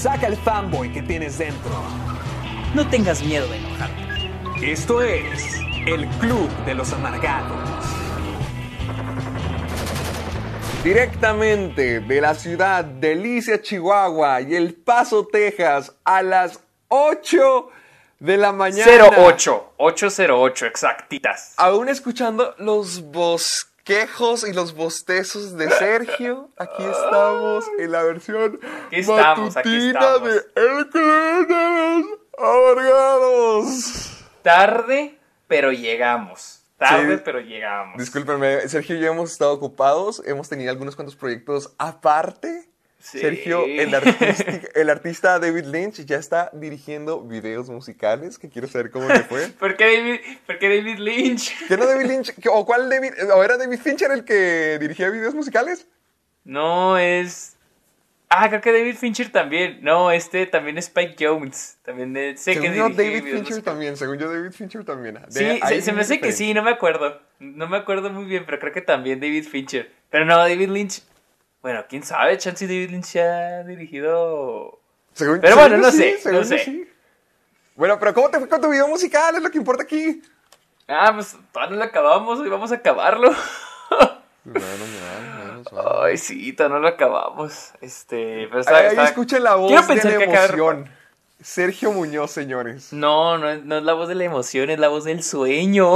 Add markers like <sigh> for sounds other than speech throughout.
Saca el fanboy que tienes dentro. No tengas miedo de enojarte. Esto es el Club de los Amargados. Directamente de la ciudad de Alicia, Chihuahua y El Paso, Texas, a las 8 de la mañana. 08, 808, exactitas. Aún escuchando los bosquejos y los bostezos de Sergio, aquí estamos en la versión estamos, matutina de El Club de los Amargados. Tarde, pero llegamos. Tarde, Sí. pero llegamos. Discúlpenme, Sergio y yo hemos estado ocupados, hemos tenido algunos cuantos proyectos aparte. Sí. Sergio, el, artista David Lynch, ya está dirigiendo videos musicales, que quiero saber cómo le fue. <laughs> ¿Por qué David, por qué David Lynch? ¿Qué no David Lynch? ¿Qué- ¿O cuál David? ¿O era David Fincher el que dirigía videos musicales? No, es... Ah, creo que David Fincher también. No, este también es Spike Jones. También sé que según yo, David Fincher musicales. también, según yo, David Fincher también. De Sí, se, se me hace que sí, no me acuerdo. No me acuerdo muy bien, pero creo que también David Fincher. Pero no, David Lynch. Bueno, quién sabe, chance y David Lynch ya ha dirigido. Según- Pero bueno, no sí, sé, según no sé. sí. Bueno, pero ¿cómo te fue con tu video musical? Es lo que importa aquí. Ah, pues todavía no lo acabamos, hoy vamos a acabarlo. Bueno, bueno, bueno. Ay, sí, todavía no lo acabamos. Este, pero Ahí, está, ahí está- escuchen la voz Quiero de pensar la que acaba- emoción. Sergio Muñoz, señores. No, no, no es la voz de la emoción, es la voz del sueño.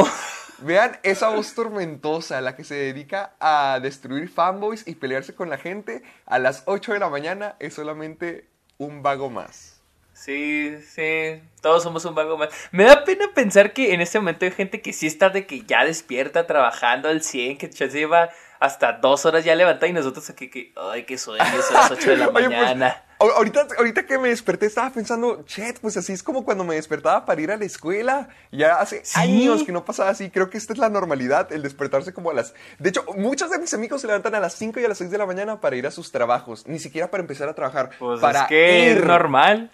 Vean esa voz tormentosa, la que se dedica a destruir fanboys y pelearse con la gente a las 8 de la mañana es solamente un vago más. Sí, sí, todos somos un vago más. Me da pena pensar que en este momento hay gente que sí está de que ya despierta trabajando al 100, que ya lleva hasta dos horas ya levantada y nosotros aquí que, ay, qué sueño, son las <laughs> 8 de la Oye, pues, mañana. ahorita, ahorita que me desperté estaba pensando, chet, pues así es como cuando me despertaba para ir a la escuela. Ya hace Sí. años que no pasaba así. Creo que esta es la normalidad, el despertarse como a las... De hecho, muchos de mis amigos se levantan a las 5 y a las 6 de la mañana para ir a sus trabajos. Ni siquiera para empezar a trabajar. Pues para es que ir. es normal.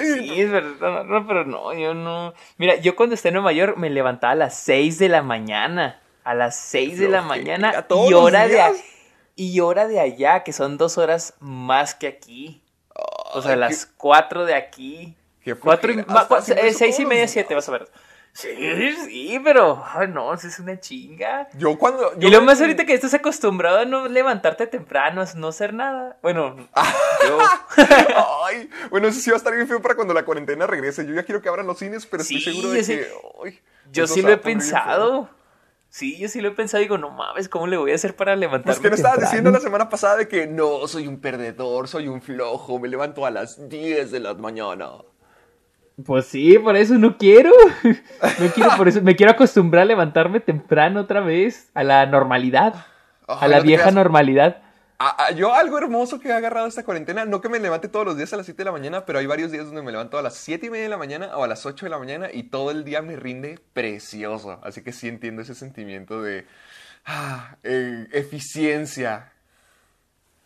Sí, es verdad, no, no, pero no, yo no. Mira, yo cuando estaba en Nueva York me levantaba a las 6 de la mañana. A las 6 de la mañana y hora de y hora de allá, que son dos horas más que aquí. O sea, las 4 de aquí. Qué Cuatro y, ma- eh, seis y media, siete, vas a ver. Sí, sí, pero, ay, no, eso es una chinga. Yo cuando... yo y lo me- más ahorita que estás acostumbrado a no levantarte temprano, a no hacer nada. Bueno, <laughs> yo. Ay, bueno, eso sí va a estar bien feo para cuando la cuarentena regrese. Yo ya quiero que abran los cines, pero Sí, estoy seguro de sí- que... ay, Yo sí lo he pensado. Sí, yo sí lo he pensado. Digo, no mames, ¿cómo le voy a hacer para levantarme Pues que no estabas diciendo la semana pasada de que no, soy un perdedor, soy un flojo, me levanto a las 10 de la mañana. Pues sí, por eso no quiero. <laughs> No quiero, por eso me quiero acostumbrar a levantarme temprano otra vez. A la normalidad. A la no vieja normalidad. Ah, ah, yo algo hermoso que he agarrado esta cuarentena, no que me levante todos los días a las 7 de la mañana, pero hay varios días donde me levanto a las 7 y media de la mañana o a las 8 de la mañana y todo el día me rinde precioso. Así que sí entiendo ese sentimiento de ah, eh, eficiencia.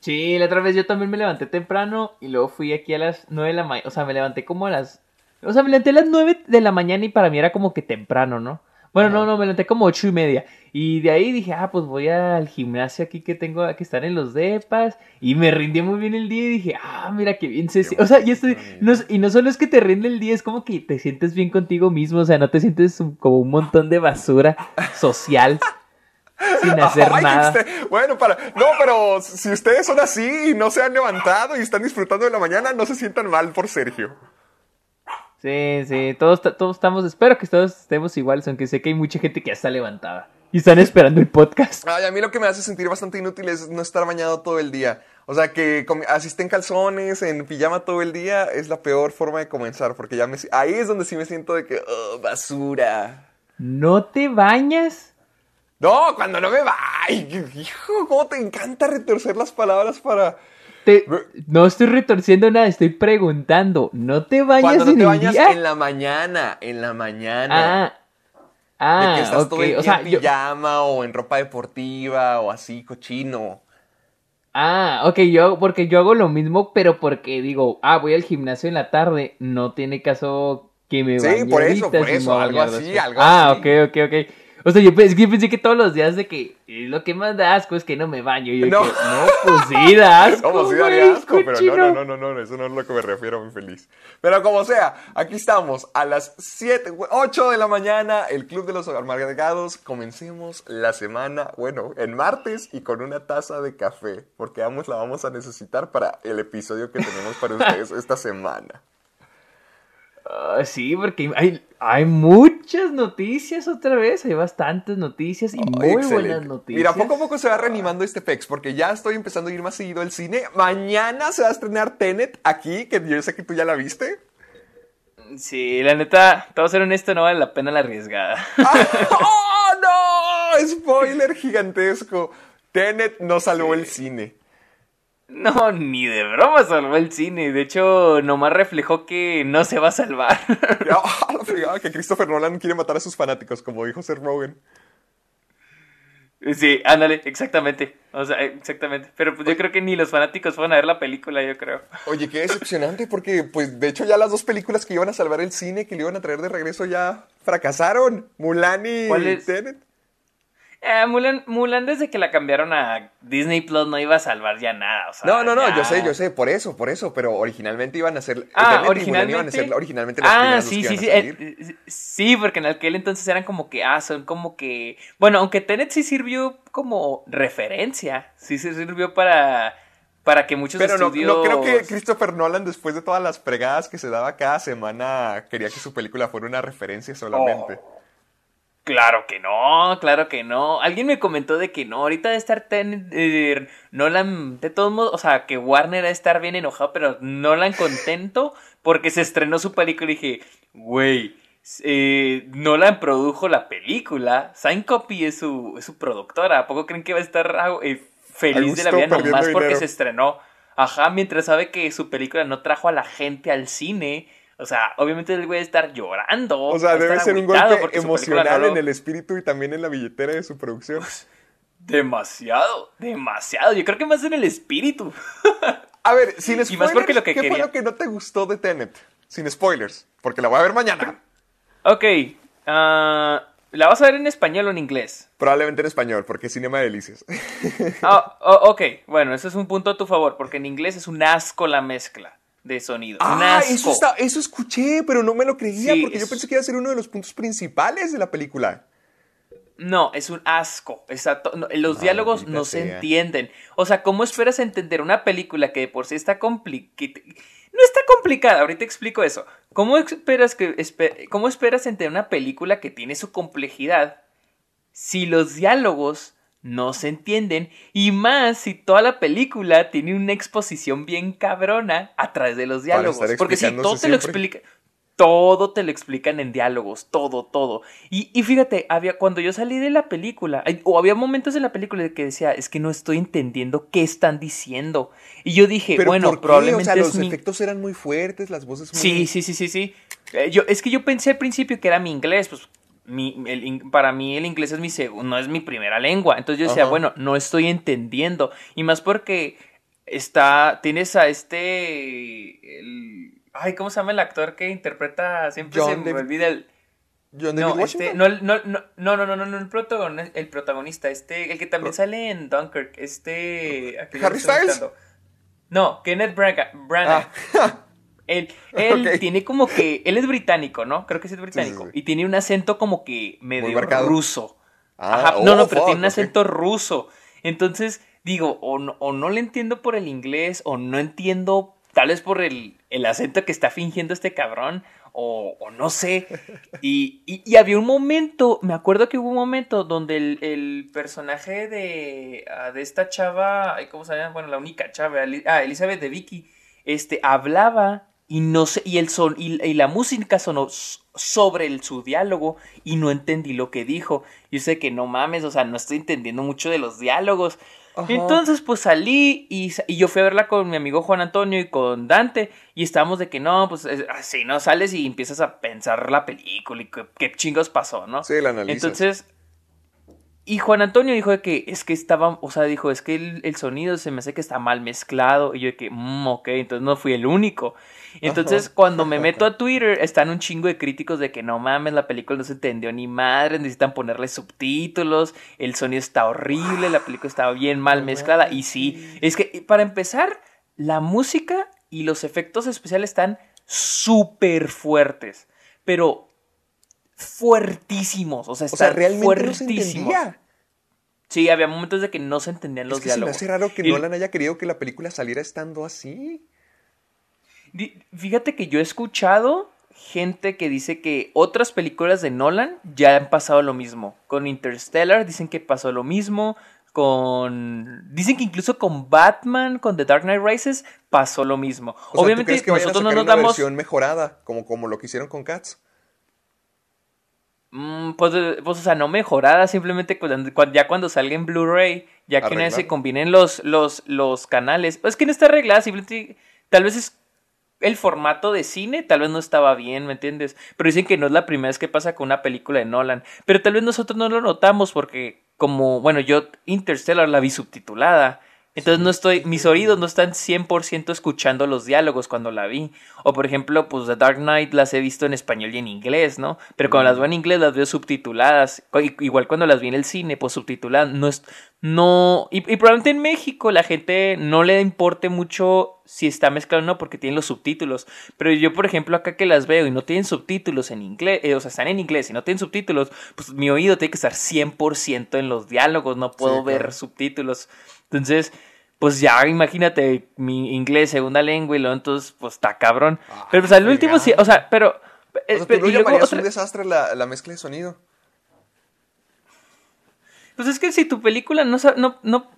Sí, la otra vez yo también me levanté temprano y luego fui aquí a las 9 de la mañana. O sea, me levanté como a las. O sea, me levanté a las 9 de la mañana y para mí era como que temprano, ¿no? Bueno, no, no, me levanté como ocho y media. Y de ahí dije, ah, pues voy al gimnasio aquí que tengo, que están en los depas. Y me rindió muy bien el día y dije, ah, mira qué bien se siente. O sea, y, estoy, no, es- y no solo es que te rinde el día, es como que te sientes bien contigo mismo. O sea, no te sientes como un montón de basura social <laughs> sin hacer Ay, qué nada. extre- Bueno, para. No, pero si ustedes son así y no se han levantado y están disfrutando de la mañana, no se sientan mal por Sergio. Sí, sí, todos, todos estamos, espero que todos estemos iguales, aunque sé que hay mucha gente que ya está levantada y están esperando el podcast. Ay, a mí lo que me hace sentir bastante inútil es no estar bañado todo el día. O sea, que com- así esté en calzones, en pijama todo el día, es la peor forma de comenzar, porque ya me... Ahí es donde sí me siento de que, "Oh, basura. ¿No te bañas? No, cuando no me baño. Hijo, cómo te encanta retorcer las palabras para. No estoy retorciendo nada, estoy preguntando. ¿No te bañas Cuando no en te el bañas día? en la mañana, en la mañana. Ah, ah, de que estás ok. todo el día O sea, en yo- pijama o en ropa deportiva o así, cochino. Ah, ok, yo, porque yo hago lo mismo, pero porque digo, ah, voy al gimnasio en la tarde, no tiene caso que me Sí, por eso, por eso, algo así, después. algo ah, así. ok, ok, ok. O sea, yo pensé, yo pensé que todos los días de que lo que más da asco es que no me baño. Y yo No. no. no, pues sí, da <laughs> asco. Como si güey, daría asco, pero no, no, no, no, no, eso no es lo que me refiero, muy feliz. Pero como sea, aquí estamos a las 7, 8 de la mañana, el Club de los Amargados. Comencemos la semana, bueno, en martes y con una taza de café, porque ambos la vamos a necesitar para el episodio que tenemos para <laughs> ustedes esta semana. Ah, sí, porque hay, hay muchas noticias otra vez, hay bastantes noticias y muy Excelente. buenas noticias. Mira, poco a poco se va reanimando este pex, porque ya estoy empezando a ir más seguido al cine. Mañana se va a estrenar Tenet aquí, que yo sé que tú ya la viste. Sí, la neta, te voy a ser honesto, no vale la pena la arriesgada. ¡Oh, <laughs> no! Spoiler gigantesco. Tenet no salvó el cine. No, ni de broma salvó el cine. De hecho, nomás reflejó que no se va a salvar. <laughs> ¡Ah, <laughs> la fregada! Que Christopher Nolan quiere matar a sus fanáticos, como dijo Seth Rogen. sí, ándale, exactamente. O sea, exactamente. Pero pues yo creo que ni los fanáticos fueron a ver la película, yo creo. Oye, qué <laughs> decepcionante, porque, pues, de hecho, ya las dos películas que iban a salvar el cine, que le iban a traer de regreso, ya fracasaron. Mulan y ¿Cuál es? Tenet. Eh, Mulan, Mulan desde que la cambiaron a Disney Plus no iba a salvar ya nada. O sea, No, no, no, ya- yo sé, yo sé, por eso, por eso, pero originalmente iban a ser. Ah, originalmente. iban a ser originalmente las ah, sí, sí, sí. eh, sí, porque en aquel entonces eran como que, ah, son como que. Bueno, aunque Tenet sí sirvió como referencia. Sí se sirvió para. Para que muchos Pero no, estudios. no creo que Christopher Nolan, después de todas las fregadas que se daba cada semana, quería que su película fuera una referencia solamente. Claro que no, claro que no. Alguien me comentó de que no, ahorita de estar Tenet, eh, Nolan, de todos modos, o sea, que Warner a estar bien enojado, pero Nolan contento porque se estrenó su película y dije, güey, eh, Nolan produjo la película, Syncope es su, es su productora, ¿a poco creen que va a estar ah, eh, feliz de la vida nomás porque dinero. se estrenó? Ajá, mientras sabe que su película no trajo a la gente al cine. O sea, obviamente el güey estar llorando. O sea, debe ser un golpe emocional no lo- en el espíritu y también en la billetera de su producción. Demasiado, demasiado. Yo creo que más en el espíritu. <laughs> A ver, sin Y spoilers, más porque lo que ¿qué fue quería- lo que no te gustó de Tenet? Sin spoilers, porque la voy a ver mañana. Ok, ah, ¿la vas a ver en español o en inglés? Probablemente en español, porque es Cinema Delicias. Ah, oh, ok, bueno, eso es un punto a tu favor, porque en inglés es un asco la mezcla de sonido. un Ah, asco. eso, está- eso escuché, pero no me lo creía, Sí, porque yo pensé que iba a ser uno de los puntos principales de la película. No, es un asco. Exacto. No, los diálogos no se sea. entienden. O sea, ¿cómo esperas entender una película que de por sí está complicada? No está complicada, ahorita explico eso. ¿Cómo esperas, que, ¿Cómo esperas entender una película que tiene su complejidad si los diálogos no se entienden? Y más si toda la película tiene una exposición bien cabrona a través de los diálogos. Porque si todo te lo explica todo te lo explican en diálogos, todo, todo. Y, y fíjate, había, cuando yo salí de la película, o había momentos en la película que decía, es que no estoy entendiendo qué están diciendo. Y yo dije, Pero bueno, ¿por qué? probablemente o sea, los mi... efectos eran muy fuertes, las voces muy... Sí, sí, sí, sí, sí. Eh, yo, es que yo pensé al principio que era mi inglés, pues mi, el in- para mí el inglés es mi segundo, no es mi primera lengua. Entonces yo decía, Ajá. bueno, no estoy entendiendo. Y más porque está, tienes a este, el- ay, ¿cómo se llama el actor que interpreta? Siempre John se me olvida el... John David No, Washington. este, no, no, no, no, no, no, el protagonista, el protagonista, este, el que también sale en Dunkirk, este... ¿Harry Styles? No, Kenneth Branagh. Branagh. Ah, <laughs> Él, <laughs> él tiene como que. Él es británico, ¿no? Creo que sí es británico. sí, sí. Y tiene un acento como que medio ruso. Ah, Ajá. no, oh, no, pero fuck, tiene un acento ruso. Entonces, digo, o no, o no le entiendo por el inglés, o no entiendo, tal vez por el, el acento que está fingiendo este cabrón, o, o no sé. <laughs> Y, y- y había un momento, me acuerdo que hubo un momento donde el, el personaje de, ah, de esta chava, ¿cómo se llama? Bueno, la única chava, ah, Elizabeth de Vicky, este, hablaba y no sé, y el son, y, la música sonó sobre el, su diálogo y no entendí lo que dijo. Yo sé que no mames, o sea, no estoy entendiendo mucho de los diálogos. Entonces, pues salí y, yo fui a verla con mi amigo Juan Antonio y con Dante. Y estábamos de que no, pues así, ¿no? Sales y empiezas a pensar la película y qué, chingos pasó, ¿no? Sí, la analizas. Entonces, y Juan Antonio dijo de que es que estaba, o sea, dijo, es que el, sonido se me hace que está mal mezclado. Y yo de que, mmm, ok, entonces no fui el único. Entonces, cuando me <laughs> meto a Twitter, están un chingo de críticos de que no mames, la película no se entendió ni madre, necesitan ponerle subtítulos, el sonido está horrible, la película estaba bien mal mezclada. Y sí, es que para empezar, la música y los efectos especiales están súper fuertes, pero fuertísimos, o sea, están fuertísimos. Sí, había momentos de que no se entendían los es que diálogos. Se me hace raro que Nolan haya querido que la película saliera estando así. Fíjate que yo he escuchado gente que dice que otras películas de Nolan ya han pasado lo mismo. Con Interstellar dicen que pasó lo mismo. Con. Dicen que incluso con Batman, con The Dark Knight Rises, pasó lo mismo. Obviamente, nosotros no nos una damos. versión mejorada, como, como lo que hicieron con Cats. Mm, pues, pues, o sea, no mejorada, simplemente ya cuando salga en Blu-ray, ya que una vez se combinen los, los, los canales. Pues es que no está arreglada, simplemente. Tal vez es el formato de cine tal vez no estaba bien, ¿me entiendes? Pero dicen que no es la primera vez que pasa con una película de Nolan. Pero tal vez nosotros no lo notamos porque, como, bueno, yo Interstellar la vi subtitulada. Entonces no estoy, mis oídos no están 100% escuchando los diálogos cuando la vi. O por ejemplo, pues The Dark Knight las he visto en español y en inglés, ¿no? Pero cuando las veo en inglés las veo subtituladas. Igual cuando las vi en el cine, pues subtituladas. No es, no, y, probablemente en México la gente no le importe mucho si está mezclado o no porque tienen los subtítulos. Pero yo, por ejemplo, acá que las veo y no tienen subtítulos en inglés, eh, o sea, están en inglés y no tienen subtítulos, pues mi oído tiene que estar 100% en los diálogos, no puedo ver subtítulos. Entonces, pues ya imagínate mi inglés segunda lengua y luego entonces pues está cabrón. Ah, pero pues al último sí, o sea, pero... O sea, ¿tú llamarías un desastre la, la, mezcla de sonido? Pues es que si tu película no, no, no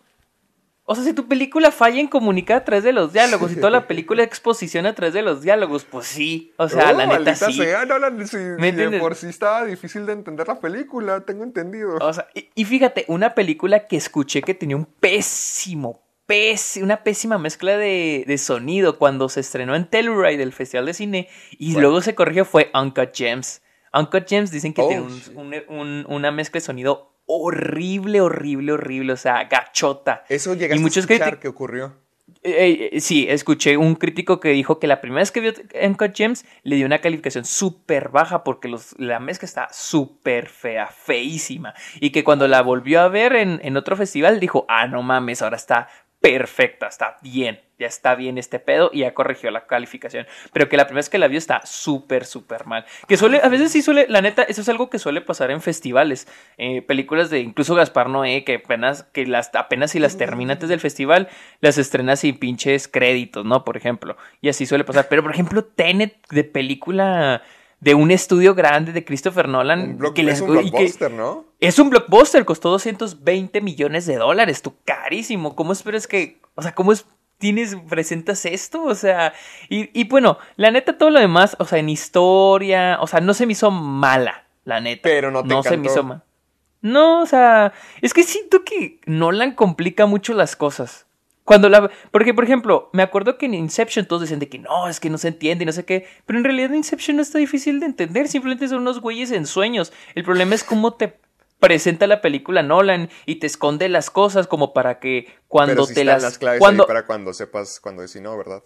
o sea, si tu película falla en comunicar a través de los diálogos y toda la película exposición a través de los diálogos, pues sí. O sea, la neta sí. no, por sí estaba difícil de entender la película, tengo entendido. O sea, y, fíjate, una película que escuché que tenía un pésimo, pésimo una pésima mezcla de, de, sonido cuando se estrenó en Telluride del Festival de Cine y luego se corrigió fue Uncut Gems. Uncut Gems dicen que tiene oh, un, una mezcla de sonido horrible, horrible, horrible, o sea, gachota. Eso llegaste y muchos a escuchar que ocurrió. Eh, eh, sí, escuché un crítico que dijo que la primera vez que vio Uncut Gems le dio una calificación súper baja porque los, la mezcla está súper fea, feísima. Y que cuando la volvió a ver en, en otro festival dijo, ah, no mames, ahora está perfecta, está bien, ya está bien este pedo y ya corrigió la calificación. Pero que la primera vez que la vio está súper, súper mal. Que suele, a veces sí suele, la neta, eso es algo que suele pasar en festivales. Eh, películas de incluso Gaspar Noé, que apenas, que las, apenas si las termina antes del festival, las estrenas sin pinches créditos, ¿no? Por ejemplo. Y así suele pasar. Pero, por ejemplo, Tenet de película de un estudio grande de Christopher Nolan. que es un blockbuster, ¿no? Es un blockbuster, costó 220 millones de dólares, tú carísimo. ¿Cómo esperas que, o sea, cómo es, tienes, presentas esto? O sea, y, y bueno, la neta, todo lo demás, o sea, en historia, o sea, no se me hizo mala, la neta. Pero no te No se me hizo mala. No, o sea, es que siento que Nolan complica mucho las cosas. Cuando la. Porque, por ejemplo, me acuerdo que en Inception todos decían de que no, es que no se entiende y no sé qué. Pero en realidad Inception no está difícil de entender. Simplemente son unos güeyes en sueños. El problema es cómo te presenta la película Nolan y te esconde las cosas como para que cuando te las. las claves cuando... para cuando sepas cuando decir no, ¿verdad?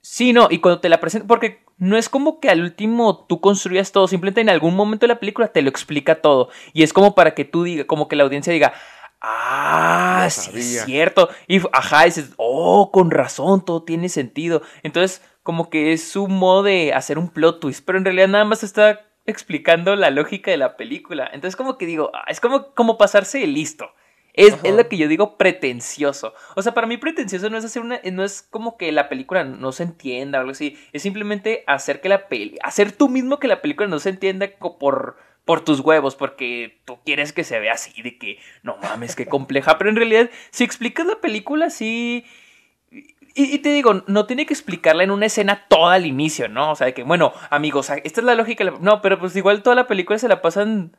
Sí, no, y cuando te la presenta. Porque no es como que al último tú construyas todo. Simplemente en algún momento de la película te lo explica todo. Y es como para que tú digas, como que la audiencia diga Ah, sí, es cierto. Y ajá, dices, oh, con razón, todo tiene sentido. Entonces, como que es su modo de hacer un plot twist, pero en realidad nada más está explicando la lógica de la película. Entonces, como que digo, ah, es como, como pasarse de listo. Es, es, lo que yo digo pretencioso. O sea, para mí pretencioso no es hacer una, no es como que la película no se entienda o algo así. Es simplemente hacer que la peli, hacer tú mismo que la película no se entienda por, por tus huevos, porque tú quieres que se vea así, de que no mames, qué compleja. Pero en realidad, si explicas la película, sí. Y, te digo, no tiene que explicarla en una escena toda al inicio, ¿no? O sea, de que, bueno, amigos, esta es la lógica. No, pero pues igual toda la película se la pasan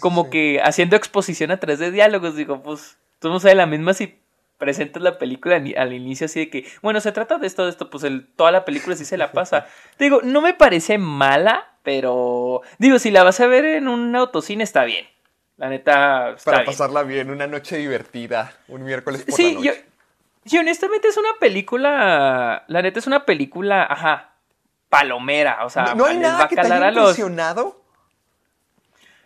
como que haciendo exposición a través de diálogos. Digo, pues, tú no sabes la misma si presentas la película al inicio así de que, bueno, se trata de esto, de esto, pues el, toda la película sí se la pasa. te <laughs> digo, no me parece mala, pero digo, si la vas a ver en un autocine está bien. La neta. Está Para pasarla bien, una noche divertida, un miércoles por sí, la noche. Yo, Sí, honestamente es una película. La neta es una película, ajá, palomera. O sea, no, hay nada que te haya impresionado.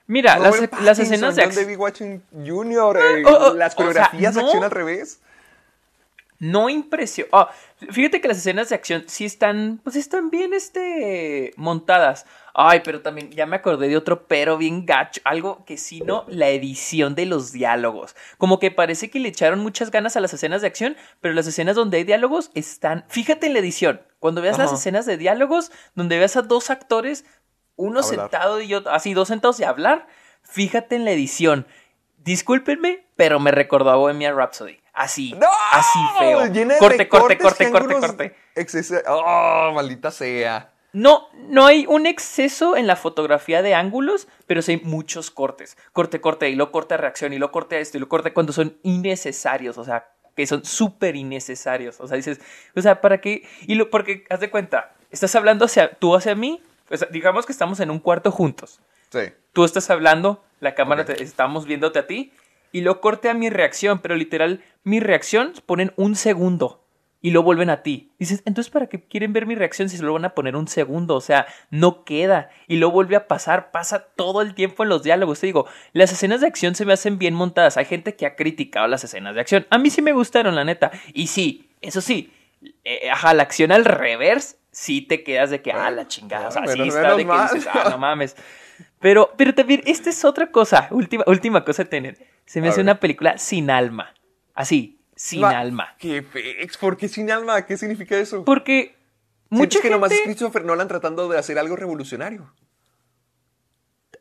Mira, las, las, escenas de acción. Jr., eh, oh, oh, las coreografías de acción al revés. No impresionó. Oh, fíjate que las escenas de acción sí están. Pues están bien este. montadas. Ay, pero también ya me acordé de otro pero bien gacho. Algo que sí no, la edición de los diálogos. Como que parece que le echaron muchas ganas a las escenas de acción, pero las escenas donde hay diálogos están. Fíjate en la edición. Cuando veas las escenas de diálogos, donde veas a dos actores, uno sentado y otro, así, dos sentados y hablar, fíjate en la edición. Discúlpenme, pero me recordó a Bohemia Rhapsody. Así, así feo. Corte, corte, corte, corte, corte. Oh, maldita sea. No, no hay un exceso en la fotografía de ángulos, pero sí hay muchos cortes. Corte, corte, y lo corte a reacción, y lo corte a esto, y lo corte cuando son innecesarios, o sea, que son súper innecesarios. O sea, dices, o sea, ¿para qué? Y lo, porque, haz de cuenta, estás hablando hacia, tú hacia mí, digamos que estamos en un cuarto juntos. Sí. Tú estás hablando, la cámara, te, estamos viéndote a ti, y lo corte a mi reacción, pero literal, mi reacción ponen un segundo y lo vuelven a ti. Dices, entonces, ¿para qué quieren ver mi reacción si se lo van a poner un segundo? O sea, no queda. Y lo vuelve a pasar, pasa todo el tiempo en los diálogos. Te digo, las escenas de acción se me hacen bien montadas. Hay gente que ha criticado las escenas de acción. A mí sí me gustaron, la neta. Y sí, eso sí, eh, ajá, la acción al revés, sí te quedas de que, ah, la chingada. O sea, sí está de que dices, ah, no mames. <laughs> Pero, pero también, esta es otra cosa, última, última cosa de tener. Se me hace una película sin alma. Así, sin alma. ¿Qué ¿Por qué sin alma? ¿Qué significa eso? Porque mucha que nomás es Christopher Nolan tratando de hacer algo revolucionario.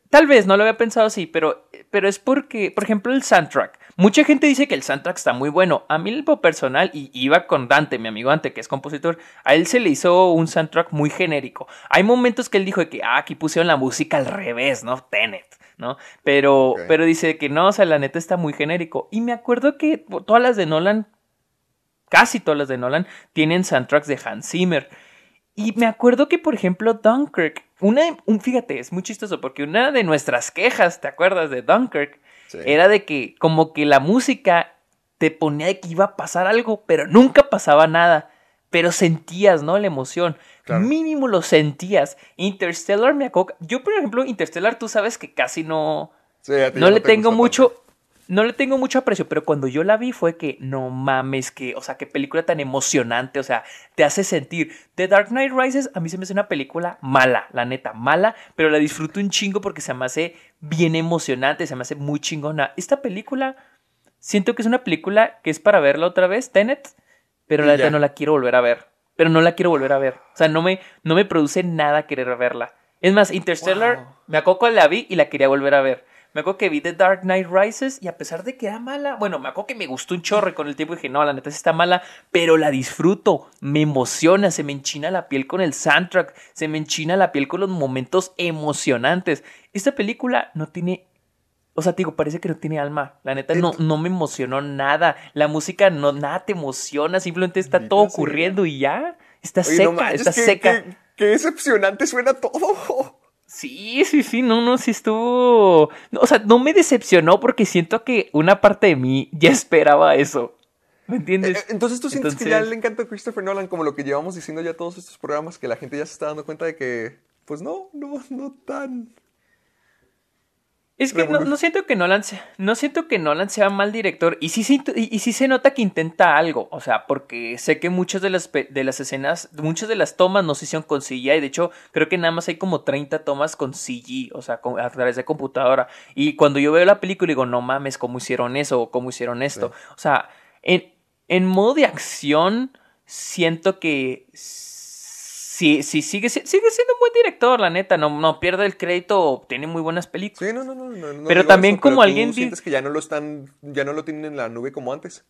Tal vez, no lo había pensado así, pero, pero es porque, por ejemplo, el soundtrack. Mucha gente dice que el soundtrack está muy bueno. A mí, el personal, y iba con Dante, mi amigo Dante, que es compositor, a él se le hizo un soundtrack muy genérico. Hay momentos que él dijo que, ah, aquí pusieron la música al revés, ¿no? Tenet. ¿no? Pero, pero dice que no, o sea, la neta está muy genérico. Y me acuerdo que todas las de Nolan, casi todas las de Nolan, tienen soundtracks de Hans Zimmer. Y me acuerdo que, por ejemplo, Dunkirk, una, un, fíjate, es muy chistoso porque una de nuestras quejas, ¿te acuerdas de Dunkirk? Era de que como que la música te ponía de que iba a pasar algo, pero nunca pasaba nada. Pero sentías, ¿no? La emoción. Mínimo lo sentías. Interstellar me acoca. Yo, por ejemplo, Interstellar, tú sabes que casi no. no le tengo mucho. No le tengo mucho aprecio, pero cuando yo la vi fue que no mames, que, o sea, qué película tan emocionante, o sea, te hace sentir. The Dark Knight Rises a mí se me hace una película mala, la neta, mala, pero la disfruto un chingo porque se me hace bien emocionante, se me hace muy chingona. Esta película, siento que es una película que es para verla otra vez, Tenet, pero la neta no la quiero volver a ver pero no la quiero volver a ver. O sea, no me, no me produce nada querer verla. Es más, Interstellar, me acuerdo que la vi y la quería volver a ver. Me acuerdo que vi The Dark Knight Rises y a pesar de que era mala, bueno, me acuerdo que me gustó un chorre con el tiempo y dije, no, la neta sí está mala, pero la disfruto, me emociona, se me enchina la piel con el soundtrack, se me enchina la piel con los momentos emocionantes. Esta película no tiene o sea, digo, parece que no tiene alma. La neta, no, no me emocionó nada. La música no, nada te emociona. Simplemente está todo ocurriendo y ya. Está seca, está seca. Qué, decepcionante suena todo. Sí, sí, sí, no, no, sí estuvo. o sea, no me decepcionó porque siento que una parte de mí ya esperaba eso. ¿Me entiendes? Eh, entonces tú sientes que ya le encanta a Christopher Nolan como lo que llevamos diciendo ya todos estos programas, que la gente ya se está dando cuenta de que, pues no, no, no tan. Es que no, siento que Nolan sea, no siento que Nolan sea mal director y sí, y, sí se nota que intenta algo, o sea, porque sé que muchas de las, de las escenas, muchas de las tomas no se hicieron con CGI, y de hecho creo que nada más hay como 30 tomas con CG, o sea, a través de computadora. Y cuando yo veo la película digo, no mames, ¿cómo hicieron eso? o ¿Cómo hicieron esto? O sea, en, en modo de acción siento que sí, sí, sigue, sigue siendo un buen director, la neta. No, no pierde el crédito, tiene muy buenas películas. Sí, no, no, no. no pero también como alguien. sientes que ya no lo están, ya no lo tienen en la nube como antes.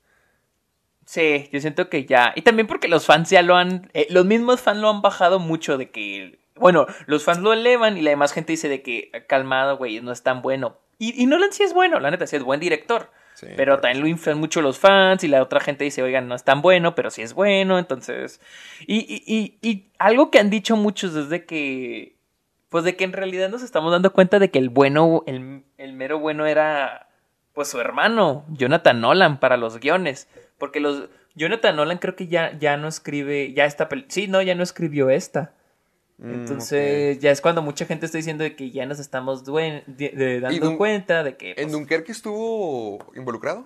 Sí, yo siento que ya. Y también porque los fans ya lo han. eh, los mismos fans lo han bajado mucho de que. Bueno, los fans lo elevan y la demás gente dice de que calmado, güey, no es tan bueno. Y, y Nolan sí es bueno, la neta, sí es buen director. Sí, pero también lo inflan mucho los fans y la otra gente dice, oigan, no es tan bueno, pero sí es bueno, entonces... Y, y, y, y algo que han dicho muchos es de que... Pues de que en realidad nos estamos dando cuenta de que el bueno, el, el mero bueno era pues su hermano, Jonathan Nolan, para los guiones. Porque los... Jonathan Nolan creo que ya, ya no escribe, ya esta Sí, no, ya no escribió esta. Mm, Entonces, ya es cuando mucha gente está diciendo de que ya nos estamos duen- de- de- dando cuenta de que ok. ¿En pues, Dunkerque estuvo involucrado?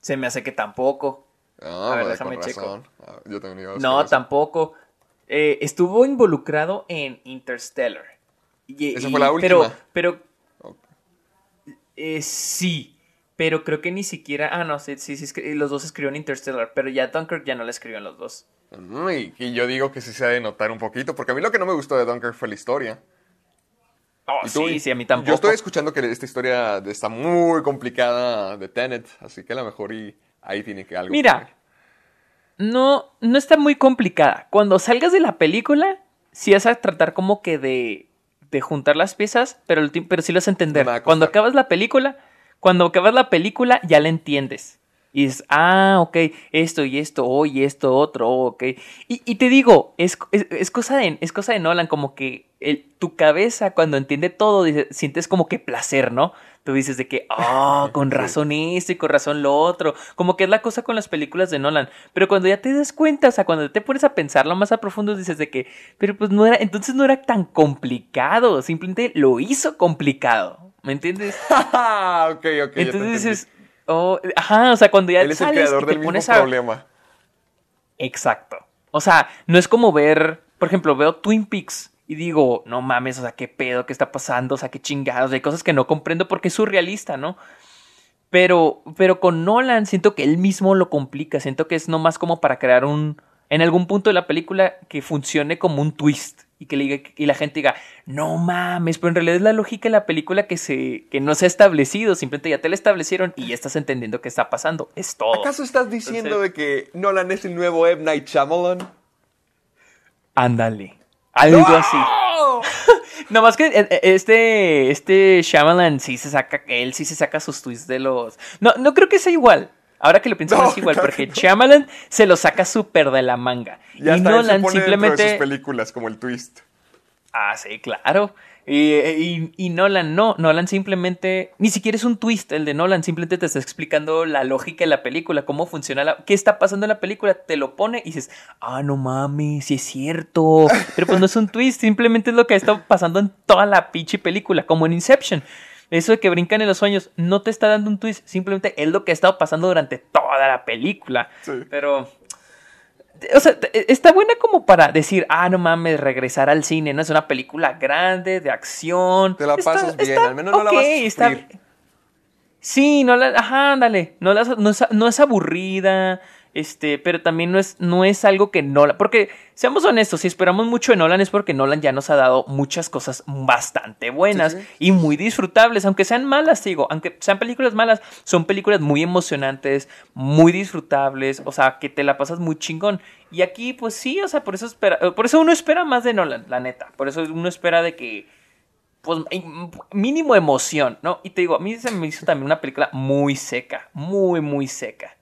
se me hace que tampoco. Ah, A ver, vale, déjame con checo. Ah, yo también iba a No, tampoco. Eh, estuvo involucrado en Interstellar. Y- Esa y- fue la Pero, última. pero Ok. eh, sí. Pero creo que ni siquiera. Ah, no, sí, sí, sí, los dos escribieron Interstellar. Pero ya Dunkirk ya no la escribieron los dos. Y, y yo digo que sí se ha de notar un poquito, porque a mí lo que no me gustó de Dunkirk fue la historia. Oh, sí, sí, a mí tampoco. Yo estoy escuchando que esta historia está muy complicada de Tenet, así que a lo mejor y ahí tiene que algo. Mira, no, no está muy complicada. Cuando salgas de la película, sí vas a tratar como que de, de juntar las piezas, pero, el pero sí lo vas a entender. Cuando acabas la película, cuando acabas la película, ya la entiendes. Y dices, ah, ok, esto y esto, oh, y esto otro, oh, ok. Y, y te digo, es, es, es cosa de, es cosa de Nolan, como que el- tu cabeza cuando entiende todo, dice- sientes como que placer, ¿no? Tú dices de que, ah, <laughs> con Sí. razón esto y con razón lo otro. Como que es la cosa con las películas de Nolan. Pero cuando ya te das cuenta, o sea, cuando te pones a pensarlo más a profundo, dices de que, pero pues no era, entonces no era tan complicado, simplemente lo hizo complicado. ¿Me entiendes? <laughs> Ok, ok. Entonces dices, oh, ajá, o sea, cuando ya Él es el y creador te del mismo pones a- problema. Exacto. O sea, no es como ver, por ejemplo, veo Twin Peaks y digo, no mames, o sea, qué pedo, qué está pasando, o sea, qué chingados, hay cosas que no comprendo porque es surrealista, ¿no? Pero, pero con Nolan siento que él mismo lo complica, siento que es nomás como para crear un, en algún punto de la película que funcione como un twist y que le diga- y la gente diga, no mames, pero en realidad es la lógica de la película que se, que no se ha establecido, simplemente ya te la establecieron y ya estás entendiendo qué está pasando, es todo. ¿Acaso estás diciendo Entonces- de que Nolan es el nuevo M. Night Shyamalan? Ándale. Algo así. <laughs> No más que eh, eh, este, este Shyamalan sí se saca, él sí se saca sus tweets de los... No, no creo que sea igual. Ahora que lo pienso No, es igual, claro porque que no. Shyamalan se lo saca súper de la manga. Ya y está, él se Nolan pone de simplemente... sus películas como el twist. Ah, sí, claro. Y, y- y Nolan no, Nolan simplemente, ni siquiera es un twist el de Nolan, simplemente te está explicando la lógica de la película, cómo funciona, la, qué está pasando en la película, te lo pone y dices, ah, no mames, sí es cierto. Pero pues no es un twist, simplemente es lo que ha estado pasando en toda la pinche película, como en Inception. Eso de que brincan en los sueños no te está dando un twist, simplemente es lo que ha estado pasando durante toda la película. Sí. Pero o sea, te- está buena como para decir, ah, no mames, regresar al cine, ¿no? Es una película grande, de acción. Te la Está- pasas bien, está al menos no la vas a está- sufrir. Sí, no la, ajá, ándale, no, la- no, es, no es aburrida, este, pero también no es, no es algo que Nolan, porque seamos honestos, si esperamos mucho de Nolan es porque Nolan ya nos ha dado muchas cosas bastante buenas Sí, sí. y muy disfrutables, aunque sean malas, digo, aunque sean películas malas, son películas muy emocionantes, muy disfrutables, o sea, que te la pasas muy chingón. Y aquí, pues sí, o sea, por eso espera, por eso uno espera más de Nolan, la neta, por eso uno espera de que pues mínimo emoción, ¿no? Y te digo, a mí se me hizo también una película muy seca, muy, muy seca.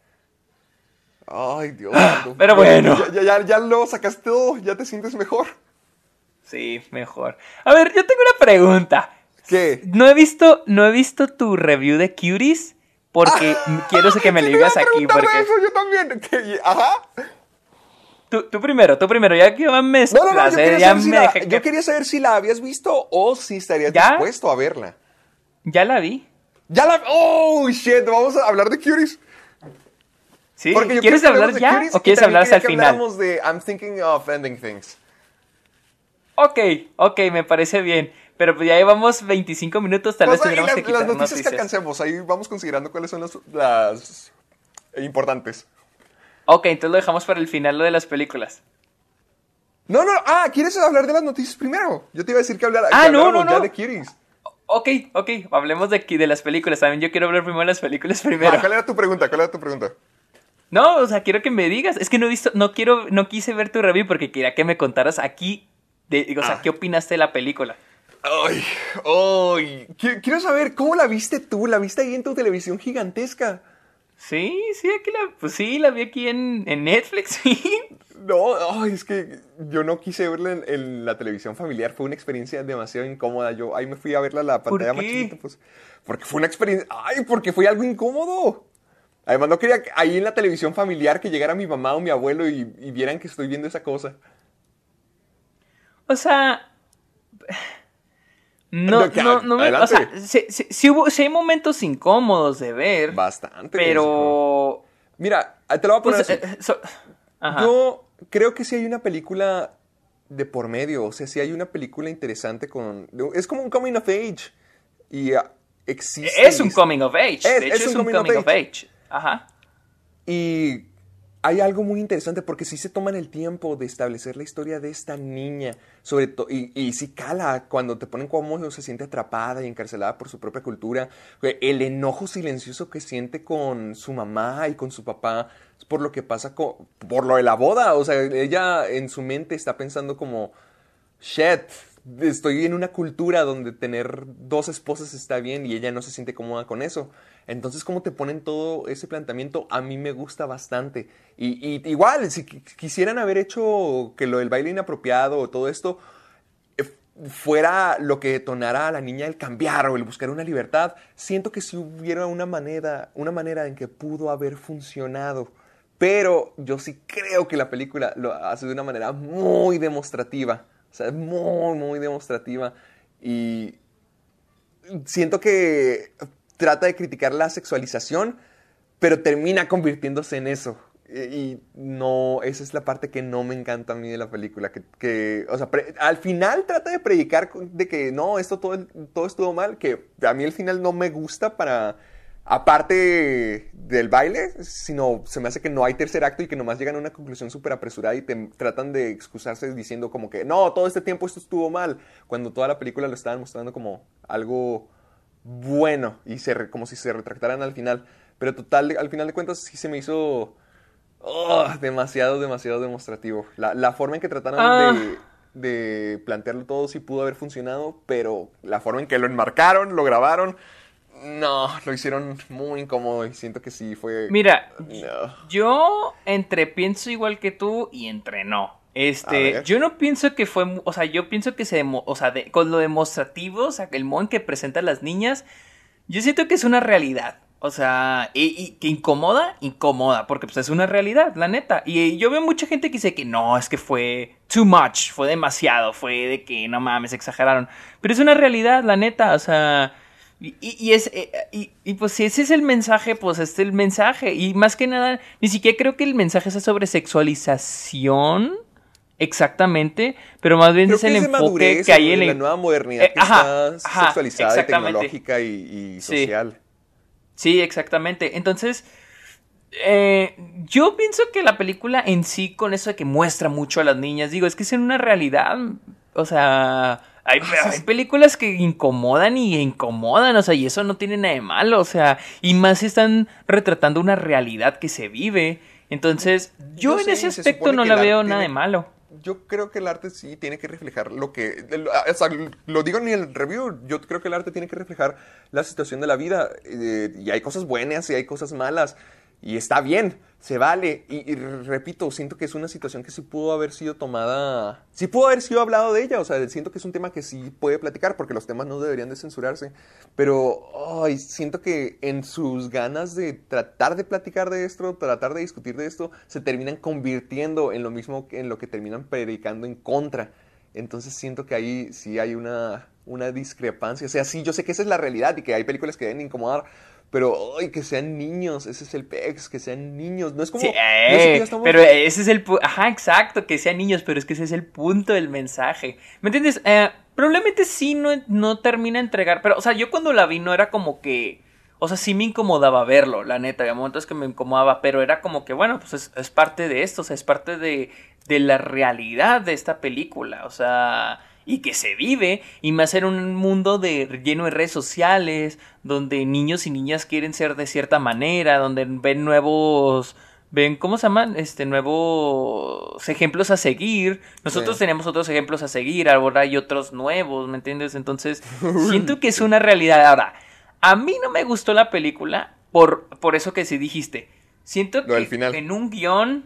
Ay, Dios. Ah, pero bueno. Ya, ya, ya lo sacaste todo, ya te sientes mejor. Sí, mejor. A ver, yo tengo una pregunta. ¿Qué? No he visto, no he visto tu review de Cuties porque quiero que me lo digas aquí porque eso, yo también. ¿Qué? Ajá. tú, tú primero, tú primero, ya que me No, no, no, yo quería, ya saber si me la, dejé yo que- quería saber si la habías visto o si estarías ¿Ya? dispuesto a verla. ya la vi. Ya la... ¡Oh, shit! Vamos a hablar de Cuties. ¿Sí? Porque yo ¿Quieres hablar de ya Cuties o quieres hablar hasta el final? habláramos de I'm thinking of ending things. Ok, ok, me parece bien. Pero pues ya llevamos 25 minutos, tal vez Pues ahí tendremos que quitar las noticias, noticias. que alcancemos, ahí vamos considerando cuáles son las, las importantes. Ok, entonces lo dejamos para el final lo de las películas. No, no, ah, ¿quieres hablar de las noticias primero? Yo te iba a decir que, hablara, Ah, que no, habláramos no, ya no. de Cuties. Ok, ok, hablemos de, de las películas. También yo quiero hablar primero de las películas primero. Ah, ¿Cuál era tu pregunta? ¿Cuál era tu pregunta? No, o sea, quiero que me digas. Es que no he visto, no quiero, no quise ver tu review porque quería que me contaras aquí, de, o sea, Ah. ¿qué opinaste de la película? Ay, ay. Qui- Quiero saber, ¿cómo la viste tú? ¿La viste ahí en tu televisión gigantesca? Sí, sí, aquí la, pues sí, la vi aquí en, en Netflix, <laughs> sí. No, ay, es que yo no quise verla en, en la televisión familiar. Fue una experiencia demasiado incómoda. Yo ahí me fui a verla a la ¿Por pantalla más qué? chiquita, pues. Porque fue una experiencia. Ay, porque fue algo incómodo. Además, no quería que ahí en la televisión familiar que llegara mi mamá o mi abuelo y, y vieran que estoy viendo esa cosa. O sea. No, No, no, no me. O sea, sí, sí hay momentos incómodos de ver. Bastante. Pero. Mira, te lo voy a poner Pues, así. eh, so-. Yo creo que sí hay una película de por medio, o sea, sí hay una película interesante con... Es como un coming of age y ah, existe... es un coming of age. Es- de hecho, es es, un un coming of coming of age. Ajá. Y hay algo muy interesante porque sí se toman el tiempo de establecer la historia de esta niña, sobre todo, y, y sí cala cuando te ponen como se siente atrapada y encarcelada por su propia cultura, el enojo silencioso que siente con su mamá y con su papá por lo que pasa con, por lo de la boda, o sea, ella en su mente está pensando como, shit, estoy en una cultura donde tener dos esposas está bien y ella no se siente cómoda con eso. Entonces, cómo te ponen todo ese planteamiento, a mí me gusta bastante. Y, igual, si qui- quisieran haber hecho que lo del baile inapropiado o todo esto eh, fuera lo que detonara a la niña el cambiar o el buscar una libertad, siento que si hubiera una manera, una manera en que pudo haber funcionado. Pero yo sí creo que la película lo hace de una manera muy demostrativa. Sea, muy, muy demostrativa. Y siento que trata de criticar la sexualización, pero termina convirtiéndose en eso. Y y no, esa es la parte que no me encanta a mí de la película. Que, que, o sea, al final trata de predicar de que no, esto todo, todo estuvo mal, que a mí el final no me gusta para, aparte del baile, sino se me hace que no hay tercer acto y que nomás llegan a una conclusión súper apresurada y te tratan de excusarse diciendo como que no, todo este tiempo esto estuvo mal, cuando toda la película lo estaban mostrando como algo bueno y se re- como si se retractaran al final. Pero total, al final de cuentas sí se me hizo oh, demasiado, demasiado demostrativo. La, la forma en que trataron Ah. de, de plantearlo todo sí pudo haber funcionado, pero la forma en que lo enmarcaron, lo grabaron, no, lo hicieron muy incómodo y siento que sí fue... Mira, No. yo entre pienso igual que tú y entre no. A Este, yo no pienso que fue, o sea, yo pienso que se, o sea, de- con lo demostrativo, o sea, el modo en que presentan las niñas, yo siento que es una realidad. O sea, y, y que incomoda, incomoda, porque pues es una realidad, la neta. Y yo veo mucha gente que dice que no, es que fue too much, fue demasiado, fue de que no mames, exageraron. Pero es una realidad, la neta, o sea, y, y- es, eh, y, y, pues si ese es el mensaje, pues este es el mensaje. Y más que nada, ni siquiera creo que el mensaje sea sobre sexualización. Exactamente, pero más bien Creo es el enfoque madurez, que hay en la nueva modernidad Eh, que ajá, está ajá, sexualizada y tecnológica y, y Sí. social. Sí, exactamente. Entonces, eh, yo pienso que la película en sí, con eso de que muestra mucho a las niñas, digo, es que es en una realidad. O sea, hay, hay películas que incomodan y incomodan, o sea, y eso no tiene nada de malo, o sea, y más si están retratando una realidad que se vive. Entonces, yo, Yo en sé, ese se aspecto no la veo nada de malo. Yo creo que el arte sí tiene que reflejar lo que... el- o sea, lo digo en el review, yo creo que el arte tiene que reflejar la situación de la vida. eh, y hay cosas buenas y hay cosas malas. Y está bien, se vale. Y, repito, siento que es una situación que sí pudo haber sido tomada... Sí pudo haber sido hablado de ella. O sea, siento que es un tema que sí puede platicar porque los temas no deberían de censurarse. Pero ay, siento que en sus ganas de tratar de platicar de esto, tratar de discutir de esto, se terminan convirtiendo en lo mismo que en lo que terminan predicando en contra. Entonces siento que ahí sí hay una, una discrepancia. O sea, sí, yo sé que esa es la realidad y que hay películas que deben incomodar, pero ay, que sean niños, ese es el pex, que sean niños. No es como... Sí, yo sé que eh, estamos- pero ese es el pu- ajá, exacto, que sean niños, pero es que ese es el punto del mensaje. ¿Me entiendes? Eh, probablemente sí no, no termina de entregar, pero, o sea, yo cuando la vi no era como que, o sea, sí me incomodaba verlo, la neta, había momentos que me incomodaba, pero era como que, bueno, pues es, es parte de esto, o sea, es parte de, de la realidad de esta película, o sea, y que se vive, y más en un mundo de, lleno de redes sociales, donde niños y niñas quieren ser de cierta manera, donde ven nuevos ven, ¿cómo se llaman? Este, nuevos ejemplos a seguir. Nosotros Sí. tenemos otros ejemplos a seguir, ahora hay otros nuevos, ¿me entiendes? Entonces, <laughs> siento que es una realidad. Ahora, a mí no me gustó la película por, por eso que sí dijiste. Siento Lo que del final. en un guion...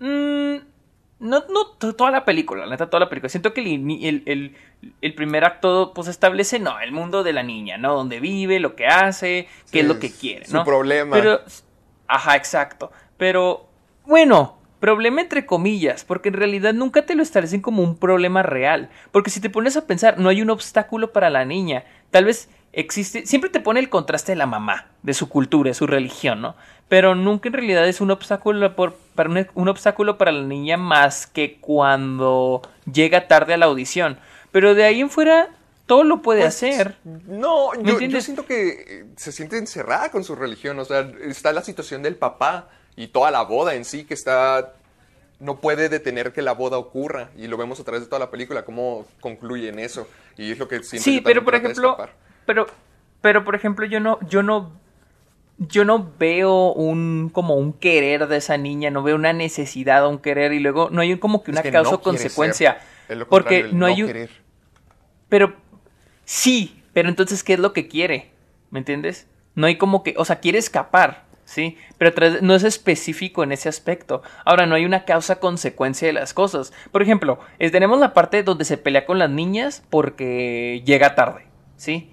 mm, no, no to- toda la película, la neta, toda la película. Siento que el, el, el- primer acto, pues establece, no, el mundo de la niña, ¿no? Donde vive, lo que hace, qué es lo que quiere, Su ¿no? problema. Pero, ajá, exacto. Pero, bueno, problema entre comillas, porque en realidad nunca te lo establecen como un problema real. Porque si te pones a pensar, no hay un obstáculo para la niña. Tal vez existe, siempre te pone el contraste de la mamá, de su cultura, de su religión, ¿no? Pero nunca en realidad es un obstáculo por, para un, un obstáculo para la niña más que cuando llega tarde a la audición. Pero de ahí en fuera, todo lo puede Pues, hacer. No, yo, siento que eh, se siente encerrada con su religión. O sea, está la situación del papá y toda la boda en sí que está. No puede detener que la boda ocurra. Y lo vemos a través de toda la película, cómo concluye en eso. Y es lo que siento Sí, pero por ejemplo. Pero, pero por ejemplo, yo no, yo no, yo no veo un como un querer de esa niña, no veo una necesidad o un querer y luego no hay un- como que Es una que causa no o consecuencia, ser. Es lo porque el no hay un, querer. pero sí, pero entonces qué es lo que quiere, ¿me entiendes? No hay como que, o sea, quiere escapar, sí, pero a no es específico en ese aspecto. Ahora no hay una causa consecuencia de las cosas. Por ejemplo, tenemos la parte donde se pelea con las niñas porque llega tarde, sí.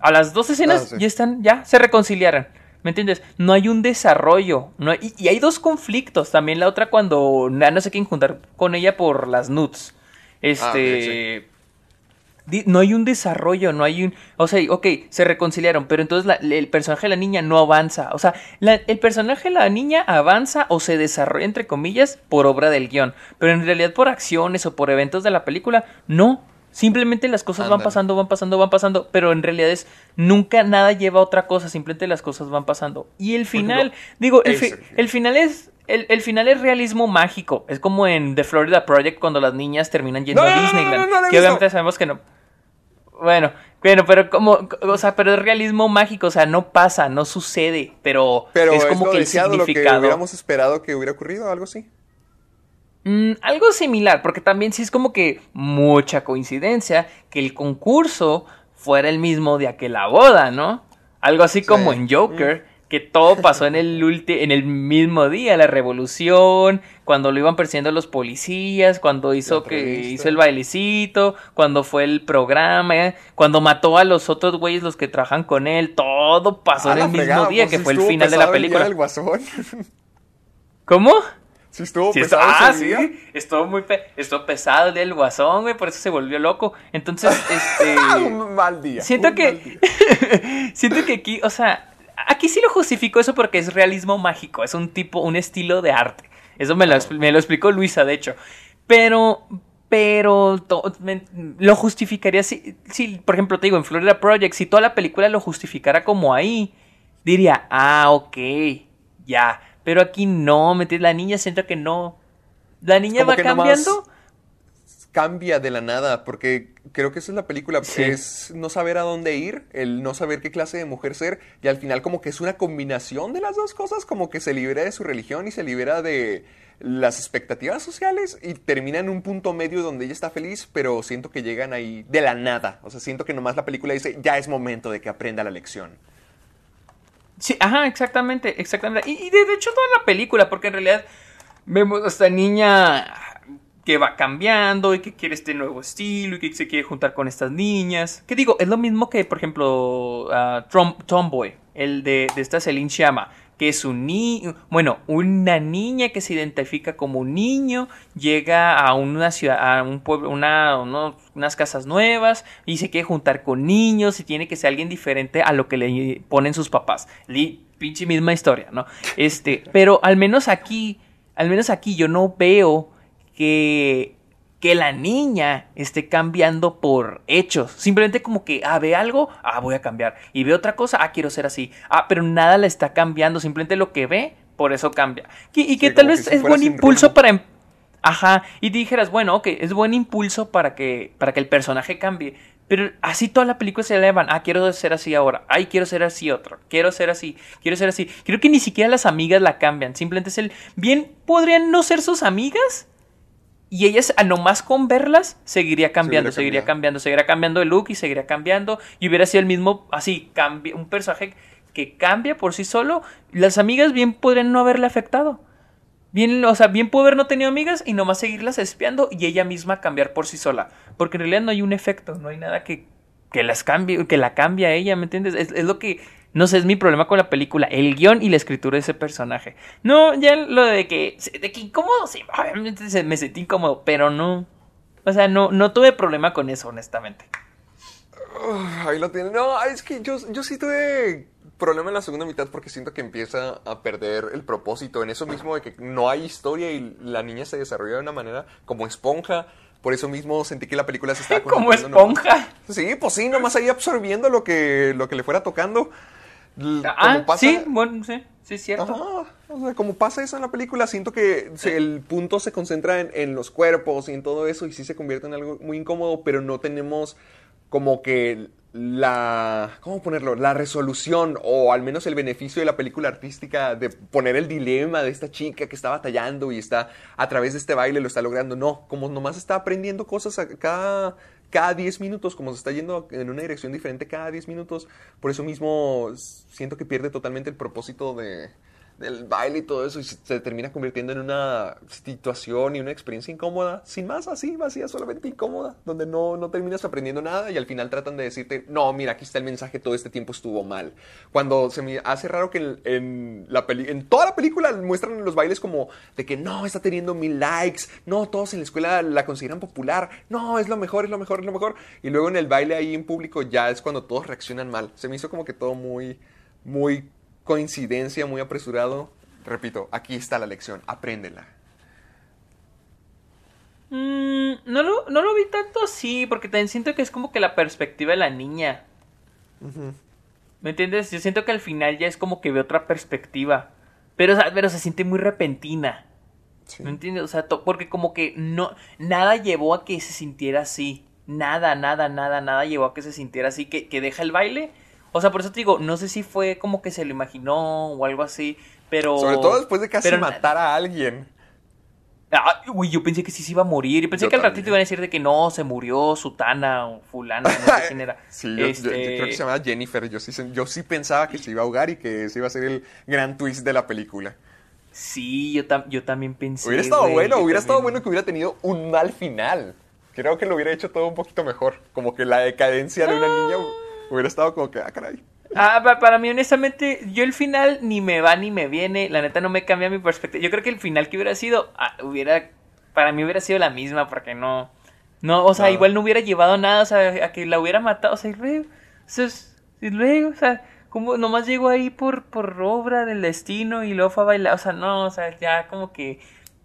A las dos escenas Ah, sí. ya están, ya se reconciliaron. ¿Me entiendes? No hay un desarrollo. No hay- y, y hay dos conflictos. También la otra cuando no sé quién juntar con ella por las nudes. Este. di- No hay un desarrollo, no hay un... O sea, ok, se reconciliaron, pero entonces la- el personaje de la niña no avanza. O sea, la- el personaje de la niña avanza o se desarrolla, entre comillas, por obra del guion. Pero en realidad por acciones o por eventos de la película, no. Simplemente las cosas van pasando, van pasando, van pasando. Pero en realidad es... Nunca nada lleva a otra cosa, simplemente las cosas van pasando. Y el final... ejemplo, digo, el, fi- el final es... El, el final es realismo mágico. Es como en The Florida Project cuando las niñas terminan yendo No, a Disneyland. no, no, que obviamente sabemos que no. Bueno, bueno, pero como, o sea, pero es realismo mágico, o sea, no pasa, no sucede, pero, Pero es como lo que el deseado, lo que significado. hubiéramos esperado que hubiera ocurrido, algo así. Mm, algo similar, porque también sí es como que mucha coincidencia que el concurso fuera el mismo día que la boda, ¿no? Algo así como en Joker, que todo pasó en el <laughs> ulti- en el mismo día, la revolución, cuando lo iban persiguiendo los policías, cuando hizo que hizo el bailecito, cuando fue el programa, ¿eh? cuando mató a los otros güeyes los que trabajan con él, todo pasó Ah, en el mismo fregada, día pues, que fue el final de la el película. del guasón. ¿Cómo? Sí estuvo Sí, pesado ah, ese día. sí, estuvo muy pe- estuvo pesado el día del guasón, güey, por eso se volvió loco. Entonces, <laughs> este un mal día. siento que día. <laughs> siento que aquí, o sea, aquí sí lo justifico eso porque es realismo mágico, es un tipo, un estilo de arte. Eso me lo, me lo explicó Luisa, de hecho. Pero pero to- me- lo justificaría si, si, por ejemplo, te digo, en Florida Project, si toda la película lo justificara como ahí, diría, ah, ok, ya. Pero aquí no, ¿me entiendes? La niña siento que no. La niña como va cambiando. cambia de la nada, porque creo que esa es la película, Sí. es no saber a dónde ir, el no saber qué clase de mujer ser, y al final como que es una combinación de las dos cosas, como que se libera de su religión y se libera de las expectativas sociales y termina en un punto medio donde ella está feliz, pero siento que llegan ahí de la nada, o sea, siento que nomás la película dice, ya es momento de que aprenda la lección. Sí, ajá, exactamente, exactamente. Y, y de, hecho toda la película, porque en realidad vemos a esta niña que va cambiando y que quiere este nuevo estilo y que se quiere juntar con estas niñas. Que digo, es lo mismo que, por ejemplo, ah, Tom- Tomboy, el de, de esta Celine Chama, que es un niño, bueno, una niña que se identifica como un niño, llega a una ciudad, a un pueblo, una, unas casas nuevas y se quiere juntar con niños y tiene que ser alguien diferente a lo que le ponen sus papás. Li- pinche misma historia, ¿no? Este, <laughs> pero al menos aquí, al menos aquí yo no veo que que la niña esté cambiando por hechos. Simplemente como que, ah, ve algo, ah, voy a cambiar. Y ve otra cosa, ah, quiero ser así. Ah, pero nada la está cambiando. Simplemente lo que ve, por eso cambia. Y, y que Sí, tal vez que si es buen impulso para... em- Ajá, y dijeras, bueno, ok, es buen impulso para que, para que el personaje cambie. Pero así toda la película se elevan. Ah, quiero ser así ahora. Ay, quiero ser así otro. Quiero ser así. Quiero ser así. Creo que ni siquiera las amigas la cambian. Simplemente es el. Bien, podrían no ser sus amigas. Y ellas, a nomás con verlas, seguiría cambiando, seguiría, cambiando. seguiría cambiando el look y seguiría cambiando. Y hubiera sido el mismo, así, cambia, un personaje que cambia por sí solo. Las amigas bien podrían no haberle afectado. Bien, o sea, bien pudo haber no tenido amigas y nomás seguirlas espiando y ella misma cambiar por sí sola. Porque en realidad no hay un efecto, no hay nada que, que las cambie, que la cambie a ella, ¿me entiendes? Es, es, lo que, no sé, es mi problema con la película, el guion y la escritura de ese personaje. No, ya lo de que, de que incómodo, sí, obviamente me sentí incómodo, pero no, o sea, no, no tuve problema con eso, honestamente. ahí lo tiene. No, es que yo, yo sí tuve problema en la segunda mitad porque siento que empieza a perder el propósito en eso mismo de que no hay historia y la niña se desarrolla de una manera como esponja. Por eso mismo sentí que la película se estaba <laughs> como esponja. Nomás. Sí, pues sí, nomás ahí absorbiendo lo que, lo que le fuera tocando. Ah, pasa... sí, bueno, sí, sí, es cierto. Ajá. O sea, como pasa eso en la película, siento que el punto se concentra en, en los cuerpos y en todo eso y sí se convierte en algo muy incómodo, pero no tenemos como que la, ¿cómo ponerlo? La resolución o al menos el beneficio de la película artística de poner el dilema de esta chica que está batallando y está a través de este baile lo está logrando. No, como nomás está aprendiendo cosas a cada, cada 10 minutos, como se está yendo en una dirección diferente cada 10 minutos, por eso mismo siento que pierde totalmente el propósito de, del baile y todo eso y se termina convirtiendo en una situación y una experiencia incómoda, sin más así, vacía, solamente incómoda, donde no, no terminas aprendiendo nada y al final tratan de decirte, no, mira, aquí está el mensaje, todo este tiempo estuvo mal. Cuando se me hace raro que en, en la peli en toda la película muestran los bailes como de que no, está teniendo mil likes, no, todos en la escuela la consideran popular, no, es lo mejor, es lo mejor, es lo mejor. Y luego en el baile ahí en público ya es cuando todos reaccionan mal. Se me hizo como que todo muy, muy coincidencia, muy apresurado. Repito, aquí está la lección, apréndela. Mm, no, lo, no lo vi tanto así, porque también siento que es como que la perspectiva de la niña. Uh -huh. ¿Me entiendes? Yo siento que al final ya es como que ve otra perspectiva. Pero, pero se siente muy repentina. Sí. ¿Me entiendes? O sea, porque como que no. Nada llevó a que se sintiera así. Nada, nada, nada, nada llevó a que se sintiera así. Que, que deja el baile. O sea, por eso te digo, no sé si fue como que se lo imaginó o algo así. Pero. Sobre todo después de casi pero, matar a alguien. Ah, uy, yo pensé que sí se iba a morir. Yo pensé yo que al ratito iban a decir de que no, se murió Sutana o fulana, no sé quién era. <laughs> sí, yo, este... yo, yo, creo que se llamaba Jennifer. Yo sí, yo sí pensaba que se iba a ahogar y que ese iba a ser el gran twist de la película. Sí, yo, tam yo también pensé. Hubiera estado wey, bueno, hubiera también... estado bueno que hubiera tenido un mal final. Creo que lo hubiera hecho todo un poquito mejor. Como que la decadencia de una niña hubiera estado como que, ah, caray. Ah, para mí, honestamente, yo el final ni me va ni me viene. La neta no me cambia mi perspectiva. Yo creo que el final que hubiera sido, ah, hubiera. Para mí hubiera sido la misma, porque no. No, o sea, no. igual no hubiera llevado nada, o sea, a que la hubiera matado. O sea, y luego. O sea, y luego, o sea, como nomás llegó ahí por, por obra del destino y luego fue a bailar. O sea, no, o sea, ya como que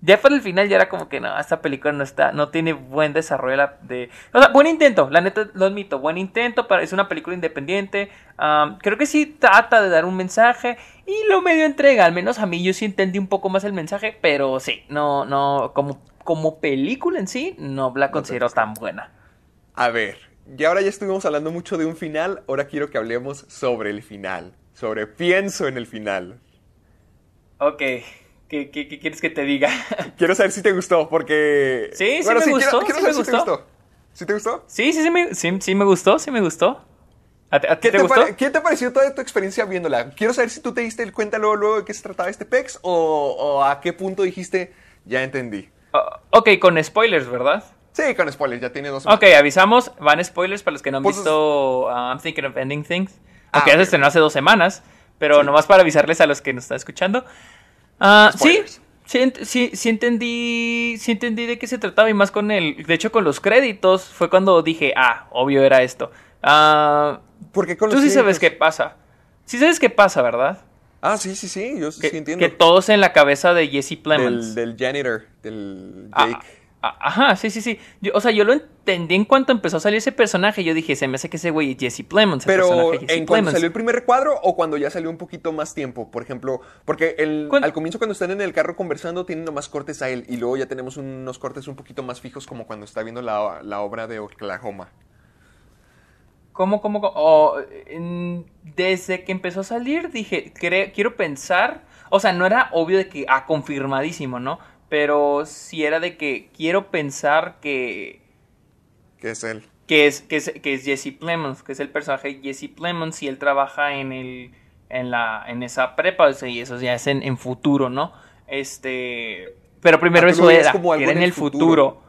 ya para el final ya era como que no, esta película no está, no tiene buen desarrollo de... O sea, buen intento, la neta lo admito, buen intento, para, es una película independiente, um, creo que sí trata de dar un mensaje y lo medio entrega, al menos a mí yo sí entendí un poco más el mensaje, pero sí, no, no, como, como película en sí, no la considero tan buena. A ver, y ahora ya estuvimos hablando mucho de un final, ahora quiero que hablemos sobre el final, sobre pienso en el final. Ok. ¿Qué, qué, qué, quieres que te diga? <laughs> Quiero saber si te gustó, porque... Sí, sí bueno, me sí, gustó, quiero, quiero sí me gustó. Si te gustó. ¿Sí te gustó? Sí, sí, sí me, sí, sí me gustó, sí me gustó. ¿A, a ¿Qué, te, te gustó? ¿Qué te pareció toda tu experiencia viéndola? Quiero saber si tú te diste cuenta luego, luego de qué se trataba este PEX o, o a qué punto dijiste, ya entendí. Uh, ok, con spoilers, ¿verdad? Sí, con spoilers, ya tiene dos. Ok, avisamos, van spoilers para los que no han pues, visto uh, I'm Thinking of Ending Things. Aunque ah, ya se estrenó hace dos semanas, pero sí. nomás para avisarles a los que nos están escuchando. Uh, sí, Sí, sí, sí, entendí, sí entendí de qué se trataba y más con el, de hecho con los créditos fue cuando dije, ah, obvio era esto. Uh, Porque con Tú los sí sabes qué pasa. Sí sabes qué pasa, ¿verdad? Ah, sí, sí, sí, yo que, sí entiendo. Que todos en la cabeza de Jesse Plemons. Del, del janitor, del Jake. Ah, Ajá, sí, sí, sí. Yo, o sea, yo lo entendí en cuanto empezó a salir ese personaje. Yo dije, se me hace que ese güey es Jesse Plemons. Pero Jesse en cuando salió el primer recuadro o cuando ya salió un poquito más tiempo. Por ejemplo, porque el, al comienzo cuando están en el carro conversando tienen nomás cortes a él. Y luego ya tenemos unos cortes un poquito más fijos como cuando está viendo la, la obra de Oklahoma. ¿Cómo, cómo, cómo? Oh, en- desde que empezó a salir dije, quiero pensar, o sea, no era obvio de que, ah, confirmadísimo, ¿no? Pero sí era de que quiero pensar que, ¿Qué es él? que es, que es, que es Jesse Plemons, que es el personaje de Jesse Plemons y él trabaja en el, en la, en esa prepa, o sea, y eso ya es en, en futuro, ¿no? Este, pero primero Ah, eso era, era en el el futuro. futuro.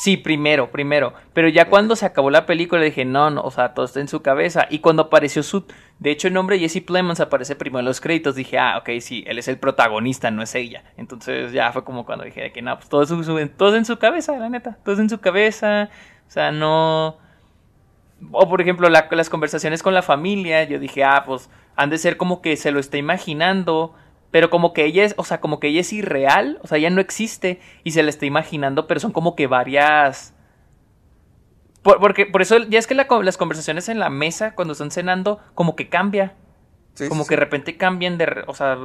Sí, primero, primero. Pero ya cuando se acabó la película dije, no, no, o sea, todo está en su cabeza. Y cuando apareció su... De hecho, el nombre Jesse Plemons aparece primero en los créditos. Dije, ah, ok, sí, él es el protagonista, no es ella. Entonces ya fue como cuando dije de que no, pues todo es, en su- todo es en su cabeza, la neta. Todo es en su cabeza. O sea, no... O por ejemplo, la- las conversaciones con la familia, yo dije, ah, pues han de ser como que se lo está imaginando, pero como que ella es, o sea, como que ella es irreal, o sea, ella no existe y se la está imaginando, pero son como que varias... Por, porque, por eso, ya es que la las conversaciones en la mesa, cuando están cenando, como que cambia. Sí, Como sí, que de sí. repente cambian de... O sea,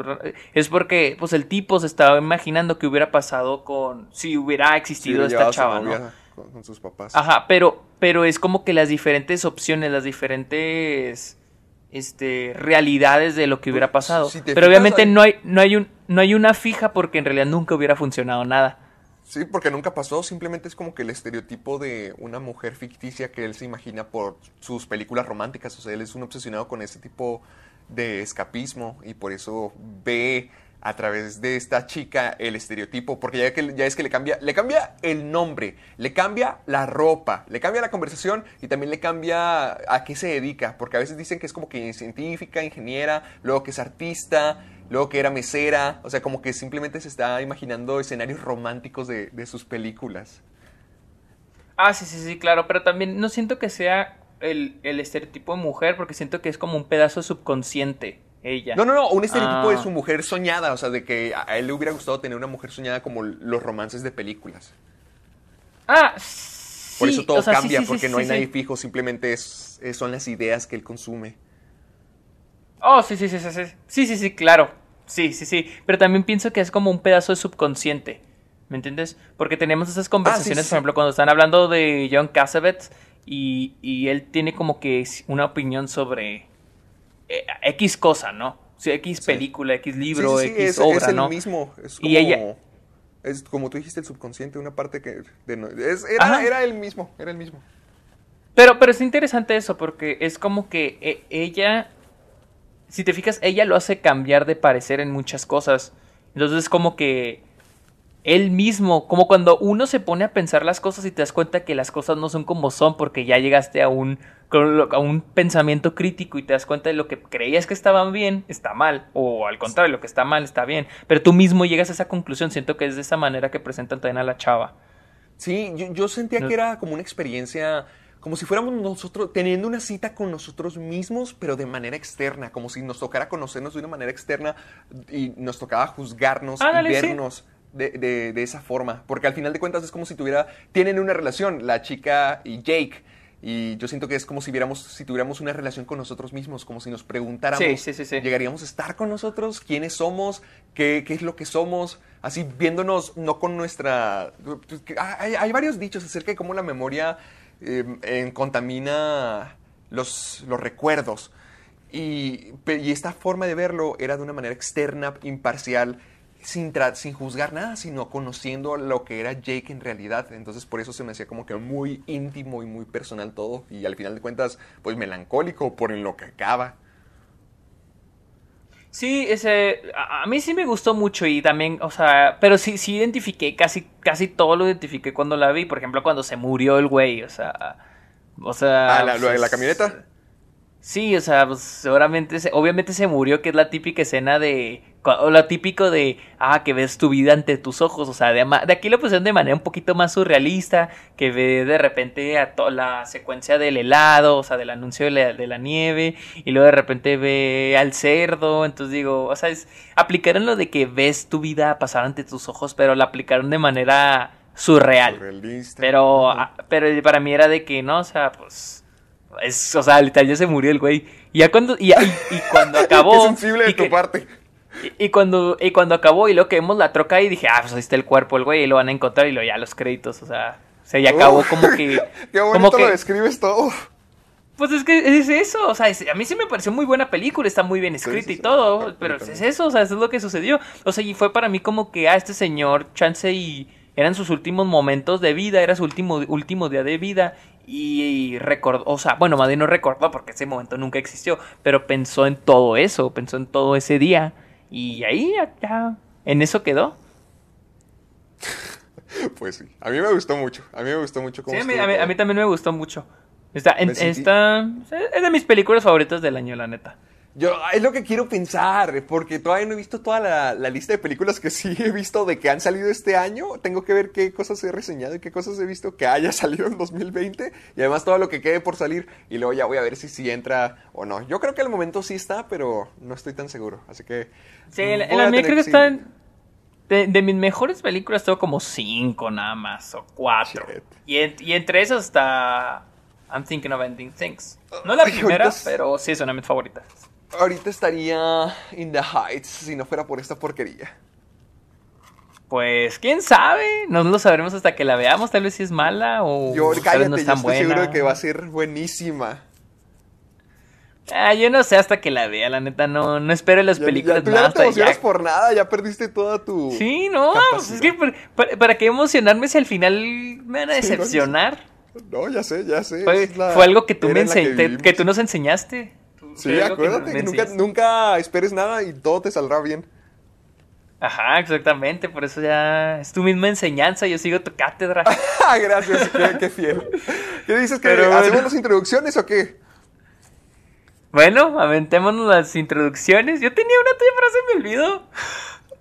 es porque pues el tipo se estaba imaginando que hubiera pasado con... Si hubiera existido esta chava, ¿no? novia con, con sus papás. Ajá, pero, pero es como que las diferentes opciones, las diferentes este, realidades de lo que hubiera pasado. si pero obviamente no, hay, no, hay un, no hay una fija porque en realidad nunca hubiera funcionado nada. Sí, porque nunca pasó, simplemente es como que el estereotipo de una mujer ficticia que él se imagina por sus películas románticas, o sea, él es un obsesionado con ese tipo de escapismo y por eso ve a través de esta chica el estereotipo, porque ya, es que le cambia, le cambia el nombre, le cambia la ropa, le cambia la conversación y también le cambia a qué se dedica, porque a veces dicen que es como que científica, ingeniera, luego que es artista, luego que era mesera, o sea, como que simplemente se está imaginando escenarios románticos de, de sus películas. Ah, sí, sí, sí, claro, pero también no siento que sea el, el estereotipo de mujer porque siento que es como un pedazo subconsciente ella. No, no, no, un estereotipo de Ah. su mujer soñada, o sea, de que a él le hubiera gustado tener una mujer soñada como los romances de películas. Ah, Por sí, eso todo o sea, sí, cambia, sí, sí, porque no hay nadie fijo, simplemente es, es- son las ideas que él consume. Oh, sí, sí, sí, sí, sí. Sí, sí, sí, claro. Sí, sí, sí. Pero también pienso que es como un pedazo de subconsciente. ¿Me entiendes? Porque tenemos esas conversaciones, sí. por ejemplo, cuando están hablando de John Cassavetes y, y él tiene como que una opinión sobre X cosa, ¿no? X Sí. película, X libro, Sí, X es, obra, es el ¿no? mismo. Es Y como, ella- es como tú dijiste, el subconsciente, una parte que... de no- es- era, era el mismo, era el mismo. Pero, pero es interesante eso, porque es como que eh, ella, si te fijas, ella lo hace cambiar de parecer en muchas cosas. Entonces es como que él mismo, como cuando uno se pone a pensar las cosas y te das cuenta que las cosas no son como son porque ya llegaste a un, a un pensamiento crítico y te das cuenta de lo que creías que estaba bien está mal, o al contrario, lo que está mal está bien. Pero tú mismo llegas a esa conclusión, siento que es de esa manera que presentan también a la chava. Sí, yo, yo sentía que era como una experiencia, como si fuéramos nosotros teniendo una cita con nosotros mismos, pero de manera externa, como si nos tocara conocernos de una manera externa y nos tocaba juzgarnos y sí. De, de- de esa forma. Porque al final de cuentas es como si tuviera, tienen una relación, la chica y Jake. Y yo siento que es como si viéramos, si tuviéramos una relación con nosotros mismos, como si nos preguntáramos, Sí, sí, sí, sí. ¿llegaríamos a estar con nosotros? ¿Quiénes somos? ¿Qué, qué es lo que somos? Así viéndonos, no con nuestra... pues, Hay, hay varios dichos acerca de cómo la memoria eh, contamina los, los recuerdos. Y esta forma de verlo era de una manera externa, imparcial, sin, juzgar nada, sino conociendo lo que era Jake en realidad. Entonces por eso se me hacía como que muy íntimo y muy personal todo. Y al final de cuentas, pues melancólico por en lo que acaba. Sí, ese, a, a mí sí me gustó mucho y también, o sea, pero sí, sí identifiqué, casi, casi todo lo identifiqué cuando la vi, por ejemplo, cuando se murió el güey, o sea, o sea... Ah, la- de la pues, camioneta. Sí, o sea, pues seguramente, se- obviamente se murió, que es la típica escena de, o lo típico de, ah, que ves tu vida ante tus ojos, o sea, de, aquí lo pusieron de manera un poquito más surrealista, que ve de repente a toda la secuencia del helado, o sea, del anuncio de la, de la nieve, y luego de repente ve al cerdo, entonces digo, o sea, es, aplicaron lo de que ves tu vida pasar ante tus ojos, pero la aplicaron de manera surreal. Surrealista. Pero, ah, pero para mí era de que no, o sea, pues. Es, o sea, literal ya se murió el güey. Y ya cuando. Y, y- y <laughs> cuando acabó. Qué sensible de tu parte. y, y cuando, y cuando acabó y luego que vemos la troca y dije, ah, pues ahí está el cuerpo, el güey, y lo van a encontrar y lo ya los créditos, o sea. O sea, ya acabó Uf, como que. <laughs> Qué como bonito que- lo describes todo. Pues es que es eso, o sea, es- a mí sí me pareció muy buena película, está muy bien escrita sí, y sí. todo, pero también. es eso, o sea, eso es lo que sucedió. O sea, y fue para mí como que a este señor, chance y eran sus últimos momentos de vida, era su último, último día de vida y, recordó, o sea, bueno, bien no recordó porque ese momento nunca existió, pero pensó en todo eso, pensó en todo ese día y ahí ya, en eso quedó. <laughs> Pues sí, a mí me gustó mucho. A mí me gustó mucho cómo Sí, a mí, a mí- todo. a mí también me gustó mucho. Esta, en- sentí- es de mis películas favoritas del año, la neta. Yo, es lo que quiero pensar, porque todavía no he visto toda la, la lista de películas que sí he visto de que han salido este año. Tengo que ver qué cosas he reseñado y qué cosas he visto que haya <laughs> salido en 2020. Y además todo lo que quede por salir. Y luego ya voy a ver si sí entra o no. Yo creo que al momento sí está, pero no estoy tan seguro. Así que... Sí, en la, en voy la a creo que sí. están. De, de mis mejores películas tengo como cinco nada más, o cuatro. Y, en- y entre esas está. I'm Thinking of Ending Things. No la Ay, primera, ahorita pero sí es una de mis favoritas. Ahorita estaría in the heights si no fuera por esta porquería. Pues quién sabe, no lo sabremos hasta que la veamos. Tal vez si es mala o Yo, cállate, no es tan estoy buena. seguro de que va a ser buenísima. Ah, yo no sé hasta que la vea, la neta. No, no espero las Ya- películas ya, tú ya nada no te emocionas ya. por nada, ya perdiste toda tu... Sí, no, pues es que para, para- qué emocionarme si al final me van a Sí, no, sí. decepcionar. No, ya sé, ya sé. Fue, algo que tú, me que ense- que tú nos enseñaste. Sí, acuérdate que, nunca, nunca esperes nada y todo te saldrá bien. Ajá, exactamente. Por eso ya es tu misma enseñanza. Yo sigo tu cátedra. <laughs> Ah, Gracias, qué, qué fiel. ¿Qué dices? ¿Que Pero bueno. hacemos las introducciones o qué? bueno, aventémonos las introducciones. Yo tenía una tuya, pero se me olvidó.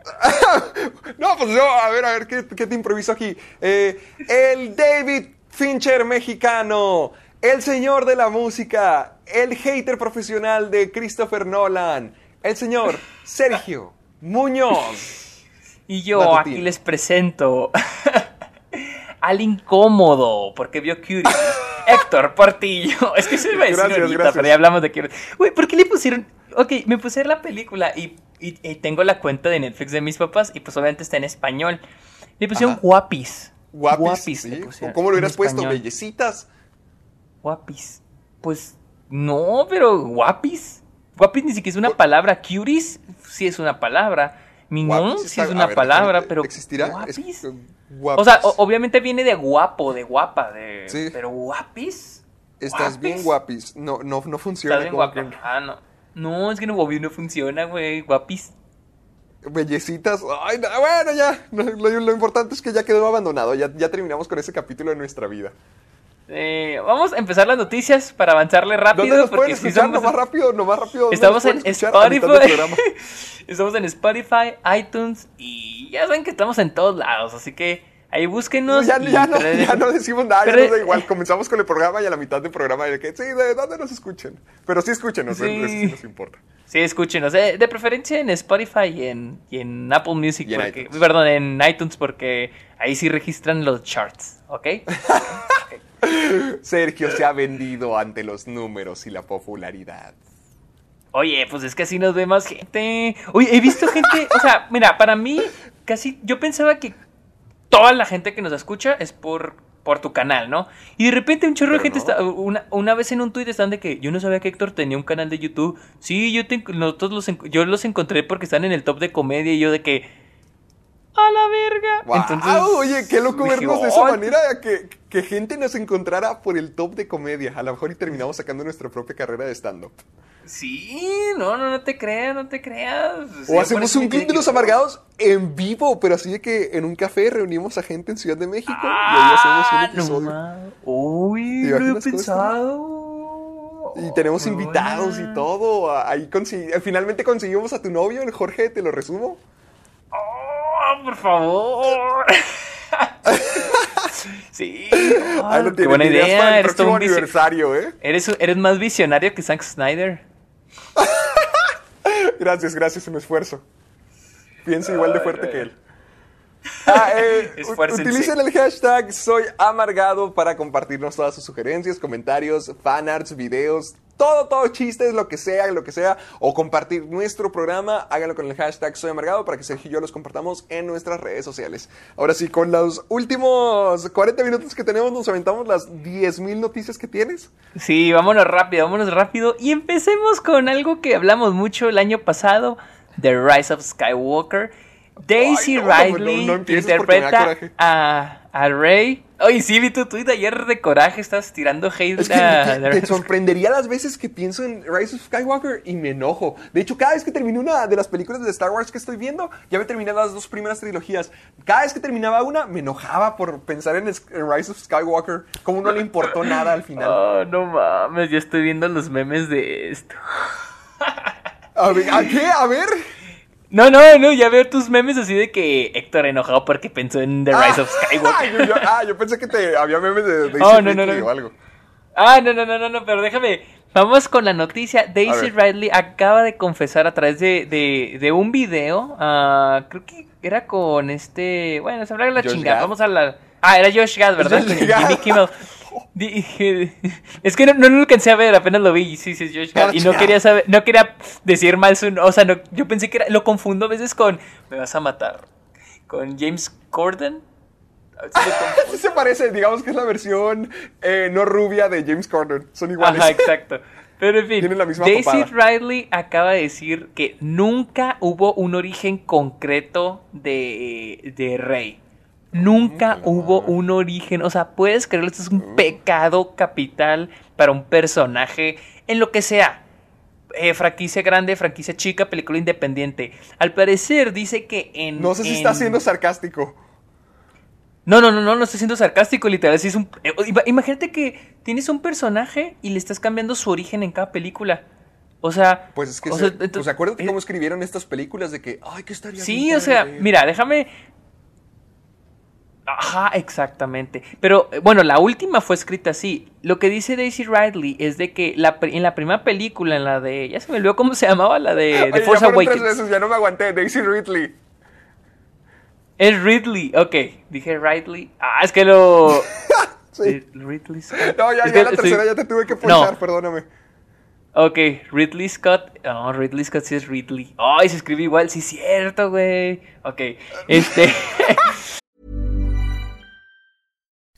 <laughs> No, pues yo, a ver, a ver, ¿qué, qué te improviso aquí? Eh, el David Fincher mexicano, el señor de la música, el hater profesional de Christopher Nolan, el señor Sergio Muñoz. Y yo aquí les presento <laughs> al incómodo, porque vio Curie. Héctor Portillo. <laughs> Es que se me decir Gracias, ahorita, gracias. pero ya hablamos de Curie. Güey, ¿por qué le pusieron? Ok, me puse a la película y, y- y tengo la cuenta de Netflix de mis papás y pues obviamente está en español. Le pusieron Ajá. guapis. Guapis, pusieron ¿Cómo lo hubieras puesto? español. Bellecitas. Guapis. Pues no, pero guapis. Guapis ni siquiera es una palabra. Curies sí es una palabra. Mingón Guapis sí es una ver, palabra, pero. ¿Existirá? Guapis. Es- guapis. O sea, o- obviamente viene de guapo, de guapa, de. Sí. Pero guapis. Estás bien guapis. No, no, no funciona. Estás bien como guapa. Ah, no. No, es que no, no funciona, güey. Guapis. que- Bellecitas. Ay, no, bueno, ya. Lo, lo importante es que ya quedó abandonado. Ya, ya terminamos con ese capítulo de nuestra vida. Eh, vamos a empezar las noticias para avanzarle rápido. ¿Dónde nos porque pueden escuchar? somos- Lo más rápido, lo más rápido. ¿dónde Estamos en Spotify. <laughs> estamos en Spotify, iTunes y ya saben que estamos en todos lados, así que ahí búsquenos. ya, no, ya no decimos nada, ya Pero- nos da igual. Comenzamos con el programa y a la mitad del programa de que sí, de dónde nos escuchen. Pero sí escúchenos, Sí. eso sí nos importa. Sí, escúchenos. eh, de preferencia en Spotify y en, y en Apple Music. En porque-. Perdón, en iTunes porque ahí sí registran los charts, ¿ok? <laughs> Sergio se ha vendido ante los números y la popularidad. Oye, pues es que así nos ve más gente. Oye, he visto gente, o sea, mira, para mí casi yo pensaba que toda la gente que nos escucha es por por tu canal, ¿no? Y de repente un chorro de gente no. está una, una vez en un tuit están de que yo no sabía que Héctor tenía un canal de YouTube. Sí, yo te- nosotros los yo los encontré porque están en el top de comedia y yo de que a la verga. Wow, Entonces, oye, qué loco dije, vernos de esa "Ay, manera, que, que gente nos encontrara por el top de comedia. A lo mejor y terminamos sacando nuestra propia carrera de stand-up. Sí, no, no, no te creas, no te creas. O hacemos un club de los amargados en vivo, pero así de que en un café reunimos a gente en Ciudad de México y ahí hacemos un Ah, no episodio. ma- Uy, ¿Te no he pensado. Y tenemos invitados y todo. Ahí consi- finalmente conseguimos a tu novio, el Jorge, te lo resumo. Por favor. <laughs> sí. Ay, lo qué buena ideas para idea. el Eres, un aniversario, ¿eh? eres, eres más visionario que Zack Snyder. <laughs> Gracias, gracias, un esfuerzo. Piensa igual de fuerte que él. Ah, eh, utilicen el hashtag Soy Amargado para compartirnos todas sus sugerencias, comentarios, fanarts, videos, todo, todo chistes, lo que sea, lo que sea, o compartir nuestro programa, háganlo con el hashtag Soy Amargado para que Sergio y yo los compartamos en nuestras redes sociales. Ahora sí, con los últimos 40 minutos que tenemos, nos aventamos las 10.000 noticias que tienes. Sí, vámonos rápido, vámonos rápido. Y empecemos con algo que hablamos mucho el año pasado, The Rise of Skywalker. Daisy Ay, no, interpreta a, a Rey. Oye, sí, vi tu tweet ayer de coraje, estás tirando hate Es que a- <laughs> te, te sorprendería las veces que pienso en Rise of Skywalker y me enojo. De hecho, cada vez que termino una de las películas de Star Wars que estoy viendo, ya me terminé las dos primeras trilogías. Cada vez que terminaba una, me enojaba por pensar en Rise of Skywalker, como no le importó nada al final. <laughs> Oh, no mames, yo estoy viendo los memes de esto. A ver, ¿a qué? A ver. No, no, no, ya veo tus memes así de que Héctor enojado porque pensó en The Rise of Ah, Skywalker. yo, yo- ah, yo pensé que te había memes de Daisy Oh, no, no, Ridley no. o algo. Ah, no, no, no, no, no, pero déjame. Vamos con la noticia. Daisy. Ridley acaba de confesar a través de, de, de un video. ah, creo que era con este. Bueno, se habla de la Josh chingada. Gad. Vamos a la. Ah, era Josh Gad, ¿verdad? Josh Gad. <laughs> Di- <laughs> Es que no, no lo alcancé a ver, apenas lo vi. Sí, sí, es Josh Gad. Ah, Y no quería saber, no quería decir mal su. O sea, no, yo pensé que era. Lo confundo a veces con. Me vas a matar. Con James Corden. <laughs> Sí se parece, digamos que es la versión eh, no rubia de James Corden. Son iguales. Ajá, exacto. Pero en fin, Tienen la misma Daisy acaba de decir que nunca hubo un origen concreto de, de Rey. Nunca hubo un origen, o sea, puedes creerlo, esto es un pecado capital para un personaje en lo que sea. Eh, franquicia grande, franquicia chica, película independiente. Al parecer dice que en... No sé si en- está siendo sarcástico. no, no, no, no, no estoy siendo sarcástico, literal. sí es un, eh, ima- imagínate que tienes un personaje y le estás cambiando su origen en cada película. O sea. Pues es que, o se- sea, pues acuérdate eh, cómo escribieron estas películas de que, ay, que estaría Sí, bien o sea, padre ver". mira, déjame. Ajá, exactamente. Pero eh, bueno, la última fue escrita así. Lo que dice Daisy Ridley es de que la, en la primera película, en la de. Ya se me olvidó cómo se llamaba, la de Oye, The ya Force tres Awakens. veces, ya no me aguanté. Daisy Ridley. Es Ridley, ok. Dije Ridley. Ah, es que lo. <laughs> Sí. Ridley Scott. No, ya, ya que la tercera ya te tuve que No. ponchar, perdóname. Ok, Ridley Scott. No, Ridley Scott sí es Ridley. Ay, se escribe igual, sí es cierto, güey. Ok, este. <laughs>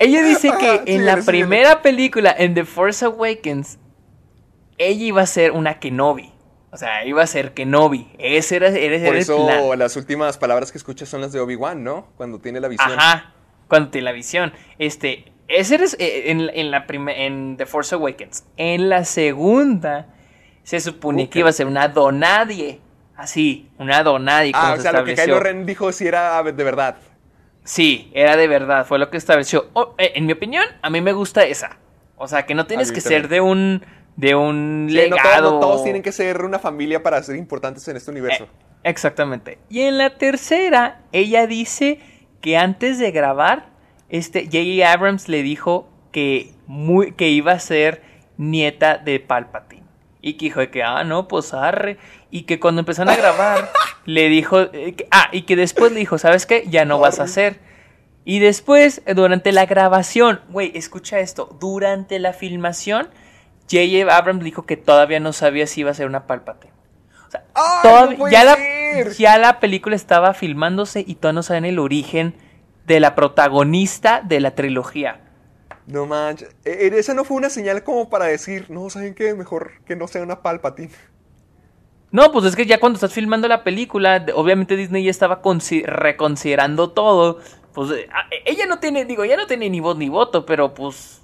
Ella dice <laughs> que en la primera película, en The Force Awakens, ella iba a ser una Kenobi. O sea, iba a ser Kenobi. Ese era, ese era Por el eso plan. las últimas palabras que escuchas son las de Obi-Wan, ¿no? Cuando tiene la visión. Ajá, cuando tiene la visión. Este, ese era eh, en, en la en The Force Awakens. En la segunda, se supone que iba a ser una donadie. Así, una donadie. Ah, como o se sea, lo que. Kylo Ren dijo si era de verdad. Sí, era de verdad, fue lo que estableció. O- eh, en mi opinión, a mí me gusta esa. O sea, que no tienes que también. ser de un de un Sí, no, todos, legado. no todos tienen que ser una familia para ser importantes en este universo. Eh, exactamente. Y en la tercera, ella dice que antes de grabar, este J.J. Abrams le dijo que muy que iba a ser nieta de Palpatine. Y que dijo de que, ah, no, pues arre. Y que cuando empezaron a grabar, <laughs> le dijo, eh, que- ah, y que después le dijo, ¿sabes qué? Ya no vas a hacer. Y después, eh, durante la grabación, güey, escucha esto, durante la filmación, J.J. Abrams dijo que todavía no sabía si iba a ser una Palpatine. O sea, ¡Ay, todavía- no puede ya, la, ya la película estaba filmándose y todavía no saben el origen de la protagonista de la trilogía. No manches. E- e- Esa no fue una señal como para decir, no, ¿saben qué? Mejor que no sea una Palpatine. No, pues es que ya cuando estás filmando la película, obviamente Disney ya estaba consi- reconsiderando todo. Pues eh, ah, ella no tiene, digo, ya no tiene ni voz ni voto, pero pues.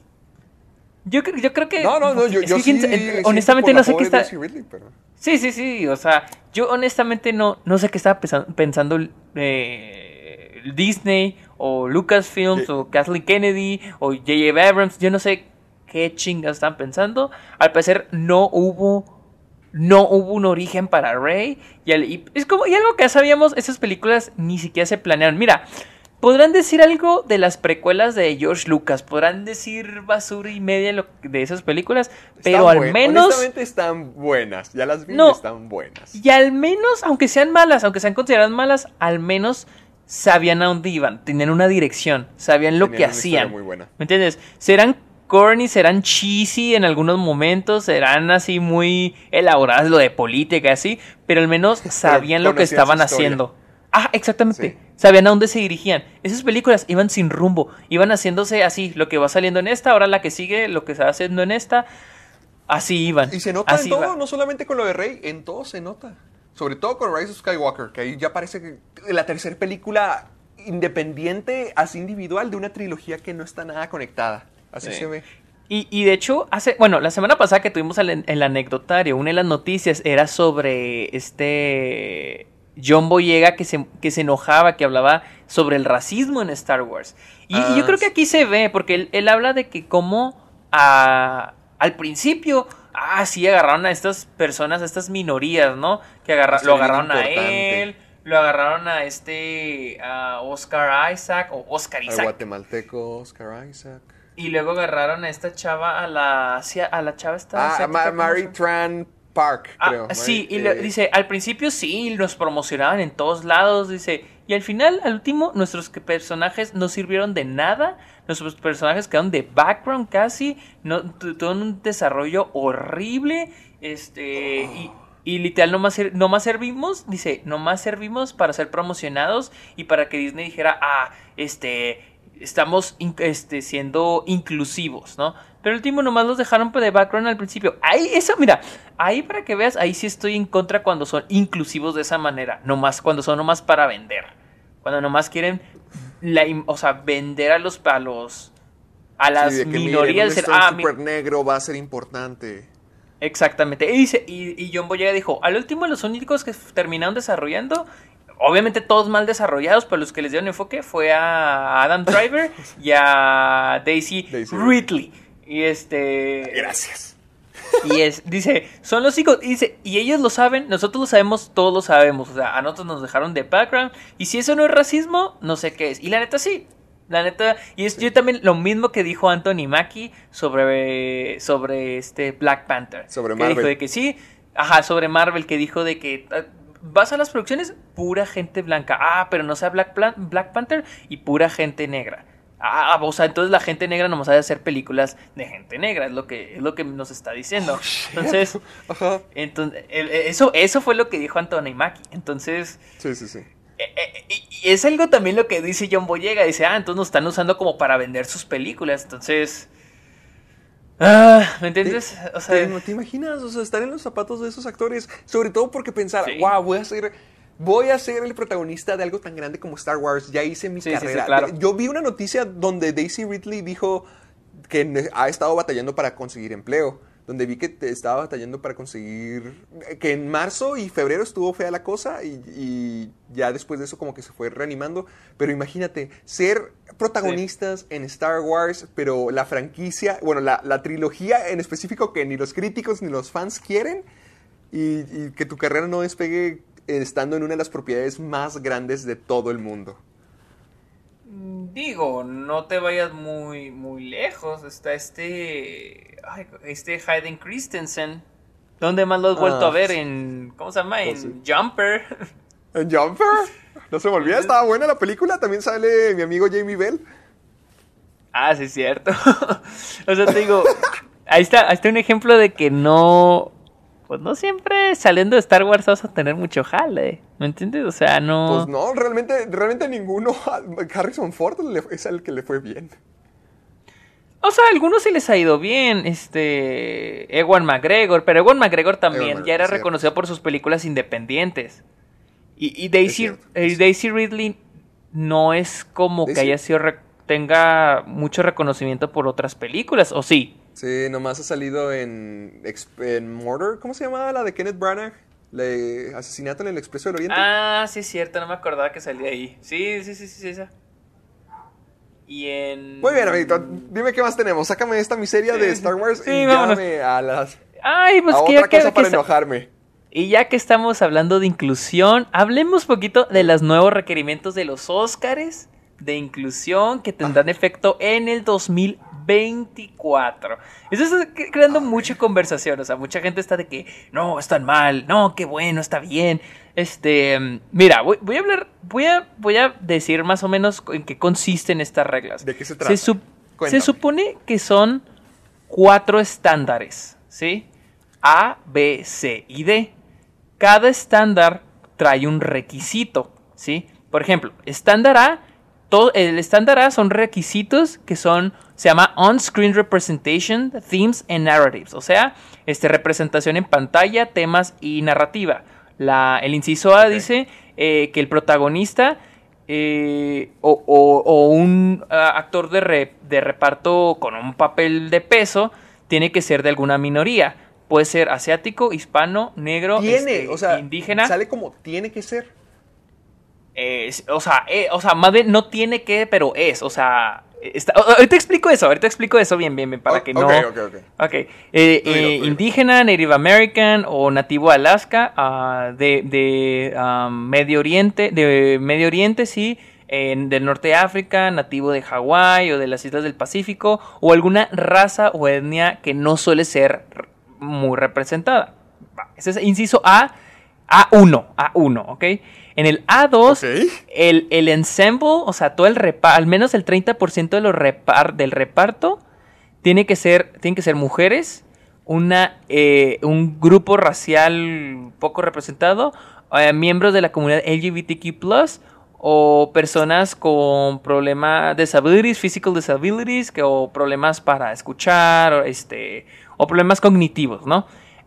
Yo, yo creo que. No, no, no, yo, yo sí, honestamente no sé qué está. Daisy Ridley, pero- Sí, sí, sí, o sea, yo honestamente no, no sé qué estaba pensa- pensando, eh, Disney o Lucasfilms, o Kathleen Kennedy, o J.J. Abrams, yo no sé qué chingas están pensando. Al parecer no hubo no hubo un origen para Rey. Y, es como, y algo que ya sabíamos, esas películas ni siquiera se planearon. Mira, podrán decir algo de las precuelas de George Lucas, podrán decir basura y media de esas películas, pero al menos... Honestamente están buenas, ya las vi no, están buenas. Y al menos, aunque sean malas, aunque sean consideradas malas, al menos sabían a dónde iban, tenían una dirección, sabían lo que hacían. Muy buena. ¿Me entiendes? Serán corny, serán cheesy en algunos momentos, serán así muy elaboradas lo de política, así, pero al menos <laughs> sabían lo que estaban haciendo. Ah, exactamente. Sabían a dónde se dirigían. Esas películas iban sin rumbo, iban haciéndose así, lo que va saliendo en esta, ahora la que sigue, lo que se va haciendo en esta, así iban. Y se nota en todo, no solamente con lo de Rey, en todo se nota. Sobre todo con Rise of Skywalker, que ahí ya parece que la tercera película independiente, así individual, de una trilogía que no está nada conectada. Así se ve. Y, de hecho, hace, bueno, la semana pasada que tuvimos el, el, anecdotario, una de las noticias era sobre este John Boyega que se, que se enojaba, que hablaba sobre el racismo en Star Wars. Y, yo ah, creo que aquí se ve, porque él, habla de que como a, al principio, ah, sí, agarraron a estas personas, a estas minorías, ¿no? Que lo agarraron a él, lo agarraron a este, a Oscar Isaac, o Oscar Isaac. guatemalteco Oscar Isaac. Y luego agarraron a esta chava, a la, a la chava esta. Ah, Mary Tran Park, ah, creo. sí, y dice, al principio sí, nos promocionaban en todos lados, dice, y al final, al último, nuestros personajes no sirvieron de nada, nuestros personajes quedaron de background casi, no, tuvieron un desarrollo horrible, este, y, y literal nomás, nomás servimos, dice, nomás servimos para ser promocionados y para que Disney dijera, ah, este estamos este, siendo inclusivos, ¿no? Pero el último nomás los dejaron de background al principio. Ahí, eso, mira, ahí para que veas, ahí sí estoy en contra cuando son inclusivos de esa manera. Nomás, cuando son nomás para vender. Cuando nomás quieren, la, o sea, vender a los, palos a las minorías. ah, super negro va a ser importante. Exactamente. Y, dice, y, y John Boyega dijo, al último los únicos que terminaron desarrollando obviamente todos mal desarrollados, pero los que les dieron enfoque fue a Adam Driver <laughs> y a Daisy, Ridley. Y este. Gracias. Y es, dice, son los hijos, y dice, y ellos lo saben, nosotros lo sabemos, todos lo sabemos. O sea, a nosotros nos dejaron de background. Y si eso no es racismo, no sé qué es. Y la neta sí. La neta, y es yo también lo mismo que dijo Anthony Mackie sobre, sobre este Black Panther. Sobre Marvel. Que dijo de que sí, ajá, sobre Marvel, que dijo de que vas a las producciones, pura gente blanca. Ah, pero no sea Black, Black Panther y pura gente negra. Ah, o sea, entonces la gente negra no sabe hacer películas de gente negra, es lo que, es lo que nos está diciendo. Oh, entonces, <laughs> entonces eso, eso fue lo que dijo Anthony Mackie. Entonces, sí, sí, sí. Eh, eh, y es algo también lo que dice John Boyega. Dice, ah, entonces nos están usando como para vender sus películas. Entonces, Ah, ¿me entiendes? O sea, ¿te, imaginas? O sea, estar en los zapatos de esos actores. Sobre todo porque pensar, wow, voy a ser. Voy a ser el protagonista de algo tan grande como Star Wars. Ya hice mi carrera. Yo vi una noticia donde Daisy Ridley dijo que ha estado batallando para conseguir empleo donde vi que te estaba batallando para conseguir, que en marzo y febrero estuvo fea la cosa y, ya después de eso como que se fue reanimando, pero imagínate, ser protagonistas en Star Wars, pero la franquicia, bueno, la, trilogía en específico que ni los críticos ni los fans quieren y, y que tu carrera no despegue estando en una de las propiedades más grandes de todo el mundo. Digo, no te vayas muy, muy lejos. Está este. este Hayden Christensen. ¿Dónde más lo has vuelto a ah, ver? En. ¿Cómo se llama? Pues en Jumper. ¿En Jumper? No se me olvida, estaba <laughs> buena la película. También sale mi amigo Jamie Bell. Ah, sí, es cierto. <laughs> o sea, te digo. Ahí está, ahí está un ejemplo de que no pues no siempre saliendo de Star Wars vas a tener mucho jale, ¿me entiendes? O sea, no... Pues no, realmente, realmente ninguno. <laughs> Harrison Ford es el que le fue bien. O sea, a algunos sí les ha ido bien, este... Ewan McGregor, pero Ewan McGregor también ya era reconocido por sus películas independientes. Y, Daisy, eh, Daisy Ridley no es como que haya sido... tenga mucho reconocimiento por otras películas, ¿o sí? Sí, nomás ha salido en, en Murder, ¿cómo se llamaba la de Kenneth Branagh? Le, Asesinato en el Expreso del Oriente. Ah, sí, es cierto, no me acordaba que salía ahí. Sí, sí, sí, sí, esa. Y en... Muy bien, amiguito. Dime qué más tenemos. Sácame esta miseria de Star Wars Sí, y llámame a las... Ay, pues a que otra ya cosa que para enojarme. Y ya que estamos hablando de inclusión, hablemos poquito de los nuevos requerimientos de los Óscares de inclusión que tendrán efecto en el 2024. Eso está cre- creando mucha conversación, o sea, mucha gente está de que no, están mal, no, qué bueno, está bien. Este, mm, mira, voy, voy a hablar, voy a, voy a decir más o menos en qué consisten estas reglas. ¿De qué se trata? Cuéntame. se supone que son cuatro estándares, ¿sí? A, B, C y D. Cada estándar trae un requisito, ¿sí? Por ejemplo, estándar A, todo, el estándar A son requisitos que son, se llama On-Screen Representation, Themes and Narratives, o sea, este, representación en pantalla, temas y narrativa. La, el inciso A dice eh, que el protagonista eh, o, o- o un ah, actor de, re- de reparto con un papel de peso tiene que ser de alguna minoría. Puede ser asiático, hispano, negro, Tiene, este, o sea, indígena. sale como tiene que ser. Eh, o sea, eh, o sea, más bien no tiene que, pero es. O sea, está- ahorita explico eso, ahorita explico eso bien, bien, bien, para O- que no. ok, ok, ok. Eh, eh, indígena, Native American o nativo Alaska, ah, de, de Medio Oriente, de Medio Oriente, sí, del norte de África, nativo de Hawái o de las islas del Pacífico, o alguna raza o etnia que no suele ser muy representada. Ese es inciso A, A1, A1, ¿ok? En el A2, Ok. el, el ensemble, o sea, todo el reparto, al menos el 30% de los repar- del reparto tiene que ser, tienen que ser mujeres, una, eh, un grupo racial poco representado, eh, miembros de la comunidad LGBTQ+, o personas con problemas, disabilities, physical disabilities, que, o problemas para escuchar, o, este, o problemas cognitivos, ¿no?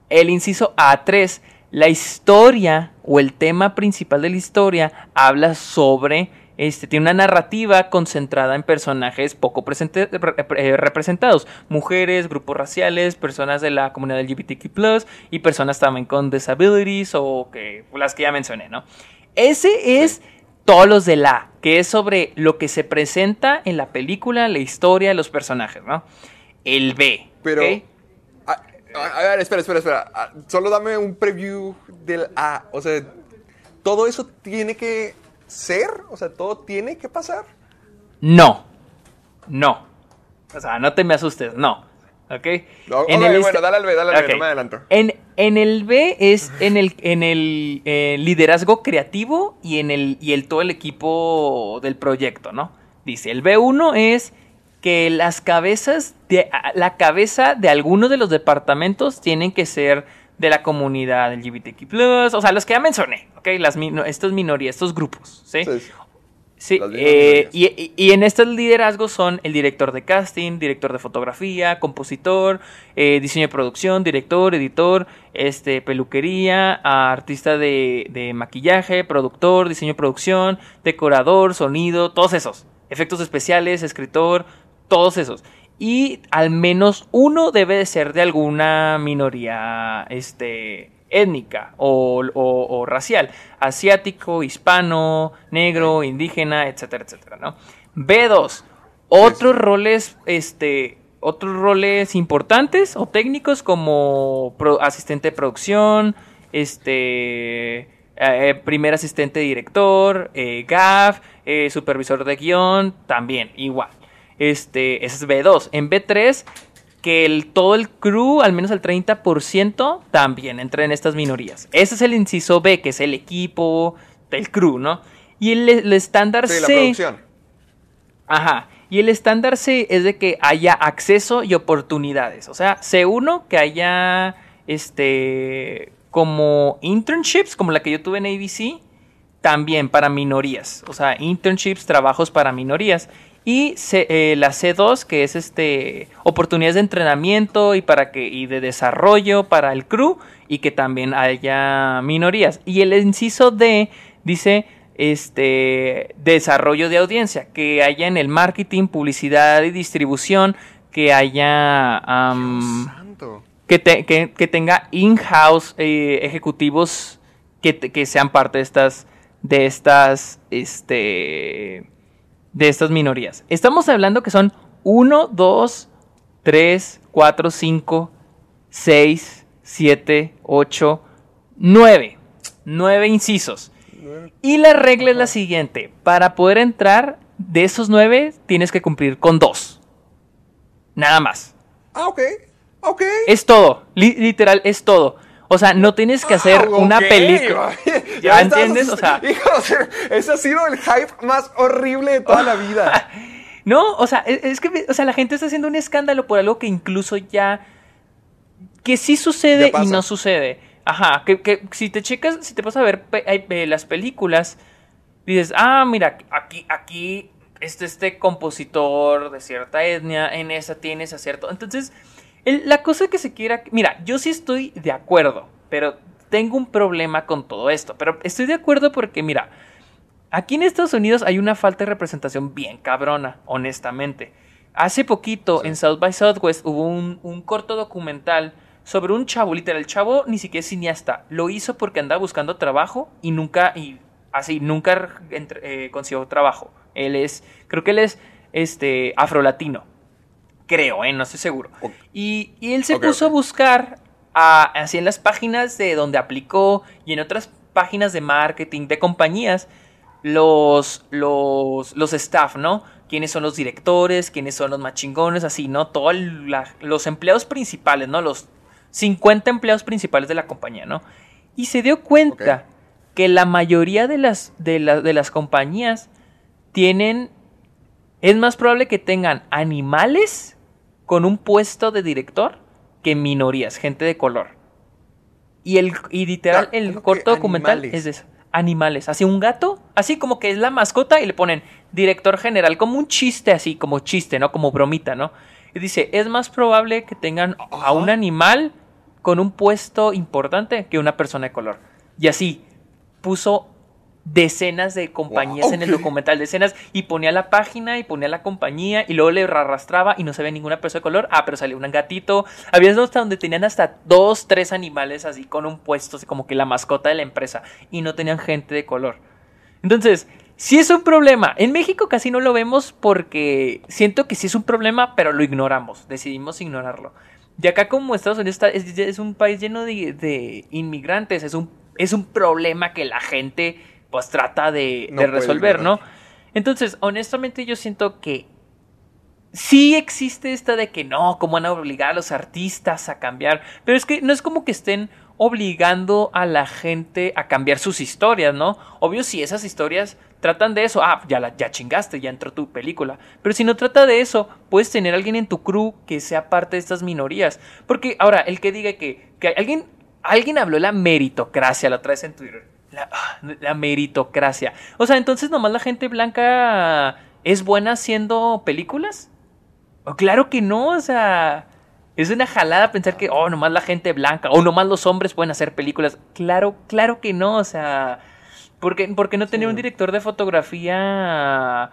El inciso A3, la historia o el tema principal de la historia habla sobre, este, tiene una narrativa concentrada en personajes poco presente- re- eh, representados, mujeres, grupos raciales, personas de la comunidad LGBTQ+, y personas también con disabilities o que, las que ya mencioné, ¿no? Ese es todos los de la, que es sobre lo que se presenta en la película, la historia, los personajes, ¿no? El B, Pero. ¿ok? A, ver, espera, espera, espera. Ah, Solo dame un preview del A. O sea, todo eso tiene que ser. O sea, todo tiene que pasar. No. No. O sea, no te me asustes, no. ¿Ok? No, En ok, el bueno, este- dale al B, dale al B, no me adelanto. En, en el B es en el, en el eh, liderazgo creativo y en el, y el todo el equipo del proyecto, ¿no? Dice, el B1 es que las cabezas de la cabeza de algunos de los departamentos tienen que ser de la comunidad LGBTQ+, o sea, los que ya mencioné, ¿ok? Las estas minorías, estos grupos, ¿sí? Sí, eh, y- y en estos liderazgos son el director de casting, director de fotografía, compositor, eh, diseño de producción, director, editor, este, peluquería, artista de, de maquillaje, productor, diseño de producción, decorador, sonido, todos esos. Efectos especiales, escritor, todos esos. Y al menos uno debe de ser de alguna minoría este, étnica o, o- o racial. Asiático, hispano, negro, indígena, etcétera, etcétera, ¿no? B2. Otros roles, este, otros roles importantes o técnicos como pro- asistente de producción, este, eh, primer asistente director, eh, GAF, eh, supervisor de guion, también, igual. Este, ese es B2. En B3, que el, todo el crew, al menos el 30%, también entra en estas minorías. Ese es el inciso B, que es el equipo del crew, ¿no? Y el, el estándar Sí, la C. producción. Ajá. Y el estándar C es de que haya acceso y oportunidades. O sea, C1 que haya este como internships, como la que yo tuve en ABC, también para minorías. O sea, internships, trabajos para minorías. Y C- eh, la C2, que es este oportunidades de entrenamiento y para que y de desarrollo para el crew y que también haya minorías. Y el inciso D dice este desarrollo de audiencia, que haya en el marketing, publicidad y distribución, que haya Santo. que, te- que- que tenga in-house eh, ejecutivos que, que sean parte de estas de estas este de estas minorías. Estamos hablando que son 1, 2, 3, 4, 5, 6, 7, 8, 9. 9 incisos. Y la regla es la siguiente. Para poder entrar de esos 9 tienes que cumplir con 2. Nada más. Ah, ok. Ok. Es todo. Li- literal, es todo. O sea, no tienes que hacer Ah, una película. <laughs> Ya ¿Ya estás- entiendes? O sea, <laughs> ese ha sido el hype más horrible de toda la vida. <laughs> No, o sea, es, es que, o sea, la gente está haciendo un escándalo por algo que incluso ya, que sí sucede y no sucede. Ajá, que, que si te checas, si te vas a ver pe- eh, las películas, dices, ah, mira, aquí, aquí, este, este compositor de cierta etnia, en esa tienes a cierto. Entonces, el- la cosa que se quiera, mira, yo sí estoy de acuerdo, pero tengo un problema con todo esto. Pero estoy de acuerdo porque, mira, Aquí en Estados Unidos hay una falta de representación bien cabrona, honestamente. Hace poquito en South by Southwest hubo un, un corto documental sobre un chavo, literal, el chavo ni siquiera es cineasta, lo hizo porque andaba buscando trabajo y nunca, y así, nunca entre- eh, consiguió trabajo. Él es, creo que él es este, afrolatino. Creo, ¿eh? No estoy seguro. Y, y él se puso a buscar a- así en las páginas de donde aplicó y en otras páginas de marketing de compañías los, los, los staff, ¿no? Quiénes son los directores, quiénes son los más chingones, así, ¿no? Todos los empleados principales, ¿no? Los 50 empleados principales de la compañía, ¿no? Y se dio cuenta que la mayoría de las, de, la- de las compañías tienen... Es más probable que tengan animales con un puesto de director que minorías, gente de color. Y el y literal Ah, el ¿cómo que corto documental animales? es de eso. Animales, así un gato, así como que es la mascota y le ponen director general como un chiste así, como chiste, ¿no? Como bromita, ¿no? Y dice, es más probable que tengan a un animal con un puesto importante que una persona de color. Y así puso decenas de compañías Wow, en el documental, decenas, y ponía la página y ponía la compañía y luego le arrastraba y no se ve ninguna persona de color. Ah, pero salió un gatito. Había hasta donde tenían hasta dos, tres animales así con un puesto, así como que la mascota de la empresa, y no tenían gente de color. Entonces, sí es un problema. En México casi no lo vemos porque siento que sí es un problema, pero lo ignoramos. Decidimos ignorarlo. Y acá como Estados Unidos está- es, es un país lleno de, de inmigrantes, es un, es un problema que la gente pues trata de, No de puede resolver. ¿no? Entonces, honestamente yo siento que sí existe esta de que no, cómo van a obligar a los artistas a cambiar, pero es que no es como que estén obligando a la gente a cambiar sus historias, ¿no? Obvio si esas historias tratan de eso, ah, ya la ya chingaste, ya entró tu película, pero si no trata de eso, puedes tener a alguien en tu crew que sea parte de estas minorías, porque ahora el que diga que, que alguien alguien habló de la meritocracia la otra vez en Twitter. La, ah, la meritocracia. O sea, entonces nomás la gente blanca es buena haciendo películas. O claro que no, o sea, es una jalada pensar que, oh, nomás la gente blanca, o nomás los hombres pueden hacer películas. Claro, claro que no, o sea, ¿por qué, por qué no tener un director de fotografía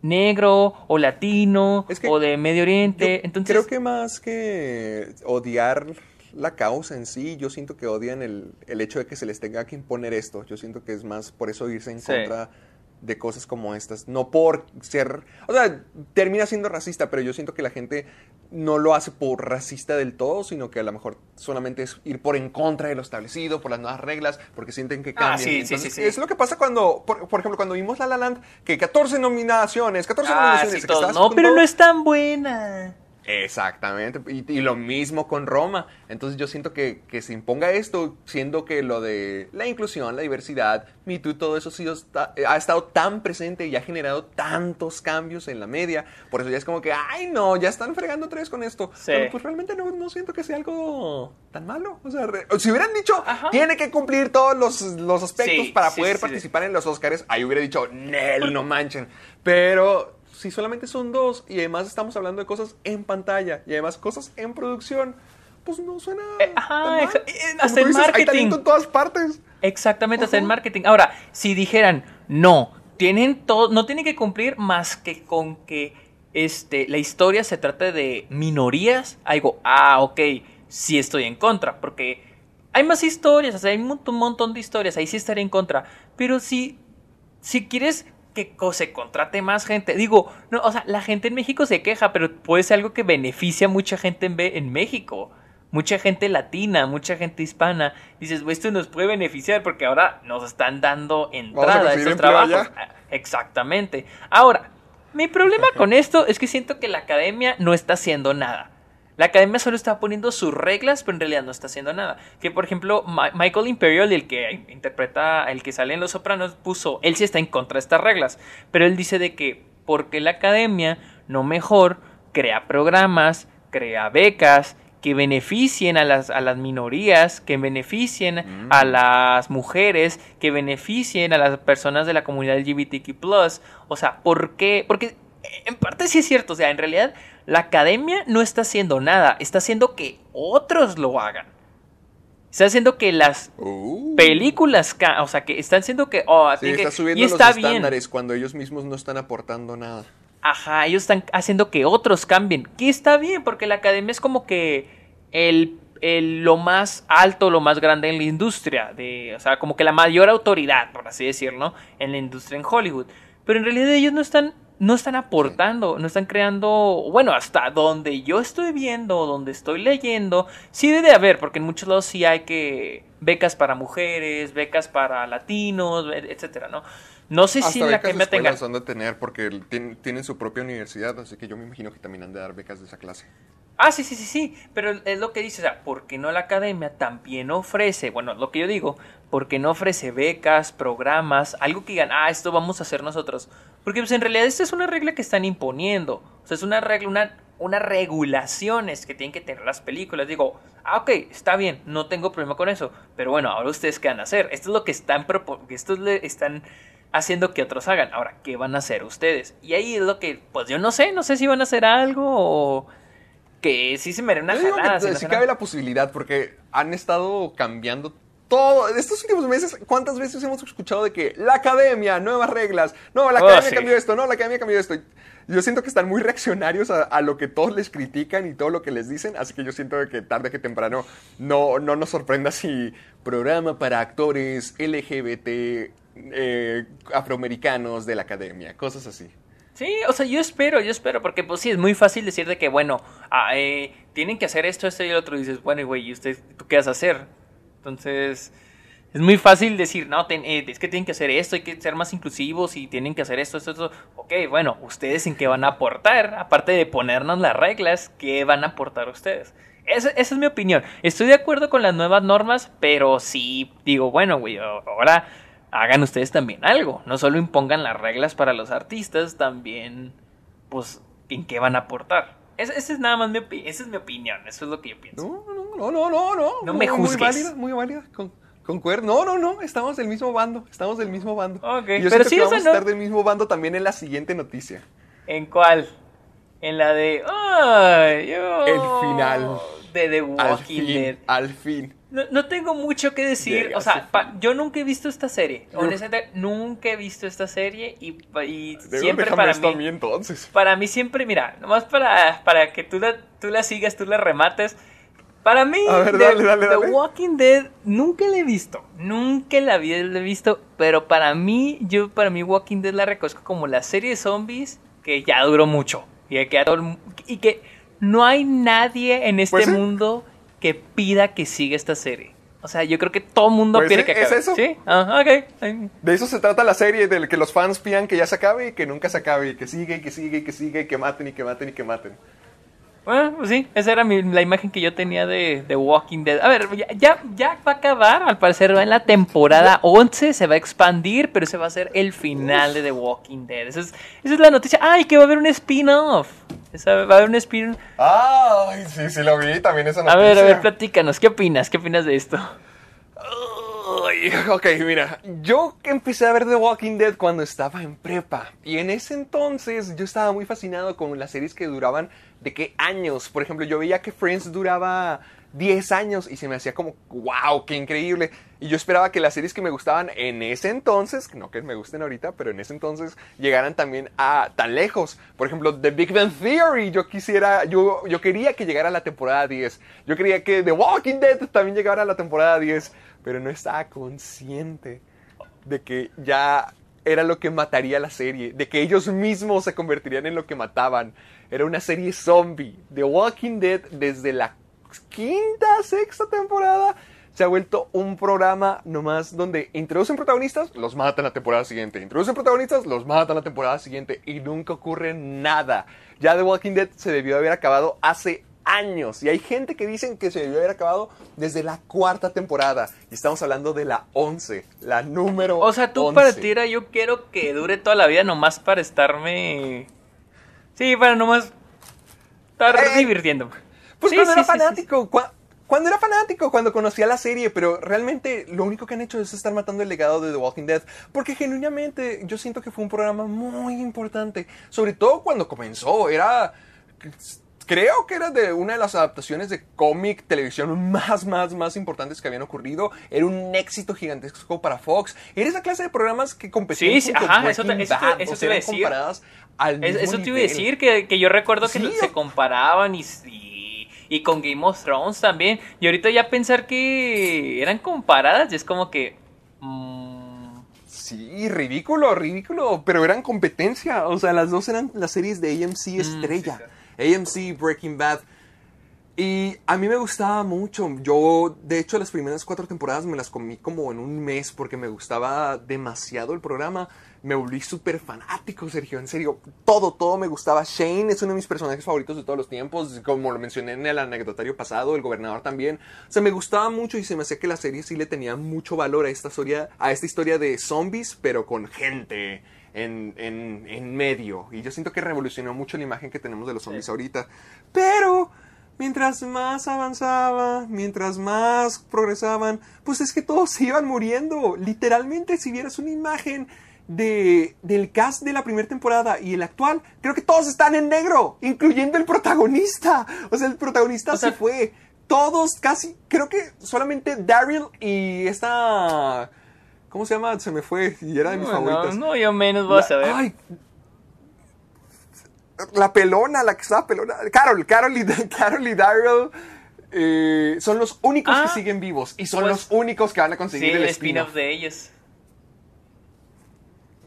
negro o latino Es que o de Medio Oriente? Entonces, Creo que más que odiar la causa en sí, yo siento que odian el, el hecho de que se les tenga que imponer esto. Yo siento que es más por eso irse en Sí. contra de cosas como estas. No por ser... O sea, termina siendo racista, pero yo siento que la gente no lo hace por racista del todo, sino que a lo mejor solamente es ir por en contra de lo establecido, por las nuevas reglas, porque sienten que Ah, cambian. sí, sí, Entonces, sí, sí. Es lo que pasa cuando, por, por ejemplo, cuando vimos La La Land, que 14 nominaciones, 14 ah, nominaciones. que No, pero todo. no es tan buena. Exactamente, y, y lo mismo con Roma. Entonces yo siento que, que se imponga esto, siendo que lo de la inclusión, la diversidad, Me Too, todo eso ha, sido- está- ha estado tan presente y ha generado tantos cambios en la media. Por eso ya es como que, ay no, ya están fregando tres con esto. Sí. Pero pues realmente no, no siento que sea algo tan malo. O sea, re- si hubieran dicho, Ajá. tiene que cumplir todos los, los aspectos Sí, para sí, poder participar en los Oscars, ahí hubiera dicho, Nel, no manchen. Pero si solamente son dos y además estamos hablando de cosas en pantalla y además cosas en producción, pues no suena. Eh, ajá, eh, hasta dices, Hay marketing. talento en todas partes. Exactamente, hasta en marketing. Ahora, si dijeran, no, tienen todo, no tienen que cumplir más que con que este, la historia se trate de minorías, digo, ah, ok, sí estoy en contra, porque hay más historias, o sea, hay un montón, de historias, ahí sí estaré en contra. Pero si, si quieres que se contrate más gente. Digo, no, o sea, la gente en México se queja, pero puede ser algo que beneficia a mucha gente en, en México. Mucha gente latina, mucha gente hispana. Dices, "Güey, esto nos puede beneficiar porque ahora nos están dando entrada a conseguir estos trabajos. allá. Ah, Exactamente. Ahora, mi problema <laughs> con esto es que siento que la academia no está haciendo nada. La academia solo está poniendo sus reglas, pero en realidad no está haciendo nada. Que por ejemplo, Ma- Michael Imperial, el que interpreta, el que sale en Los Sopranos, puso, él sí está en contra de estas reglas, pero él dice de que porque la academia no mejor crea programas, crea becas que beneficien a las, a las minorías, que beneficien a las mujeres, que beneficien a las personas de la comunidad LGBTQ+. O sea, ¿por qué? Porque en parte sí es cierto, o sea, en realidad la academia no está haciendo nada, está haciendo que otros lo hagan. Está haciendo que las Uh. películas, o sea, que están haciendo que... oh, Sí, que- está subiendo y los está bien. estándares cuando ellos mismos no están aportando nada. Ajá, ellos están haciendo que otros cambien. Que está bien, porque la academia es como que el, el- lo más alto, lo más grande en la industria. De, o sea, como que la mayor autoridad, por así decirlo, en la industria en Hollywood. Pero en realidad ellos no están, no están aportando, no están creando. Bueno, hasta donde yo estoy viendo, donde estoy leyendo, sí debe haber, porque en muchos lados sí hay que. becas para mujeres, becas para latinos, etcétera, ¿no? No sé si Hasta la becas de academia tenga. escuelas han de tener porque tien- tienen su propia universidad, así que yo me imagino que también han de dar becas de esa clase. Ah, sí, sí, sí, sí, pero es lo que dice, o sea, ¿por qué no la academia también ofrece, bueno, lo que yo digo, ¿por qué no ofrece becas, programas, algo que digan, ah, esto vamos a hacer nosotros? Porque pues en realidad esta es una regla que están imponiendo, o sea, es una regla, una, unas regulaciones que tienen que tener las películas. Digo, ah, ok, está bien, no tengo problema con eso, pero bueno, ahora ustedes qué van a hacer, esto es lo que están, esto es le están haciendo que otros hagan, ahora, ¿qué van a hacer ustedes? Y ahí es lo que, pues yo no sé, no sé si van a hacer algo o que sí se me hará una Yo digo jalada. que si sí cabe la posibilidad porque han estado cambiando todo. Estos últimos meses, ¿cuántas veces hemos escuchado de que la academia, nuevas reglas? No, la Oh, academia sí. cambió esto, no, la academia cambió esto. Yo siento que están muy reaccionarios a, a lo que todos les critican y todo lo que les dicen, así que yo siento que tarde que temprano no, no nos sorprenda si programa para actores LGBT eh, afroamericanos de la academia, cosas así. Sí, o sea, yo espero, yo espero, porque pues sí, es muy fácil decir de que, bueno, ah, eh, tienen que hacer esto, esto y el otro, y dices, bueno, güey, ¿y usted, tú qué vas a hacer? Entonces, es muy fácil decir, no, eh, es que tienen que hacer esto, hay que ser más inclusivos y tienen que hacer esto, esto, esto. Ok, bueno, ¿ustedes en qué van a aportar? Aparte de ponernos las reglas, ¿qué van a aportar ustedes? Esa es mi opinión. Estoy de acuerdo con las nuevas normas, pero sí digo, bueno, güey, ahora hagan ustedes también algo. No solo impongan las reglas para los artistas, también, pues, en qué van a aportar. Esa, es nada más mi, esa es mi opinión, eso es lo que yo pienso. No, no, no, no, no, no. Muy- me Muy juzgues. válida, muy válida. Con, concuerdo. No, no, no. Estamos del mismo bando. Estamos del mismo bando. Ok, yo pero sí, que vamos a estar del mismo bando también en la siguiente noticia. ¿En cuál? En la de. El final. De The Al Walking Dead. al fin. No, no tengo mucho que decir. O sea, pa- yo nunca he visto esta serie. Honestamente, nunca he visto esta serie. Y, y siempre para mí. a mí entonces. Para mí siempre, mira, nomás para, para que tú la, tú la sigas, tú la remates. Para mí, ver, The, dale, dale, The dale. Walking Dead nunca la he visto. Nunca la había visto. Pero para mí, yo para mí Walking Dead la reconozco como la serie de zombies que ya duró mucho. Y que, y que no hay nadie en este Pues sí. Que pida que siga esta serie. O sea, yo creo que todo el mundo Pues quiere sí, que es acabe. eso. ¿Sí? Ah, ok. De eso se trata la serie, del que los fans pidan que ya se acabe y que nunca se acabe, y que siga y que siga y que siga y que maten y que maten y que maten. Bueno, pues sí, esa era mi- la imagen que yo tenía de, de Walking Dead. A ver, ya, ya, ya va a acabar, al parecer va en la temporada 11, se va a expandir, pero ese va a ser el final de The Walking Dead. Esa es, esa es la noticia. ¡Ay, que va a haber un spin-off! Esa- Va a haber un spin Ay, sí, sí lo vi, también esa A noticia. ver, a ver, platícanos, ¿qué opinas? ¿Qué opinas de esto? Ok, mira, yo empecé a ver The Walking Dead cuando estaba en prepa y en ese entonces yo estaba muy fascinado con las series que duraban de qué años. Por ejemplo, yo veía que Friends duraba 10 años y se me hacía como, wow, qué increíble. Y yo esperaba que las series que me gustaban en ese entonces, no que me gusten ahorita, pero en ese entonces llegaran también a tan lejos. Por ejemplo, The Big Bang Theory, yo quisiera, yo, yo quería que llegara a la temporada 10. Yo quería que The Walking Dead también llegara a la temporada 10, pero no estaba consciente de que ya era lo que mataría la serie, de que ellos mismos se convertirían en lo que mataban. Era una serie zombie. The Walking Dead desde la quinta, sexta temporada se ha vuelto un programa nomás donde introducen protagonistas, los matan la temporada siguiente. Introducen protagonistas, los matan la temporada siguiente. Y nunca ocurre nada. Ya The Walking Dead se debió haber acabado hace años. Y hay gente que dicen que se debió haber acabado desde la cuarta temporada. Y estamos hablando de la 11, la número O sea, tú 11. para ti era yo quiero que dure toda la vida nomás para estarme... Sí, para nomás estar Eh, divirtiéndome. Pues Sí, cuando sí, era fanático, cua- cuando era fanático, cuando conocía la serie, pero realmente lo único que han hecho es estar matando el legado de The Walking Dead, porque genuinamente yo siento que fue un programa muy importante, sobre todo cuando comenzó, era... Creo que era de una de las adaptaciones de cómic, televisión más, más, más importantes que habían ocurrido. Era un éxito gigantesco para Fox. Era esa clase de programas que competían Sí, sí, junto ajá, eso te- eso te- Bad, eso o te sea, iba a decir. comparadas al Es- mismo eso te iba a decir, que, que yo recuerdo que Sí, se comparaban y, y, y con Game of Thrones también. Y ahorita ya pensar que eran comparadas, ya es como que... mm, Sí, ridículo, ridículo, pero eran competencia, o sea, las dos eran las series de AMC estrella, AMC Breaking Bad. Y a mí me gustaba mucho, yo de hecho las primeras cuatro temporadas me las comí como en un mes porque me gustaba demasiado el programa, me volví súper fanático, Sergio, en serio, todo, todo me gustaba. Shane es uno de mis personajes favoritos de todos los tiempos, como lo mencioné en el anecdotario pasado, el gobernador también. O sea, me gustaba mucho y se me hacía que la serie sí le tenía mucho valor a esta historia, a esta historia de zombies, pero con gente en, en, en medio. Y yo siento que revolucionó mucho la imagen que tenemos de los zombies ahorita. Pero mientras más avanzaba, mientras más progresaban, pues es que todos se iban muriendo. Literalmente, si vieras una imagen de, del cast de la primera temporada y el actual, creo que todos están en negro, incluyendo el protagonista. O sea, el protagonista O sea- se fue. Todos, casi, creo que solamente Daryl y esta... ¿Cómo se llama? Se me fue y era de mis no, favoritas. no, yo menos voy a saber. ay, la pelona, la que estaba pelona. Carol, Carol y, <laughs> Carol y Daryl eh, son los únicos Ah, que siguen vivos y son pues, los únicos que van a sí, conseguir el el spin-off spin-off. de ellos.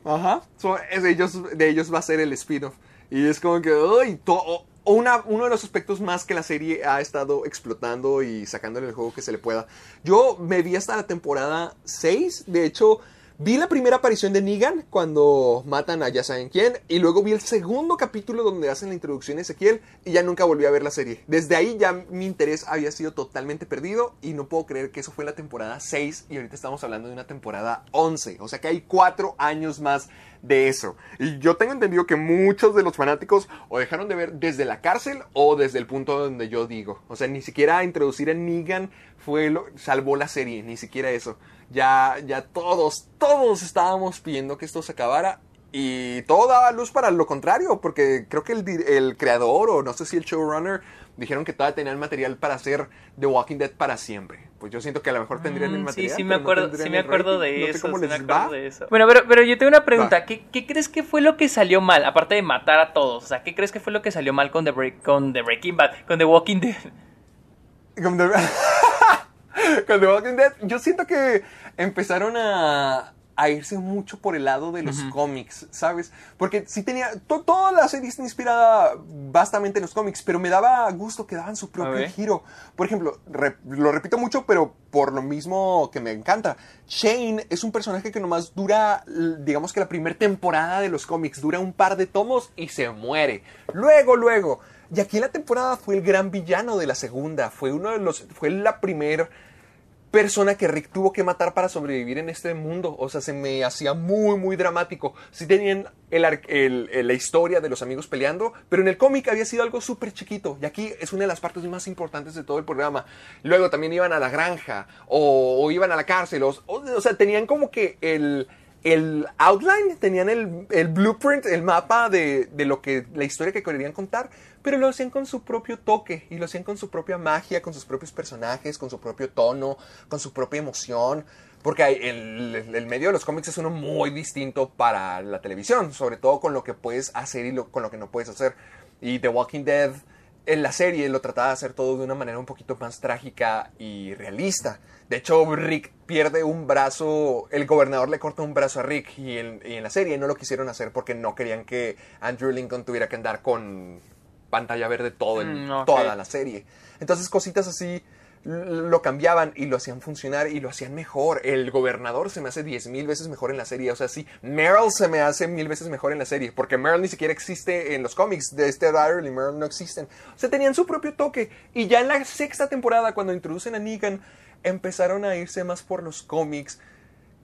Ajá. So, es de, ellos, de ellos va a ser el spin-off. Y es como que, uy, to- una, uno de los aspectos más que la serie ha estado explotando y sacándole el juego que se le pueda. Yo me vi hasta la temporada 6. De hecho, vi la primera aparición de Negan cuando matan a ya saben quién. Y luego vi el segundo capítulo donde hacen la introducción a Ezequiel. Y ya nunca volví a ver la serie. Desde ahí ya mi interés había sido totalmente perdido. Y no puedo creer que eso fue la temporada 6. Y ahorita estamos hablando de una temporada 11. O sea que hay cuatro años más de eso. Y yo tengo entendido que muchos de los fanáticos o dejaron de ver desde la cárcel o desde el punto donde yo digo. O sea, ni siquiera introducir a Negan fue lo, salvó la serie, ni siquiera eso. Ya, ya todos, todos estábamos pidiendo que esto se acabara. Y todo daba luz para lo contrario, porque creo que el, el creador o no sé si el showrunner dijeron que todavía tenían material para hacer The Walking Dead para siempre. Pues yo siento que a lo mejor tendrían el Mm, material. Sí, sí me no acuerdo, tendrían sí me el acuerdo de No sé eso. cómo sí les me acuerdo va. de eso. Bueno, pero, pero yo tengo una pregunta. ¿Qué, qué crees que fue lo que salió mal? Aparte de matar a todos. O sea, ¿qué crees que fue lo que salió mal con The, Break, con The Breaking Bad? Con The Walking Dead. Con The... <laughs> <laughs> con The Walking Dead, yo siento que empezaron a, a irse mucho por el lado de los cómics, ¿sabes? Porque sí tenía. to- toda la serie está inspirada bastante en los cómics, pero me daba gusto que daban su propio giro. Por ejemplo, re- lo repito mucho, pero por lo mismo que me encanta. Shane es un personaje que nomás dura, digamos que la primera temporada de los cómics, dura un par de tomos y se muere. Luego, luego. Y aquí en la temporada fue el gran villano de la segunda. Fue uno de los. Fue la primera persona que Rick tuvo que matar para sobrevivir en este mundo. O sea, se me hacía muy, muy dramático. Sí tenían la historia de los amigos peleando, pero en el cómic había sido algo súper chiquito. Y aquí es una de las partes más importantes de todo el programa. Luego también iban a la granja o, iban a la cárcel. O- o sea, tenían como que el... El outline, tenían el, el blueprint, el mapa de, de lo que la historia que querían contar, pero lo hacían con su propio toque y lo hacían con su propia magia, con sus propios personajes, con su propio tono, con su propia emoción. Porque el, el- el medio de los cómics es uno muy distinto para la televisión, sobre todo con lo que puedes hacer y lo- con lo que no puedes hacer. Y The Walking Dead en la serie lo trataba de hacer todo de una manera un poquito más trágica y realista. De hecho, Rick pierde un brazo, el gobernador le corta un brazo a Rick y en, y en la serie no lo quisieron hacer porque no querían que Andrew Lincoln tuviera que andar con pantalla verde todo el- Mm, toda la serie. Entonces cositas así lo cambiaban y lo hacían funcionar y lo hacían mejor. El gobernador se me hace diez mil veces mejor en la serie. O sea, sí, Meryl se me hace mil veces mejor en la serie. Porque Meryl ni siquiera existe en los cómics de este Daryl y Meryl no existen. O sea, tenían su propio toque. Y ya en la sexta temporada, cuando introducen a Negan, empezaron a irse más por los cómics.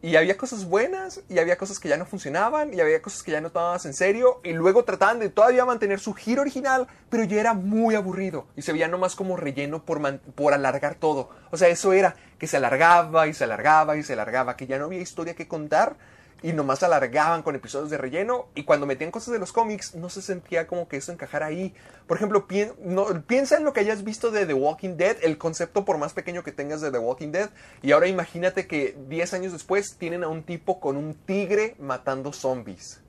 Y había cosas buenas, y había cosas que ya no funcionaban, y había cosas que ya no tomabas en serio, y luego trataban de todavía mantener su giro original, pero ya era muy aburrido, y se veía nomás como relleno por, por alargar todo. O sea, eso era, que se alargaba, y se alargaba, y se alargaba, que ya no había historia que contar, y nomás alargaban con episodios de relleno, y cuando metían cosas de los cómics, no se sentía como que eso encajara ahí. Por ejemplo, pien- no- piensa en lo que hayas visto de The Walking Dead, el concepto por más pequeño que tengas de The Walking Dead, y ahora imagínate que 10 años después tienen a un tipo con un tigre matando zombies.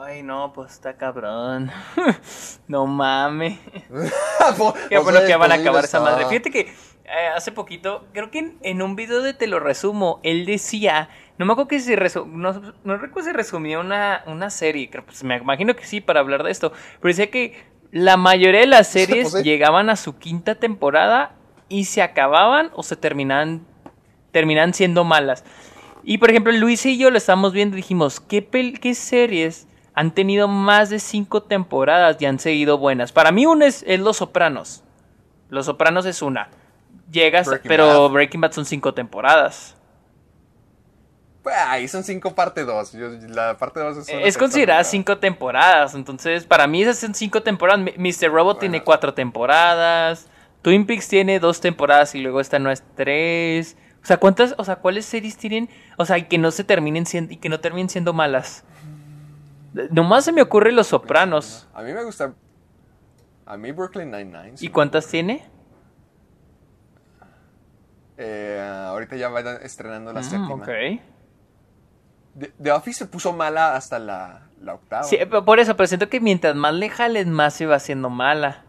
Ay, no, pues está cabrón. <laughs> no mames. <laughs> Po- Qué bueno sea, que van a pues, acabar esa madre. Fíjate que eh, hace poquito, creo que en, en un video de Te lo resumo, él decía, no me acuerdo que se no, no recuerdo si resumía una, una serie, pues me imagino que sí para hablar de esto, pero decía que la mayoría de las <laughs> series Pues sí. llegaban a su quinta temporada y se acababan o se terminaban, terminan siendo malas. Y por ejemplo, Luis y yo lo estamos viendo y dijimos, ¿qué, pel- qué series han tenido más de cinco temporadas y han seguido buenas? Para mí una es, es Los Sopranos. Los Sopranos es una. Llegas, Breaking pero Bad. Breaking Bad son cinco temporadas. Ahí son 5 parte 2. La parte 2 es, Es considerada cinco temporadas. Entonces, para mí esas son cinco temporadas. Mr. Robot tiene cuatro temporadas. Twin Peaks tiene dos temporadas y luego esta no es tres. O sea, ¿cuántas, o sea, cuáles series tienen? O sea, y que no se terminen siendo, y que no terminen siendo malas. Nomás se me ocurre Los Sopranos. A mí me gusta. A mí Brooklyn Nine-Nine. ¿Y cuántas tiene? Eh, ahorita ya van estrenando la Mm, séptima. ok. The, The Office se puso mala hasta la, la octava. Sí, pero por eso, pero siento que mientras más le jales, más se va haciendo mala.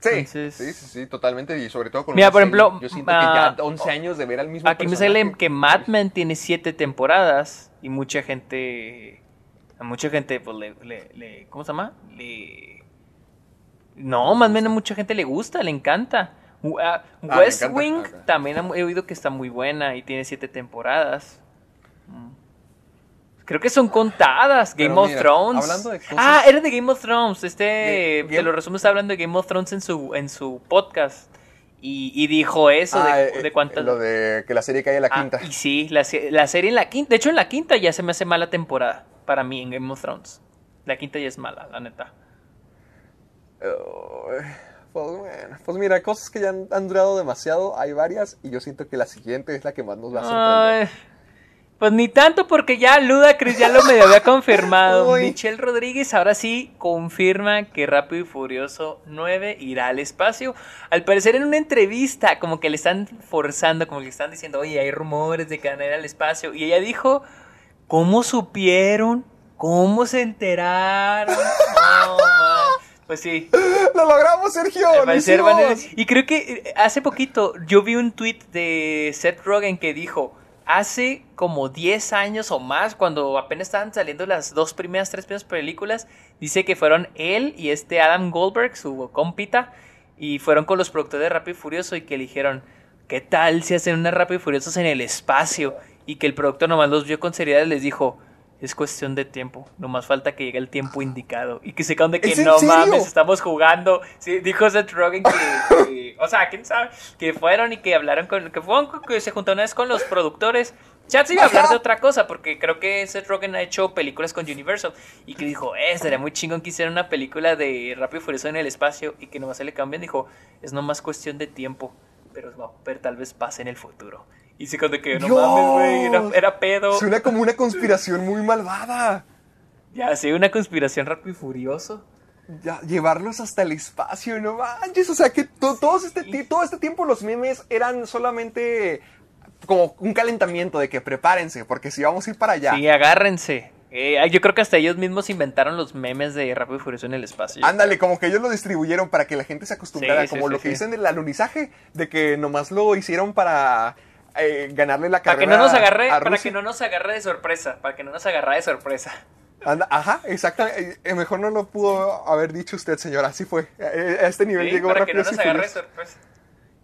Sí, Entonces- sí, sí, sí, totalmente. Y sobre todo con Mira, por ejemplo, Yo siento ah, que ya 11 años de ver al mismo Aquí me sale que Mad Men tiene siete temporadas y mucha gente, a mucha gente, pues le, le- le- ¿cómo se llama? Le, no, Mad Men a mucha gente le gusta, le encanta. Uh, ah, Ah, West. Wing también he oído que está muy buena y tiene siete temporadas. Creo que son contadas. Game Pero of mira, Thrones. hablando de cosas- Ah, era de Game of Thrones. Este, De te Game- lo resumo, está hablando de Game of Thrones en su, en su podcast. Y, y dijo eso Ah, de, eh, de cuántas. Lo de que la serie cae en la Ah, quinta. y sí, la, se- la serie en la quinta. De hecho, en la quinta ya se me hace mala temporada. Para mí, en Game of Thrones. La quinta ya es mala, la neta. Pues bueno, pues mira, cosas que ya han, han durado demasiado, hay varias, y yo siento que la siguiente es la que más nos va a sorprender. Ay, pues ni tanto porque ya Ludacris ya lo medio había confirmado. Uy. Michelle Rodríguez ahora sí confirma que Rápido y Furioso 9 irá al espacio. Al parecer en una entrevista como que le están forzando, como que le están diciendo, oye, hay rumores de que van a ir al espacio. Y ella dijo, ¿cómo supieron? ¿Cómo se enteraron? No, <laughs> man. Pues sí, ¡Lo logramos, Sergio! Y creo que eh, hace poquito yo vi un tweet de Seth Rogen que dijo, hace como 10 años o más, cuando apenas estaban saliendo las dos primeras, tres primeras películas, dice que fueron él y este Adam Goldberg, su compita, y fueron con los productores de Rápido y Furioso y que le dijeron, ¿qué tal si hacen una Rápido y Furiosos en el espacio? Y que el productor nomás los vio con seriedad y les dijo... Es cuestión de tiempo, nomás falta que llegue el tiempo indicado. Y que se de que ¿Es en no mames, estamos jugando. Sí, dijo Seth Rogen que, que- o sea, quién sabe, que fueron y que hablaron con, que fueron, que se juntaron una vez con los productores. Chance iba a hablar de otra cosa, porque creo que Seth Rogen ha hecho películas con Universal. Y que dijo, eh, sería muy chingón que hicieran una película de Rápido y Furioso en el espacio. Y que nomás se le cambian. Dijo, es nomás cuestión de tiempo, pero, va- pero tal vez pase en el futuro. Y se de que no Dios. mames, güey, era, era pedo. Suena como una conspiración muy malvada. Ya, sí, una conspiración Rápido y Furioso. Ya, llevarlos hasta el espacio, no manches. O sea, que to- todos este, todo este tiempo los memes eran solamente como un calentamiento de que prepárense, porque si vamos a ir para allá. Sí, agárrense. Eh, yo creo que hasta ellos mismos inventaron los memes de Rápido y Furioso en el espacio. Ándale, como que ellos lo distribuyeron para que la gente se acostumbrara, Sí, como sí, lo que dicen del alunizaje, de que nomás lo hicieron para eh, ganarle la Para carrera que no nos agarre, a para que no nos agarre de sorpresa, para que no nos agarre de sorpresa. Anda- ajá, exacto. eh, eh, mejor no lo pudo haber dicho usted, señora. Así fue. Eh, A este nivel Sí, llegó para que no rápido. nos agarre de sorpresa.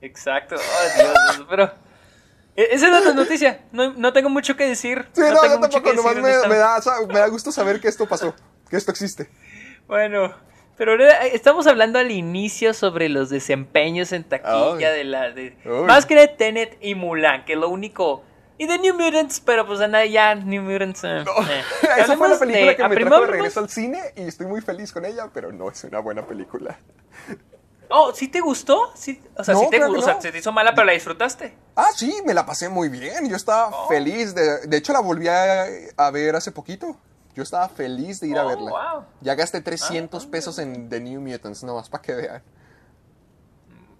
Exacto. Oh, Dios, Dios, pero e- esa es la noticia. No, no tengo mucho que decir. Sí, no, no, tengo yo mucho tampoco. que Nomás decir, me, da, me da gusto saber que esto pasó, que esto existe. Bueno, pero ahora eh, estamos hablando al inicio sobre los desempeños en taquilla de la de más que de Tenet y Mulan, que lo único y de New Mutants, pero pues nada ya New Mutants. eh, eh. <laughs> Esa fue la película de- que me trajo de regreso al cine y estoy muy feliz con ella, pero no es una buena película. Oh, ¿sí te gustó? Sí, o sea, No, sí te claro o sea, no. se te hizo mala, pero la disfrutaste. Ah, sí, me la pasé muy bien. Yo estaba Oh. feliz. De, de hecho, la volví a, a ver hace poquito. Yo estaba feliz de ir a Oh, verla. wow. Ya gasté 300 Ah, pesos en The New Mutants, nomás para que vean.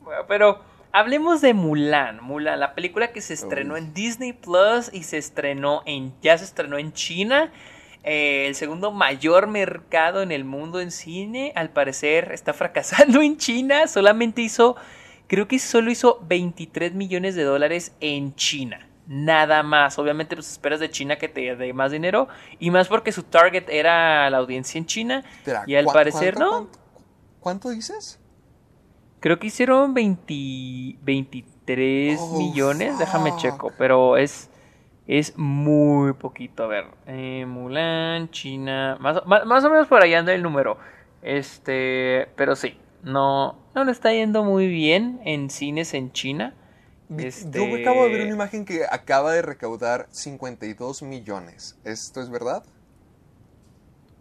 Bueno, Pero hablemos de Mulan. Mulan, la película que se estrenó Uy. en Disney Plus y se estrenó en. ya se estrenó en China. eh, el segundo mayor mercado en el mundo en cine. Al parecer está <laughs> fracasando en China. Solamente hizo. Creo que solo hizo 23 millones de dólares en China. Nada más. Obviamente, pues esperas de China que te dé más dinero. Y más porque su target era la audiencia en China. Espera, y al ¿cuá- parecer cuánto- no. ¿cuánto, cuánto dices? Creo que hicieron 20 23 Oh, millones, déjame checo, pero es es muy poquito. A ver, eh, Mulan, China, más, más, más o menos por ahí anda el número. Este, pero sí, no, no le está yendo muy bien en cines en China. Este- Yo me acabo de ver una imagen que acaba de recaudar 52 millones. ¿Esto es verdad?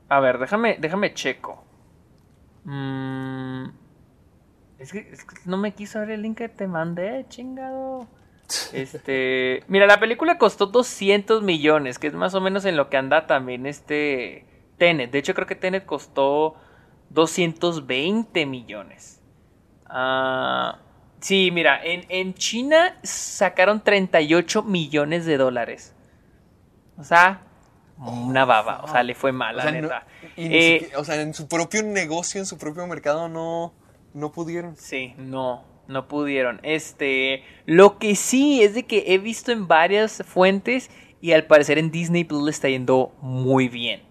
A ver, déjame, déjame checo. Mm, es, que, es que no me quiso abrir el link que te mandé, chingado. <laughs> Este, mira, la película costó 200 millones, que es más o menos en lo que anda también este Tenet. De hecho, creo que Tenet costó 220 millones. Ah, sí, mira, en, en China sacaron 38 millones de dólares. O sea, una baba. O sea, le fue mal, O la sea, neta. Eh, siquiera- o sea, en su propio negocio, en su propio mercado, no, no pudieron. Sí, no, no pudieron. Este, lo que sí es de que he visto en varias fuentes y al parecer en Disney Plus le está yendo muy bien.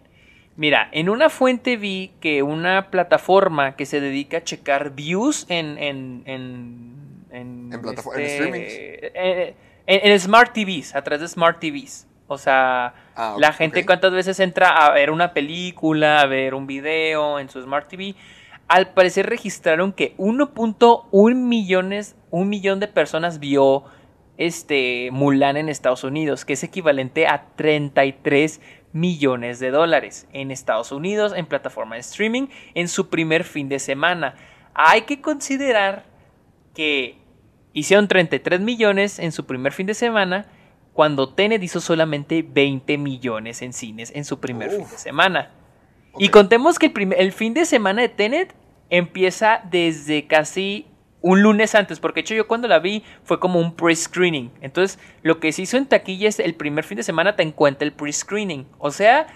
Mira, en una fuente vi que una plataforma que se dedica a checar views en en en en, En plataforma- en este, streamings. eh, en, en Smart TVs, a través de Smart TVs. O sea, Ah, la gente cuántas veces entra a ver una película, a ver un video en su Smart TV. Al parecer registraron que 1.1 millones, un millón de personas vio este Mulan en Estados Unidos, que es equivalente a 33 millones de dólares en Estados Unidos en plataforma de streaming en su primer fin de semana. Hay que considerar que hicieron 33 millones en su primer fin de semana cuando Tenet hizo solamente 20 millones en cines en su primer fin de semana. Y contemos que el, el fin de semana de Tenet empieza desde casi un lunes antes, porque de hecho yo cuando la vi fue como un pre-screening. Entonces, lo que se hizo en taquilla es el primer fin de semana te encuentra el pre-screening. O sea,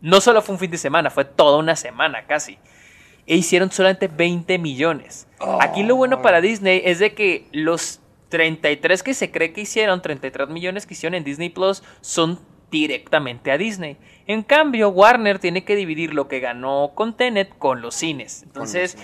no solo fue un fin de semana, fue toda una semana casi. E hicieron solamente 20 millones. Aquí lo bueno para Disney es de que los 33 que se cree que hicieron, 33 millones que hicieron en Disney Plus, son directamente a Disney. En cambio, Warner tiene que dividir lo que ganó con Tenet con los cines. Entonces,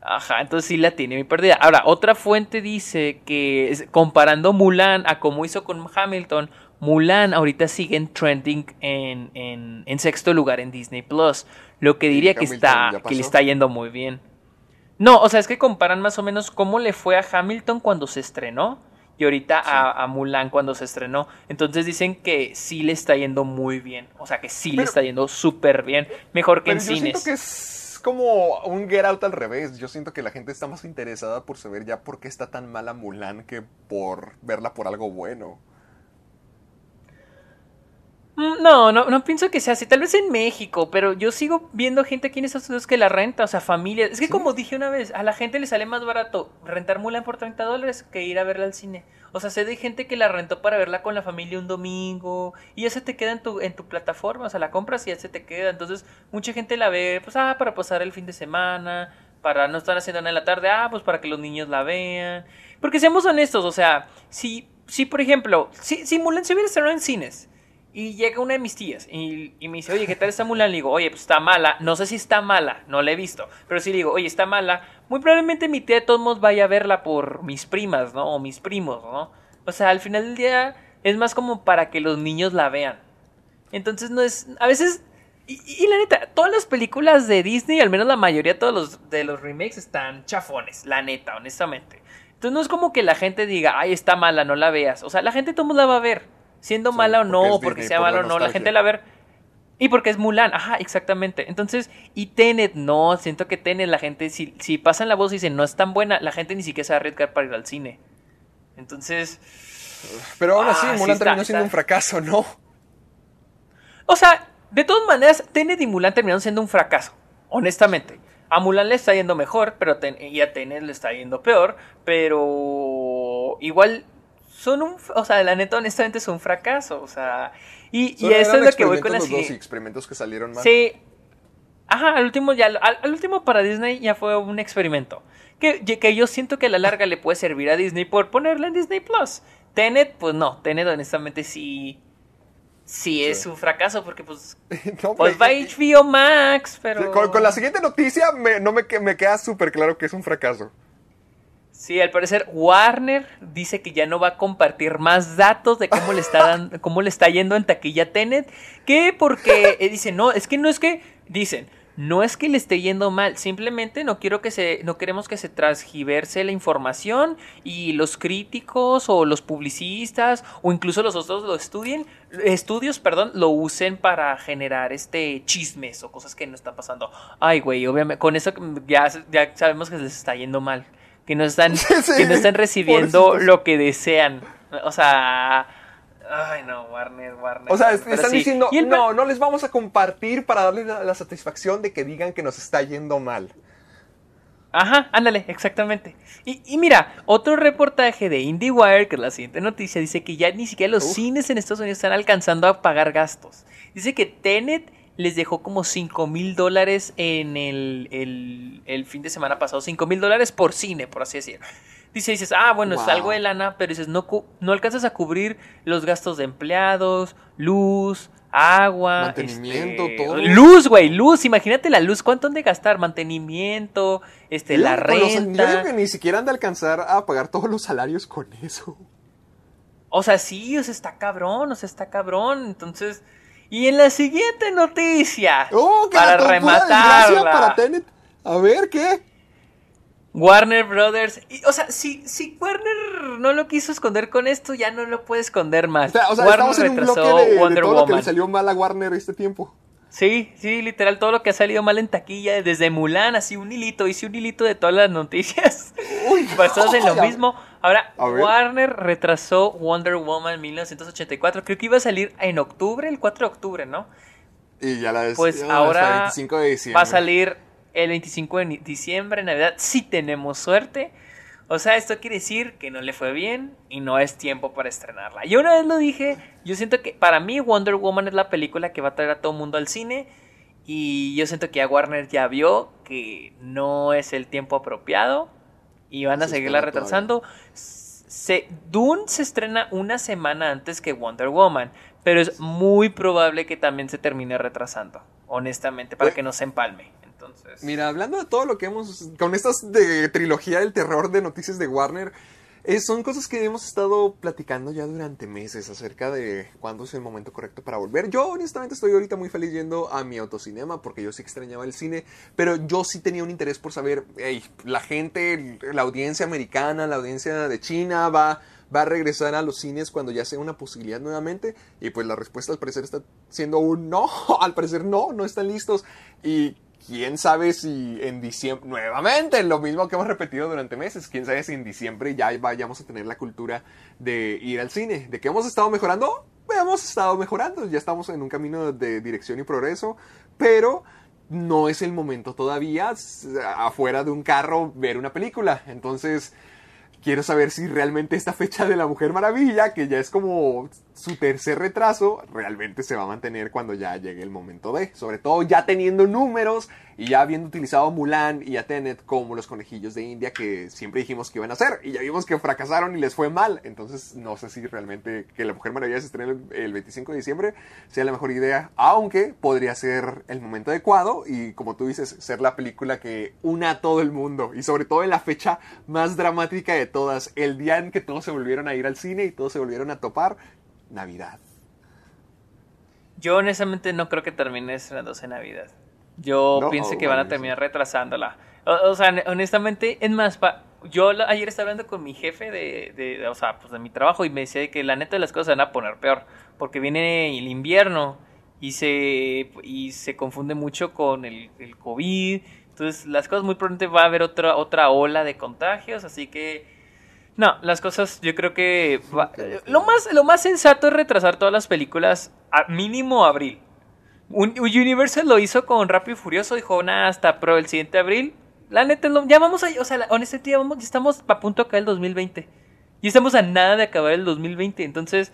Ajá, entonces sí la tiene muy perdida. Ahora, otra fuente dice que comparando Mulan a como hizo con Hamilton, Mulan ahorita sigue en trending en, en- en sexto lugar en Disney Plus. Lo que diría que está que le está yendo muy bien. No, o sea, es que comparan más o menos cómo le fue a Hamilton cuando se estrenó y ahorita a, a Mulan cuando se estrenó. Entonces dicen que sí le está yendo muy bien. O sea, que sí le está yendo súper bien. Mejor que Pero en yo cines. siento que es como un Get Out al revés. Yo siento que la gente está más interesada por saber ya por qué está tan mala Mulan que por verla por algo bueno. Mm, No, no, no pienso que sea así. Tal vez en México, pero yo sigo viendo gente aquí en Estados Unidos que la renta, o sea, familias. Es que como dije una vez, a la gente le sale más barato rentar Mulan por 30 dólares que ir a verla al cine. O sea, sé de gente que la rentó para verla con la familia un domingo y ya se te queda en tu, en tu plataforma, o sea, la compras y ya se te queda. Entonces, mucha gente la ve, pues, ah, para pasar el fin de semana, para no estar haciendo nada en la tarde, ah, pues para que los niños la vean. Porque seamos honestos, o sea, si, si por ejemplo, si, si Mulan se hubiera estrenado en cines y llega una de mis tías y, y me dice, oye, ¿qué tal está Mulan? Le digo, oye, pues está mala. No sé si está mala, no la he visto. Pero si le digo, oye, está mala, muy probablemente mi tía de todos modos vaya a verla por mis primas, ¿no? O mis primos, ¿no? O sea, al final del día es más como para que los niños la vean. Entonces no es... A veces... Y, la neta, todas las películas de Disney, al menos la mayoría todos los, de los remakes, están chafones, la neta, honestamente. Entonces no es como que la gente diga, ay, está mala, no la veas. O sea, la gente todo la va a ver. Siendo Sí, mala o porque no, porque Disney, sea mala o no, la gente la ver. Y porque es Mulan, ajá, exactamente. Entonces, y Tenet, no, siento que Tenet, la gente, si, si pasan la voz y dicen no es tan buena, la gente ni siquiera se va a arriesgar para ir al cine. Entonces, Pero aún así, Ah, sí Mulan está- terminó siendo está. un fracaso, ¿no? o sea, de todas maneras, Tenet y Mulan terminaron siendo un fracaso, honestamente. A Mulan le está yendo mejor, pero ten- y a Tenet le está yendo peor, pero igual son un, o sea, la neta, honestamente, es un fracaso, o sea, y, y eso es lo que voy con la experimentos los dos experimentos que salieron mal. Sí. Ajá, al último ya, al, al último para Disney ya fue un experimento. Que, que yo siento que a la larga le puede servir a Disney por ponerla en Disney Plus. Tenet, pues no, Tenet honestamente sí. Sí es un fracaso porque pues. <laughs> No, Pues pero- va HBO Max, pero. con, con la siguiente noticia me, no me, me queda súper claro que es un fracaso. Sí, al parecer Warner dice que ya no va a compartir más datos de cómo le está dando, <laughs> cómo le está yendo en taquilla Tenet, que porque eh, dicen, no, es que no es que dicen, no es que le esté yendo mal, simplemente no quiero que se no queremos que se transgiverse la información y los críticos o los publicistas o incluso los otros lo estudien, estudios, perdón, lo usen para generar este chismes o cosas que no están pasando. Ay, güey, obviamente con eso ya ya sabemos que les está yendo mal que no están, <laughs> Sí, que no están recibiendo lo que desean. O sea, ay no, Warner, Warner. O sea, Warner, están sí. diciendo, el no, no les vamos a compartir para darles la, la satisfacción de que digan que nos está yendo mal. Ajá, ándale, exactamente. Y, y mira, otro reportaje de IndieWire, que es la siguiente noticia, dice que ya ni siquiera los Uf. cines en Estados Unidos están alcanzando a pagar gastos. Dice que Tenet les dejó como 5 mil dólares en el, el, el fin de semana pasado. 5 mil dólares por cine, por así decirlo. Dice, dices, ah, bueno, es algo de lana, pero dices, no, no alcanzas a cubrir los gastos de empleados, luz, agua. Mantenimiento, este, todo. Luz, güey, luz. Imagínate la luz, ¿cuánto han de gastar? Mantenimiento, este, la Con los- renta. que ni siquiera han de alcanzar a pagar todos los salarios con eso. O sea, sí, o sea, está cabrón, o sea, está cabrón. Entonces, y en la siguiente noticia, ¡Oh, para rematarla, para! A ver, ¿qué? Warner Brothers, y, o sea, si, si Warner no lo quiso esconder con esto, ya no lo puede esconder más. O sea, o sea, Warner estamos en un bloque retrasó de, de Wonder todo lo que Woman. le salió mal a Warner este tiempo. Sí, sí, literal, todo lo que ha salido mal en taquilla, desde Mulan, así un hilito, hice un hilito de todas las noticias Uy, <laughs> basadas en lo <laughs> mismo. Ahora, A. Warner retrasó Wonder Woman 1984, creo que iba a salir en octubre, el 4 de octubre, ¿no? Y ya la des- Pues ahora 25 de diciembre. va a salir el 25 de diciembre, Navidad, si tenemos suerte. O sea, esto quiere decir que no le fue bien y no es tiempo para estrenarla. Yo una vez lo dije, yo siento que para mí Wonder Woman es la película que va a traer a todo el mundo al cine y yo siento que ya Warner ya vio que no es el tiempo apropiado y van a Sí, seguirla retrasando. Se, Dune se estrena una semana antes que Wonder Woman, pero es muy probable que también se termine retrasando, honestamente, para Oye. que no se empalme. Entonces, Mira, hablando de todo lo que hemos. con estas de trilogía del terror de noticias de Warner, eh, son cosas que hemos estado platicando ya durante meses acerca de cuándo es el momento correcto para volver. Yo, honestamente, estoy ahorita muy feliz yendo a mi autocinema porque yo sí extrañaba el cine, pero yo sí tenía un interés por saber, la gente, la audiencia americana, la audiencia de China va. Va a regresar a los cines cuando ya sea una posibilidad nuevamente. Y pues la respuesta al parecer está siendo un no. <laughs> Al parecer no, no están listos. Y quién sabe si en diciembre, nuevamente, lo mismo que hemos repetido durante meses, quién sabe si en diciembre ya vayamos a tener la cultura de ir al cine. ¿De que hemos estado mejorando? Hemos estado mejorando, ya estamos en un camino de dirección y progreso, pero no es el momento todavía afuera de un carro ver una película. Entonces, quiero saber si realmente esta fecha de la Mujer Maravilla, que ya es como su tercer retraso, realmente se va a mantener cuando ya llegue el momento de. Sobre todo ya teniendo números y ya habiendo utilizado Mulan y a Tenet como los conejillos de India que siempre dijimos que iban a hacer. Y ya vimos que fracasaron y les fue mal. Entonces no sé si realmente que la Mujer Maravilla se estrene el, el 25 de diciembre sea la mejor idea. Aunque podría ser el momento adecuado y como tú dices, ser la película que una a todo el mundo. Y sobre todo en la fecha más dramática de todas. El día en que todos se volvieron a ir al cine y todos se volvieron a topar. Navidad. Yo honestamente no creo que termine estrenándose en Navidad. Yo No, pienso que van a terminar retrasándola. O, o sea, honestamente, es más, pa- yo la- ayer estaba hablando con mi jefe de, de- de- o sea, pues de mi trabajo y me decía que la neta de las cosas se van a poner peor porque viene el invierno y se y se confunde mucho con el, el COVID. Entonces, las cosas muy pronto va a haber otra otra ola de contagios, así que no, las cosas yo creo que va- lo más lo más sensato es retrasar todas las películas a mínimo abril. Un- Universal lo hizo con Rápido y Furioso, dijo, nada, hasta pro el siguiente abril. La neta, no- ya vamos a, o sea, honestamente, ya, vamos, ya estamos a punto de acabar el 2020. Y estamos a nada de acabar el 2020, entonces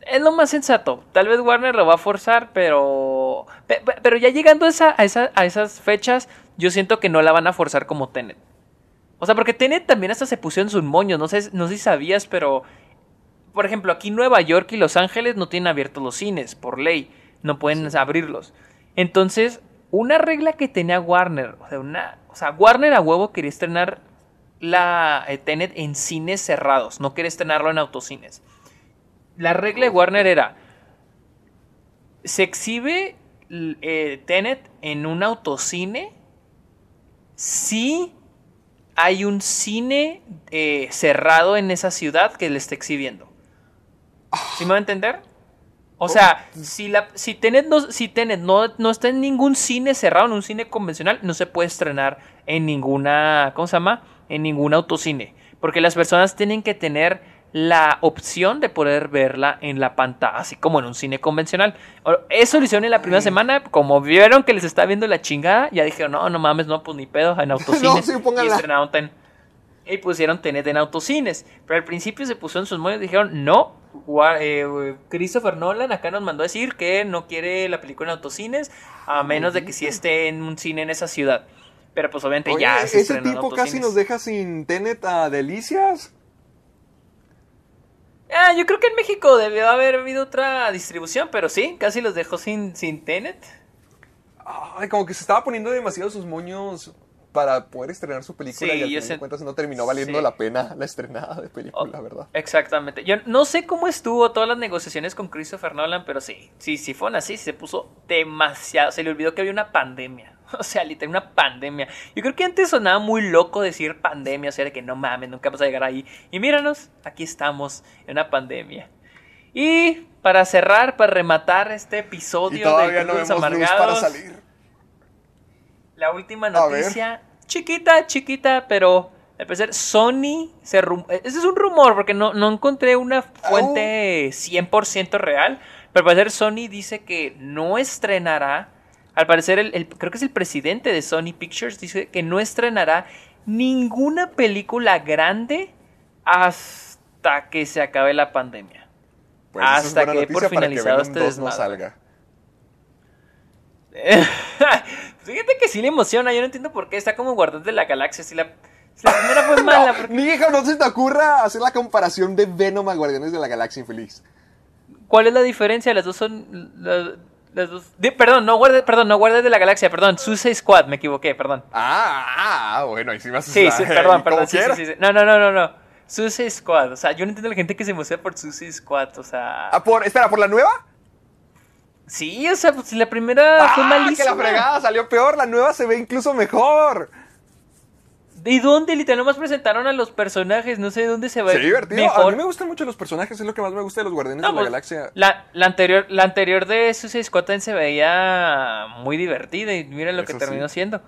es lo más sensato. Tal vez Warner lo va a forzar, pero pe- pe- pero ya llegando a, esa, a, esa- a esas fechas, yo siento que no la van a forzar como Tenet. O sea, porque Tenet también hasta se pusieron sus moños, no sé, no sé si sabías, pero por ejemplo, aquí Nueva York y Los Ángeles no tienen abiertos los cines, por ley. No pueden abrirlos. Entonces, una regla que tenía Warner, o sea, una, o sea, Warner a huevo quería estrenar la eh, Tenet en cines cerrados, no quería estrenarlo en autocines. La regla de Warner era, se exhibe eh, Tenet en un autocine si hay un cine eh, cerrado en esa ciudad que le está exhibiendo. ¿Sí me va a entender? O sea, si, la, si Tenet, no, si Tenet no, no está en ningún cine cerrado, en un cine convencional, no se puede estrenar en ninguna, ¿cómo se llama? En ningún autocine. Porque las personas tienen que tener la opción de poder verla en la pantalla, así como en un cine convencional. Eso lo hicieron en la primera semana, como vieron que les está viendo la chingada, ya dijeron, no, no mames, no, pues ni pedo, en <laughs> autocines. sí, y pónganla. estrenaron Ten- y pusieron Tenet en autocines. Pero al principio se puso en sus moños y dijeron, no, eh, Christopher Nolan acá nos mandó a decir que no quiere la película en autocines, a menos de que sí esté en un cine en esa ciudad. Pero pues obviamente Oye, ya se ese en tipo casi nos deja sin Tenet a Delicias. Ah, yo creo que en México debió haber habido otra distribución, pero sí, casi los dejó sin, sin Tenet. Ay, como que se estaba poniendo demasiado sus moños para poder estrenar su película Sí, y al final de cuentas no terminó valiendo sí. la pena la estrenada de película, Oh, ¿verdad? Exactamente. Yo no sé cómo estuvo todas las negociaciones con Christopher Nolan, pero sí, sí, sí fueron así, se puso demasiado, se le olvidó que había una pandemia. <laughs> O sea, literal, una pandemia. Yo creo que antes sonaba muy loco decir pandemia, o sea, de que no mames, nunca vamos a llegar ahí. Y míranos, aquí estamos, en una pandemia. Y para cerrar, para rematar este episodio Y todavía de no vemos luz Amargados, para salir. la última noticia, chiquita, chiquita, pero al parecer Sony se rum- ese es un rumor porque no, no encontré una fuente 100% real, pero al parecer Sony dice que no estrenará, al parecer el, el- creo que es el presidente de Sony Pictures dice que no estrenará ninguna película grande hasta que se acabe la pandemia. Pues es Hasta buena que por finalizado este 2 no salga. <laughs> Fíjate que sí le emociona, yo no entiendo por qué está como Guardián de la Galaxia. Si la, si la primera fue <laughs> mala, No, porque- ni hijo, no se te ocurra hacer la comparación de Venom a Guardianes de la Galaxia Infeliz. ¿cuál es la diferencia? Las dos son. Las dos. di- perdón, no guardia, perdón, no Guardián de la Galaxia, perdón, Suicide Squad, me equivoqué, perdón. Ah, ah, bueno, ahí sí a Sí, sí, perdón, perdón. Sí, sí, sí, sí. No, no, no, no, no. Suicide Squad, o sea, yo no entiendo a la gente que se emociona por Suicide Squad, o sea. Ah, por, espera, ¿por la nueva? Sí, o sea, pues la primera fue Ah, malísima. que la fregada salió peor, la nueva se ve incluso mejor. ¿De dónde? Literal, nomás presentaron a los personajes, no sé de dónde se va Se ve divertido. mejor. A mí me gustan mucho los personajes, es lo que más me gusta de los Guardianes No, de la pues, Galaxia. La, la anterior, la anterior de Suicide Squad también se veía muy divertida y mira lo que Eso terminó sí. siendo.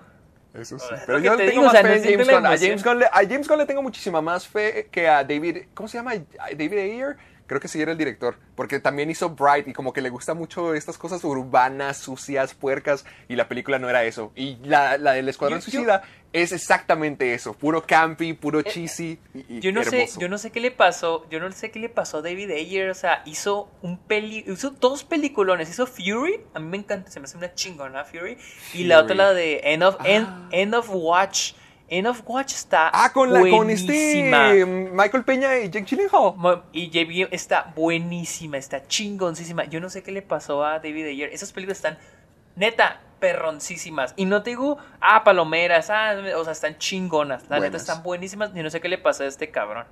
Eso sí. Pero yo que te tengo digo, más o sea, fe no en James Gunn. A. James, Gunn le, a James Gunn le tengo muchísima más fe que a David. ¿Cómo se llama? David Ayer. Creo que sí era el director, porque también hizo Bright y como que le gusta mucho estas cosas urbanas, sucias, puercas, y la película no era eso. Y la, la del Escuadrón Yo- yo- Suicida es exactamente eso, puro campy, puro cheesy. y- y Yo no sé, yo no sé qué le pasó, yo no sé qué le pasó a David Ayer, o sea, hizo un peli, hizo dos peliculones, hizo Fury, a mí me encanta, se me hace una chingona Fury, y la otra la de End of, End, Ah. End of Watch, End of Watch está Ah, con, la, con este buenísima. Michael Peña y Jake Gyllenhaal. Y JB está buenísima, está chingoncísima. Yo no sé qué le pasó a David Ayer. Esas películas están neta perroncísimas. Y no te digo, ah, palomeras, ah, o sea, están chingonas. La neta están buenísimas. Yo no sé qué le pasó a este cabrón.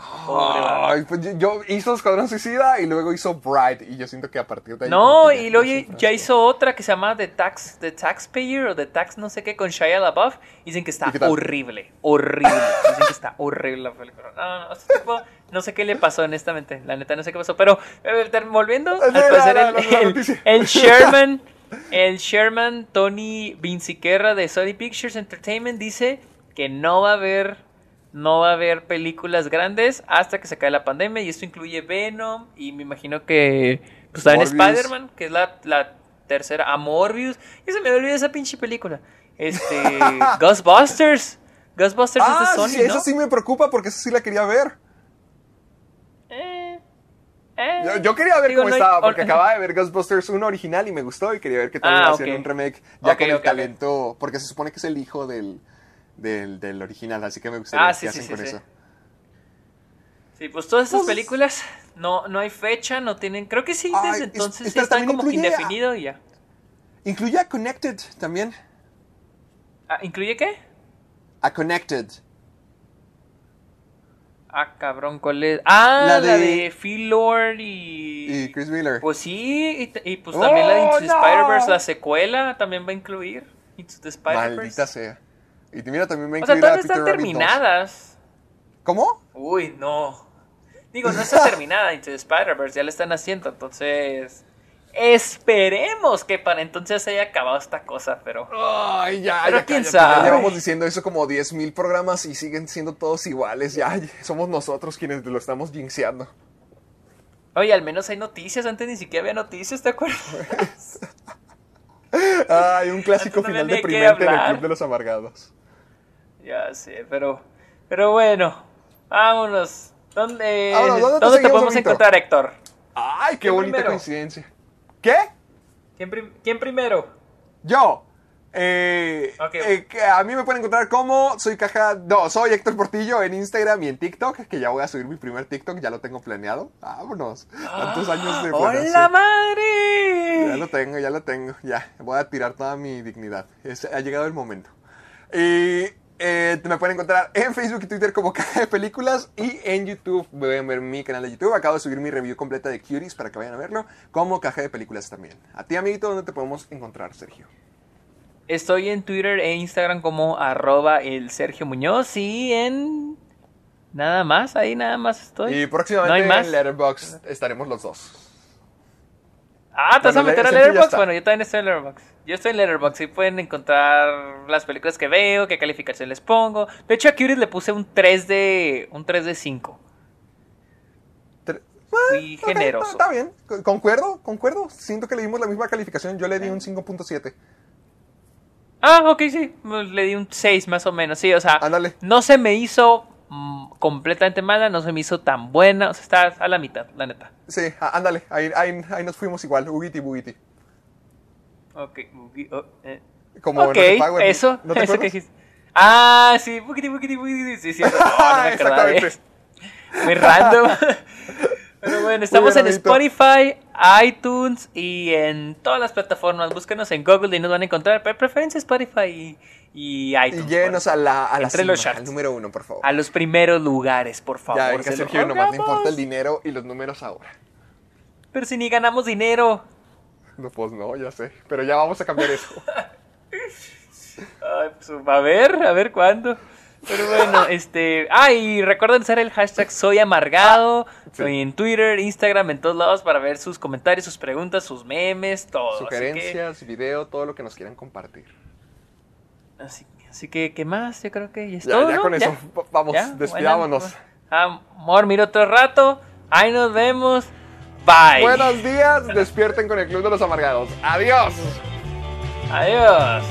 Ay, pues yo- hizo Escuadrón Suicida y luego hizo Bright. Y yo siento que a partir de ahí. No, y luego ya hizo otra que se llama The Tax, The Taxpayer o The Tax no sé qué con Shia LaBeouf. Dicen que está horrible, horrible. <laughs> Dicen que está horrible la película. No, no, este tipo, no sé qué le pasó honestamente. La neta no sé qué pasó. Pero eh, volviendo, al No, no, parecer no, el, no, no, el <laughs> Sherman, el Sherman Tony Vinciquerra de Sony Pictures Entertainment dice que no va a haber no va a haber películas grandes hasta que se acabe la pandemia y esto incluye Venom y me imagino que pues también. Spider-Man, que es la, la tercera, a Morbius, y se me olvidó esa pinche película. Este, <laughs> Ghostbusters. Ghostbusters Ah, es de Sony, sí, ¿no? eso sí me preocupa porque eso sí la quería ver. Eh, eh. Yo, yo quería ver Digo, cómo no estaba, porque acababa <laughs> de ver Ghostbusters 1 original y me gustó y quería ver qué tal Ah, hacían un remake ya con el talento, porque se supone que es el hijo del, del, del original, así que me gustaría Ah, sí, qué sí, hacen sí, con eso. Sí, pues todas estas Pues- películas no, no hay fecha, no tienen. Creo que sí, desde es- entonces están como que a- indefinido y ya. Incluye a Connected también. Ah, ¿Incluye qué? A Connected. Ah, cabrón, ¿cuál es? Ah, La la de- de, Phil Lord y. Y Chris Miller. Pues sí, y, pues también la de Into ¡Oh, the no! Spider-Verse, la secuela, también va a incluir Into the Spider-Verse. Maldita sea. Y mira, también me O sea, a Peter están Rabbit 2. terminadas. ¿Cómo? Uy, no. Digo, no <laughs> está terminada Into the Spider-Verse, ya la están haciendo, entonces. Esperemos que para entonces haya acabado esta cosa, pero. Ay, ya, Pero ya, quién cállate, ya sabe. llevamos diciendo eso como 10.000 programas y siguen siendo todos iguales. Ya, somos nosotros quienes lo estamos jinxeando. Oye, al menos hay noticias, antes ni siquiera había noticias, ¿te acuerdas? <laughs> Ay, un clásico no final deprimente en el. Club de los Amargados. Ya sé, pero. Pero bueno, vámonos. ¿Dónde, ¿dónde te ¿dónde te seguimos, podemos encontrar, Héctor? Ay, qué ¿Quién bonita primero? coincidencia. ¿Qué? ¿Quién, prim- quién primero? Yo. Eh, eh, a mí me pueden encontrar como soy caja. No, soy Héctor Portillo en Instagram y en TikTok. Que ya voy a subir mi primer TikTok, ya lo tengo planeado. Vámonos. Tantos años de planeación. ¡Hola, madre! Ya lo tengo, ya lo tengo. Ya, voy a tirar toda mi dignidad. Es- ha llegado el momento. Y eh, me pueden encontrar en Facebook y Twitter como <laughs> Caja de Películas y en YouTube. Pueden ver mi canal de YouTube. Acabo de subir mi review completa de Cuties para que vayan a verlo. Como Caja de Películas también. A ti, amiguito, ¿dónde te podemos encontrar, Sergio? Estoy en Twitter e Instagram como arroba el Sergio Muñoz y en... Nada más, ahí nada más estoy. Y próximamente en Letterboxd estaremos los dos. Ah, ¿te vas a meter a Letterboxd? Bueno, yo también estoy en Letterboxd. Yo estoy en Letterboxd y pueden encontrar las películas que veo, qué calificación les pongo. De hecho, a Curious le puse un 3 de un 3 de 5. Tre- Fui Ok, generoso. Está, bien, Con- concuerdo, concuerdo. Siento que le dimos la misma calificación. Yo le di un 5.7. Ah, ok, sí. Le di un 6 más o menos. Sí, o sea, Ándale. no se me hizo mm, completamente mala, no se me hizo tan buena. O sea, está a la mitad, la neta. Sí, ándale, ahí, ahí, ahí nos fuimos igual, Ugiti Bugiti. Ok, oh, eh. Como ok, No Te Pago, ¿no? eso, ¿No te eso <laughs> que dijiste. Ah, sí, sí, sí. <laughs> No, no me acordaba, Exactamente. eh. Muy random. <laughs> Pero bueno, estamos bien, en. Spotify, iTunes y en todas las plataformas. Búsquenos en Google y nos van a encontrar. Pero preferencia Spotify y, y Y iTunes. llévenos a la, a la cima, al número uno, por favor. a los primeros lugares, por favor. ya, ven que Sergio nomás le importa el dinero y los números ahora. Pero si ni ganamos dinero. <laughs> No, pues no, ya sé. Pero ya vamos a cambiar eso. Ay, pues, a ver, a ver cuándo. Pero bueno, <laughs> este. Ah, y recuerden usar el hashtag soy amargado. Sí. En Twitter, Instagram, en todos lados para ver sus comentarios, sus preguntas, sus memes, todo. Así que- Sugerencias, video, todo lo que nos quieran compartir. Así, así que, ¿qué más? Yo creo que ya es Ya, todo, ya ¿no? con eso, va- vamos, ¿Ya? despidámonos. Bueno, amor, mira otro rato. Ahí nos vemos. Bye. Buenos días, despierten con el Club de los Amargados. Adiós. Adiós.